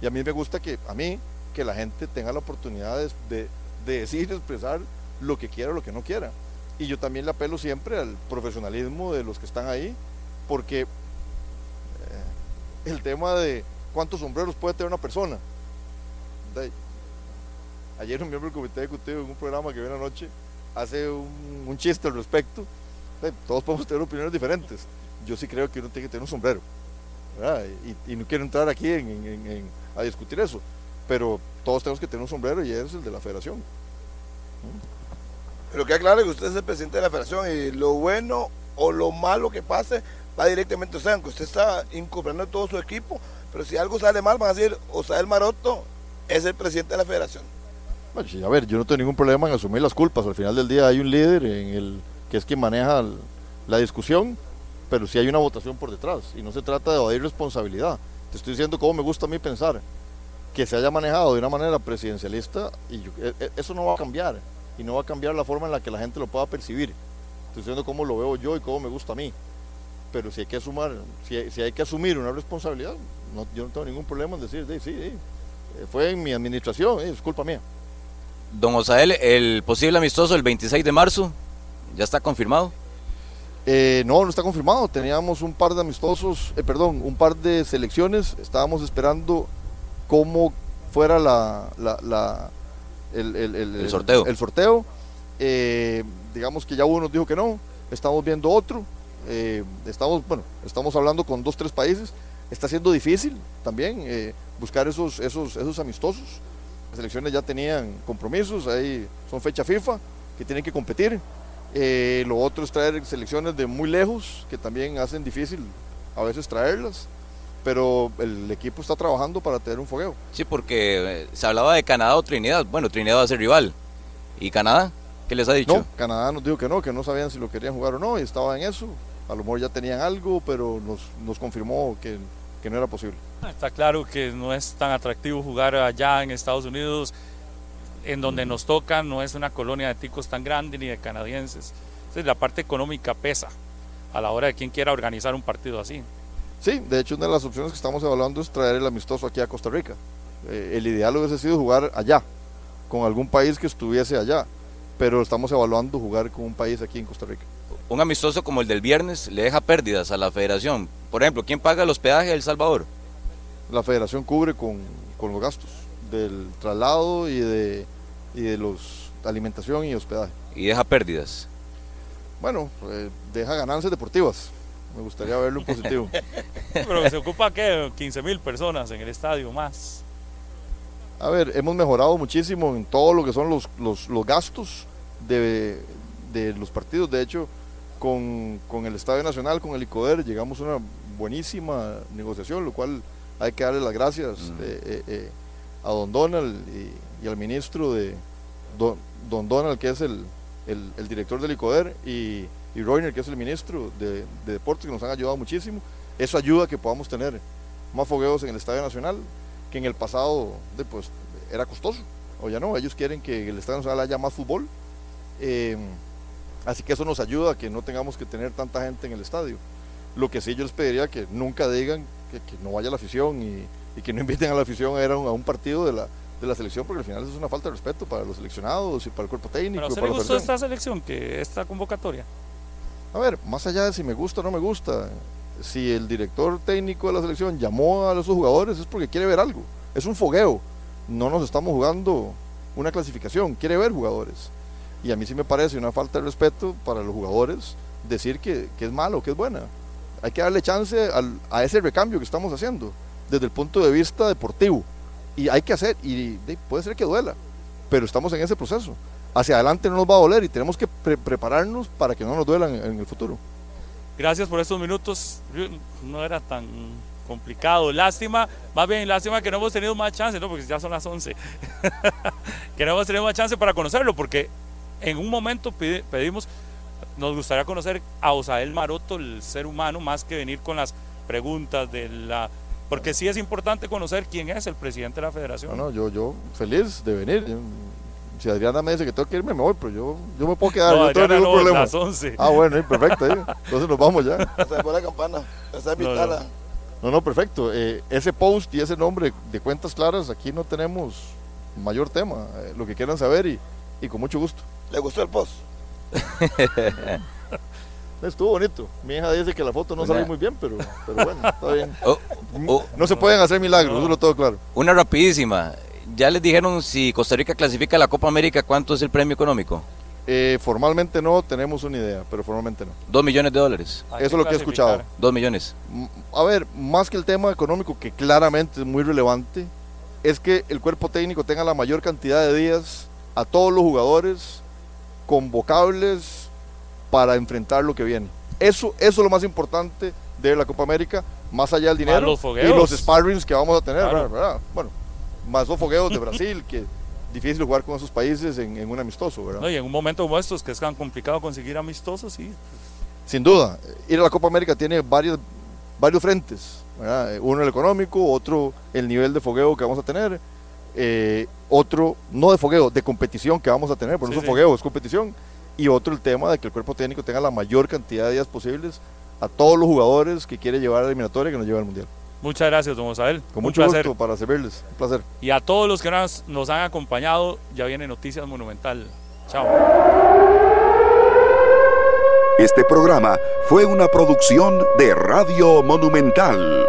Y a mí me gusta que, a mí, que la gente tenga la oportunidad de, de, de decir, expresar lo que quiera o lo que no quiera. Y yo también le apelo siempre al profesionalismo de los que están ahí, porque eh, el tema de cuántos sombreros puede tener una persona. Ayer un miembro del comité ejecutivo en un programa que vi anoche hace un, chiste al respecto. Todos podemos tener opiniones diferentes. Yo sí creo que uno tiene que tener un sombrero. Y, no quiero entrar aquí a discutir eso, pero todos tenemos que tener un sombrero y es el de la federación. Pero queda claro que usted es el presidente de la federación y lo bueno o lo malo que pase va directamente a usted, aunque usted está incorporando todo su equipo, pero si algo sale mal van a decir, Osael Maroto es el presidente de la federación. Bueno, sí, a ver, yo no tengo ningún problema en asumir las culpas. Al final del día hay un líder en el que es quien maneja la discusión, pero sí hay una votación por detrás y no se trata de evadir responsabilidad. Te estoy diciendo cómo me gusta a mí pensar que se haya manejado de una manera presidencialista y e- e- eso no va a cambiar y no va a cambiar la forma en la que la gente lo pueda percibir. Estoy diciendo cómo lo veo yo y cómo me gusta a mí. Pero si hay que asumir, si hay, si hay que asumir una responsabilidad, no- yo no tengo ningún problema en decir, "Sí, sí, eh, fue en mi administración, eh, es culpa mía. Don Osael, el posible amistoso el 26 de marzo, ¿ya está confirmado? Eh, no, no está confirmado. Teníamos un par de amistosos, eh, perdón, un par de selecciones. Estábamos esperando cómo fuera la, la- la- el, el- el- El sorteo. el sorteo. Eh, digamos que ya uno nos dijo que no. Estamos viendo otro. Eh, estamos, bueno, estamos hablando con dos, tres países. Está siendo difícil también eh, buscar esos, esos, esos amistosos. Las selecciones ya tenían compromisos, ahí son fecha FIFA que tienen que competir. Eh, lo otro es traer selecciones de muy lejos, que también hacen difícil a veces traerlas, pero el equipo está trabajando para tener un fogueo. Sí, porque se hablaba de Canadá o Trinidad. Bueno, Trinidad va a ser rival. ¿Y Canadá? ¿Qué les ha dicho? No, Canadá nos dijo que no, que no sabían si lo querían jugar o no, y estaba en eso. A lo mejor ya tenían algo, pero nos, nos confirmó que, que no era posible. Está claro que no es tan atractivo jugar allá en Estados Unidos, en donde nos toca, no es una colonia de ticos tan grande ni de canadienses. Entonces la parte económica pesa a la hora de quien quiera organizar un partido así. Sí, de hecho una de las opciones que estamos evaluando es traer el amistoso aquí a Costa Rica. Eh, el ideal hubiese sido jugar allá, con algún país que estuviese allá, pero estamos evaluando jugar con un país aquí en Costa Rica. Un amistoso como el del viernes le deja pérdidas a la federación. Por ejemplo, ¿quién paga el hospedaje de El Salvador? La federación cubre con, con los gastos del traslado y de, y de los alimentación y hospedaje. Y deja pérdidas. Bueno, eh, deja ganancias deportivas. Me gustaría verlo en positivo. Pero se ocupa que 15 mil personas en el estadio más. A ver, hemos mejorado muchísimo en todo lo que son los, los, los gastos de, de los partidos. De hecho, con, con el Estadio Nacional, con el ICODER, llegamos a una buenísima negociación, lo cual hay que darle las gracias eh, eh, eh, a don Donald y, y al ministro de don, don Donald, que es el, el, el director del ICODER, y, y Reiner, que es el ministro de, de Deportes, que nos han ayudado muchísimo. Eso ayuda a que podamos tener más fogueos en el Estadio Nacional, que en el pasado de, pues, era costoso, o ya no, ellos quieren que el Estadio Nacional haya más fútbol. Eh, así que eso nos ayuda a que no tengamos que tener tanta gente en el estadio. Lo que sí yo les pediría que nunca digan que, que no vaya la afición y, y, que no inviten a la afición a ir a un, a un partido de la, de la selección, porque al final es una falta de respeto para los seleccionados y para el cuerpo técnico. ¿Pero para le gustó esta selección, que esta convocatoria? A ver, más allá de si me gusta o no me gusta, si el director técnico de la selección llamó a esos jugadores es porque quiere ver algo. Es un fogueo. No nos estamos jugando una clasificación, quiere ver jugadores. Y a mí sí me parece una falta de respeto para los jugadores decir que, que es malo, que es buena. Hay que darle chance al- a ese recambio que estamos haciendo desde el punto de vista deportivo. Y hay que hacer, y de- puede ser que duela, pero estamos en ese proceso. Hacia adelante no nos va a doler y tenemos que pre- prepararnos para que no nos duelan en- en el futuro. Gracias por estos minutos. No era tan complicado. Lástima, más bien lástima que no hemos tenido más chance, ¿no? Porque ya son las 11. que no hemos tenido más chance para conocerlo, porque en un momento pide- pedimos, nos gustaría conocer a Osael Maroto, el ser humano, más que venir con las preguntas de la... Porque sí es importante conocer quién es el presidente de la federación. No, no, yo, yo feliz de venir. Si Adriana me dice que tengo que irme, me voy, pero yo, yo me puedo quedar, No, no, tengo ningún no, problema. las 11. Ah, bueno, perfecto, eh. entonces nos vamos ya. Se fue la campana. Esa es mi No, no. tala. No, no, perfecto. Eh, ese post y ese nombre de cuentas claras, aquí no tenemos mayor tema. Eh, lo que quieran saber y, y con mucho gusto. ¿Le gustó el post? Estuvo bonito. Mi hija dice que la foto no salió muy bien, pero, pero bueno, está bien. Oh, oh, No se pueden hacer milagros, eso lo tengo claro. una rapidísima. Ya les dijeron si Costa Rica clasifica a la Copa América, ¿cuánto es el premio económico? Eh, formalmente no tenemos una idea, pero formalmente no. Dos millones de dólares. Eso es lo que he escuchado. Dos millones. M- A ver, más que el tema económico, que claramente es muy relevante, es que el cuerpo técnico tenga la mayor cantidad de días a todos los jugadores convocables para enfrentar lo que viene. Eso, eso es lo más importante de la Copa América, más allá del dinero los y los sparrings que vamos a tener, Claro. ¿verdad? Bueno, más los fogueos de Brasil, que difícil jugar con esos países en, en un amistoso, ¿verdad? No, y en un momento como estos, que es tan complicado conseguir amistosos, sí. Sin duda, ir a la Copa América tiene varios, varios frentes. ¿verdad? Uno el económico, otro el nivel de fogueo que vamos a tener, eh, otro, no de fogueo, de competición que vamos a tener, porque sí, no es sí. fogueo, es competición, y otro el tema de que el cuerpo técnico tenga la mayor cantidad de días posibles a todos los jugadores que quiere llevar a la eliminatoria que nos lleve al Mundial. Muchas gracias, don Isabel. Con mucho gusto para servirles. Un placer. Y a todos los que nos, nos han acompañado, ya viene Noticias Monumental. Chao. Este programa fue una producción de Radio Monumental.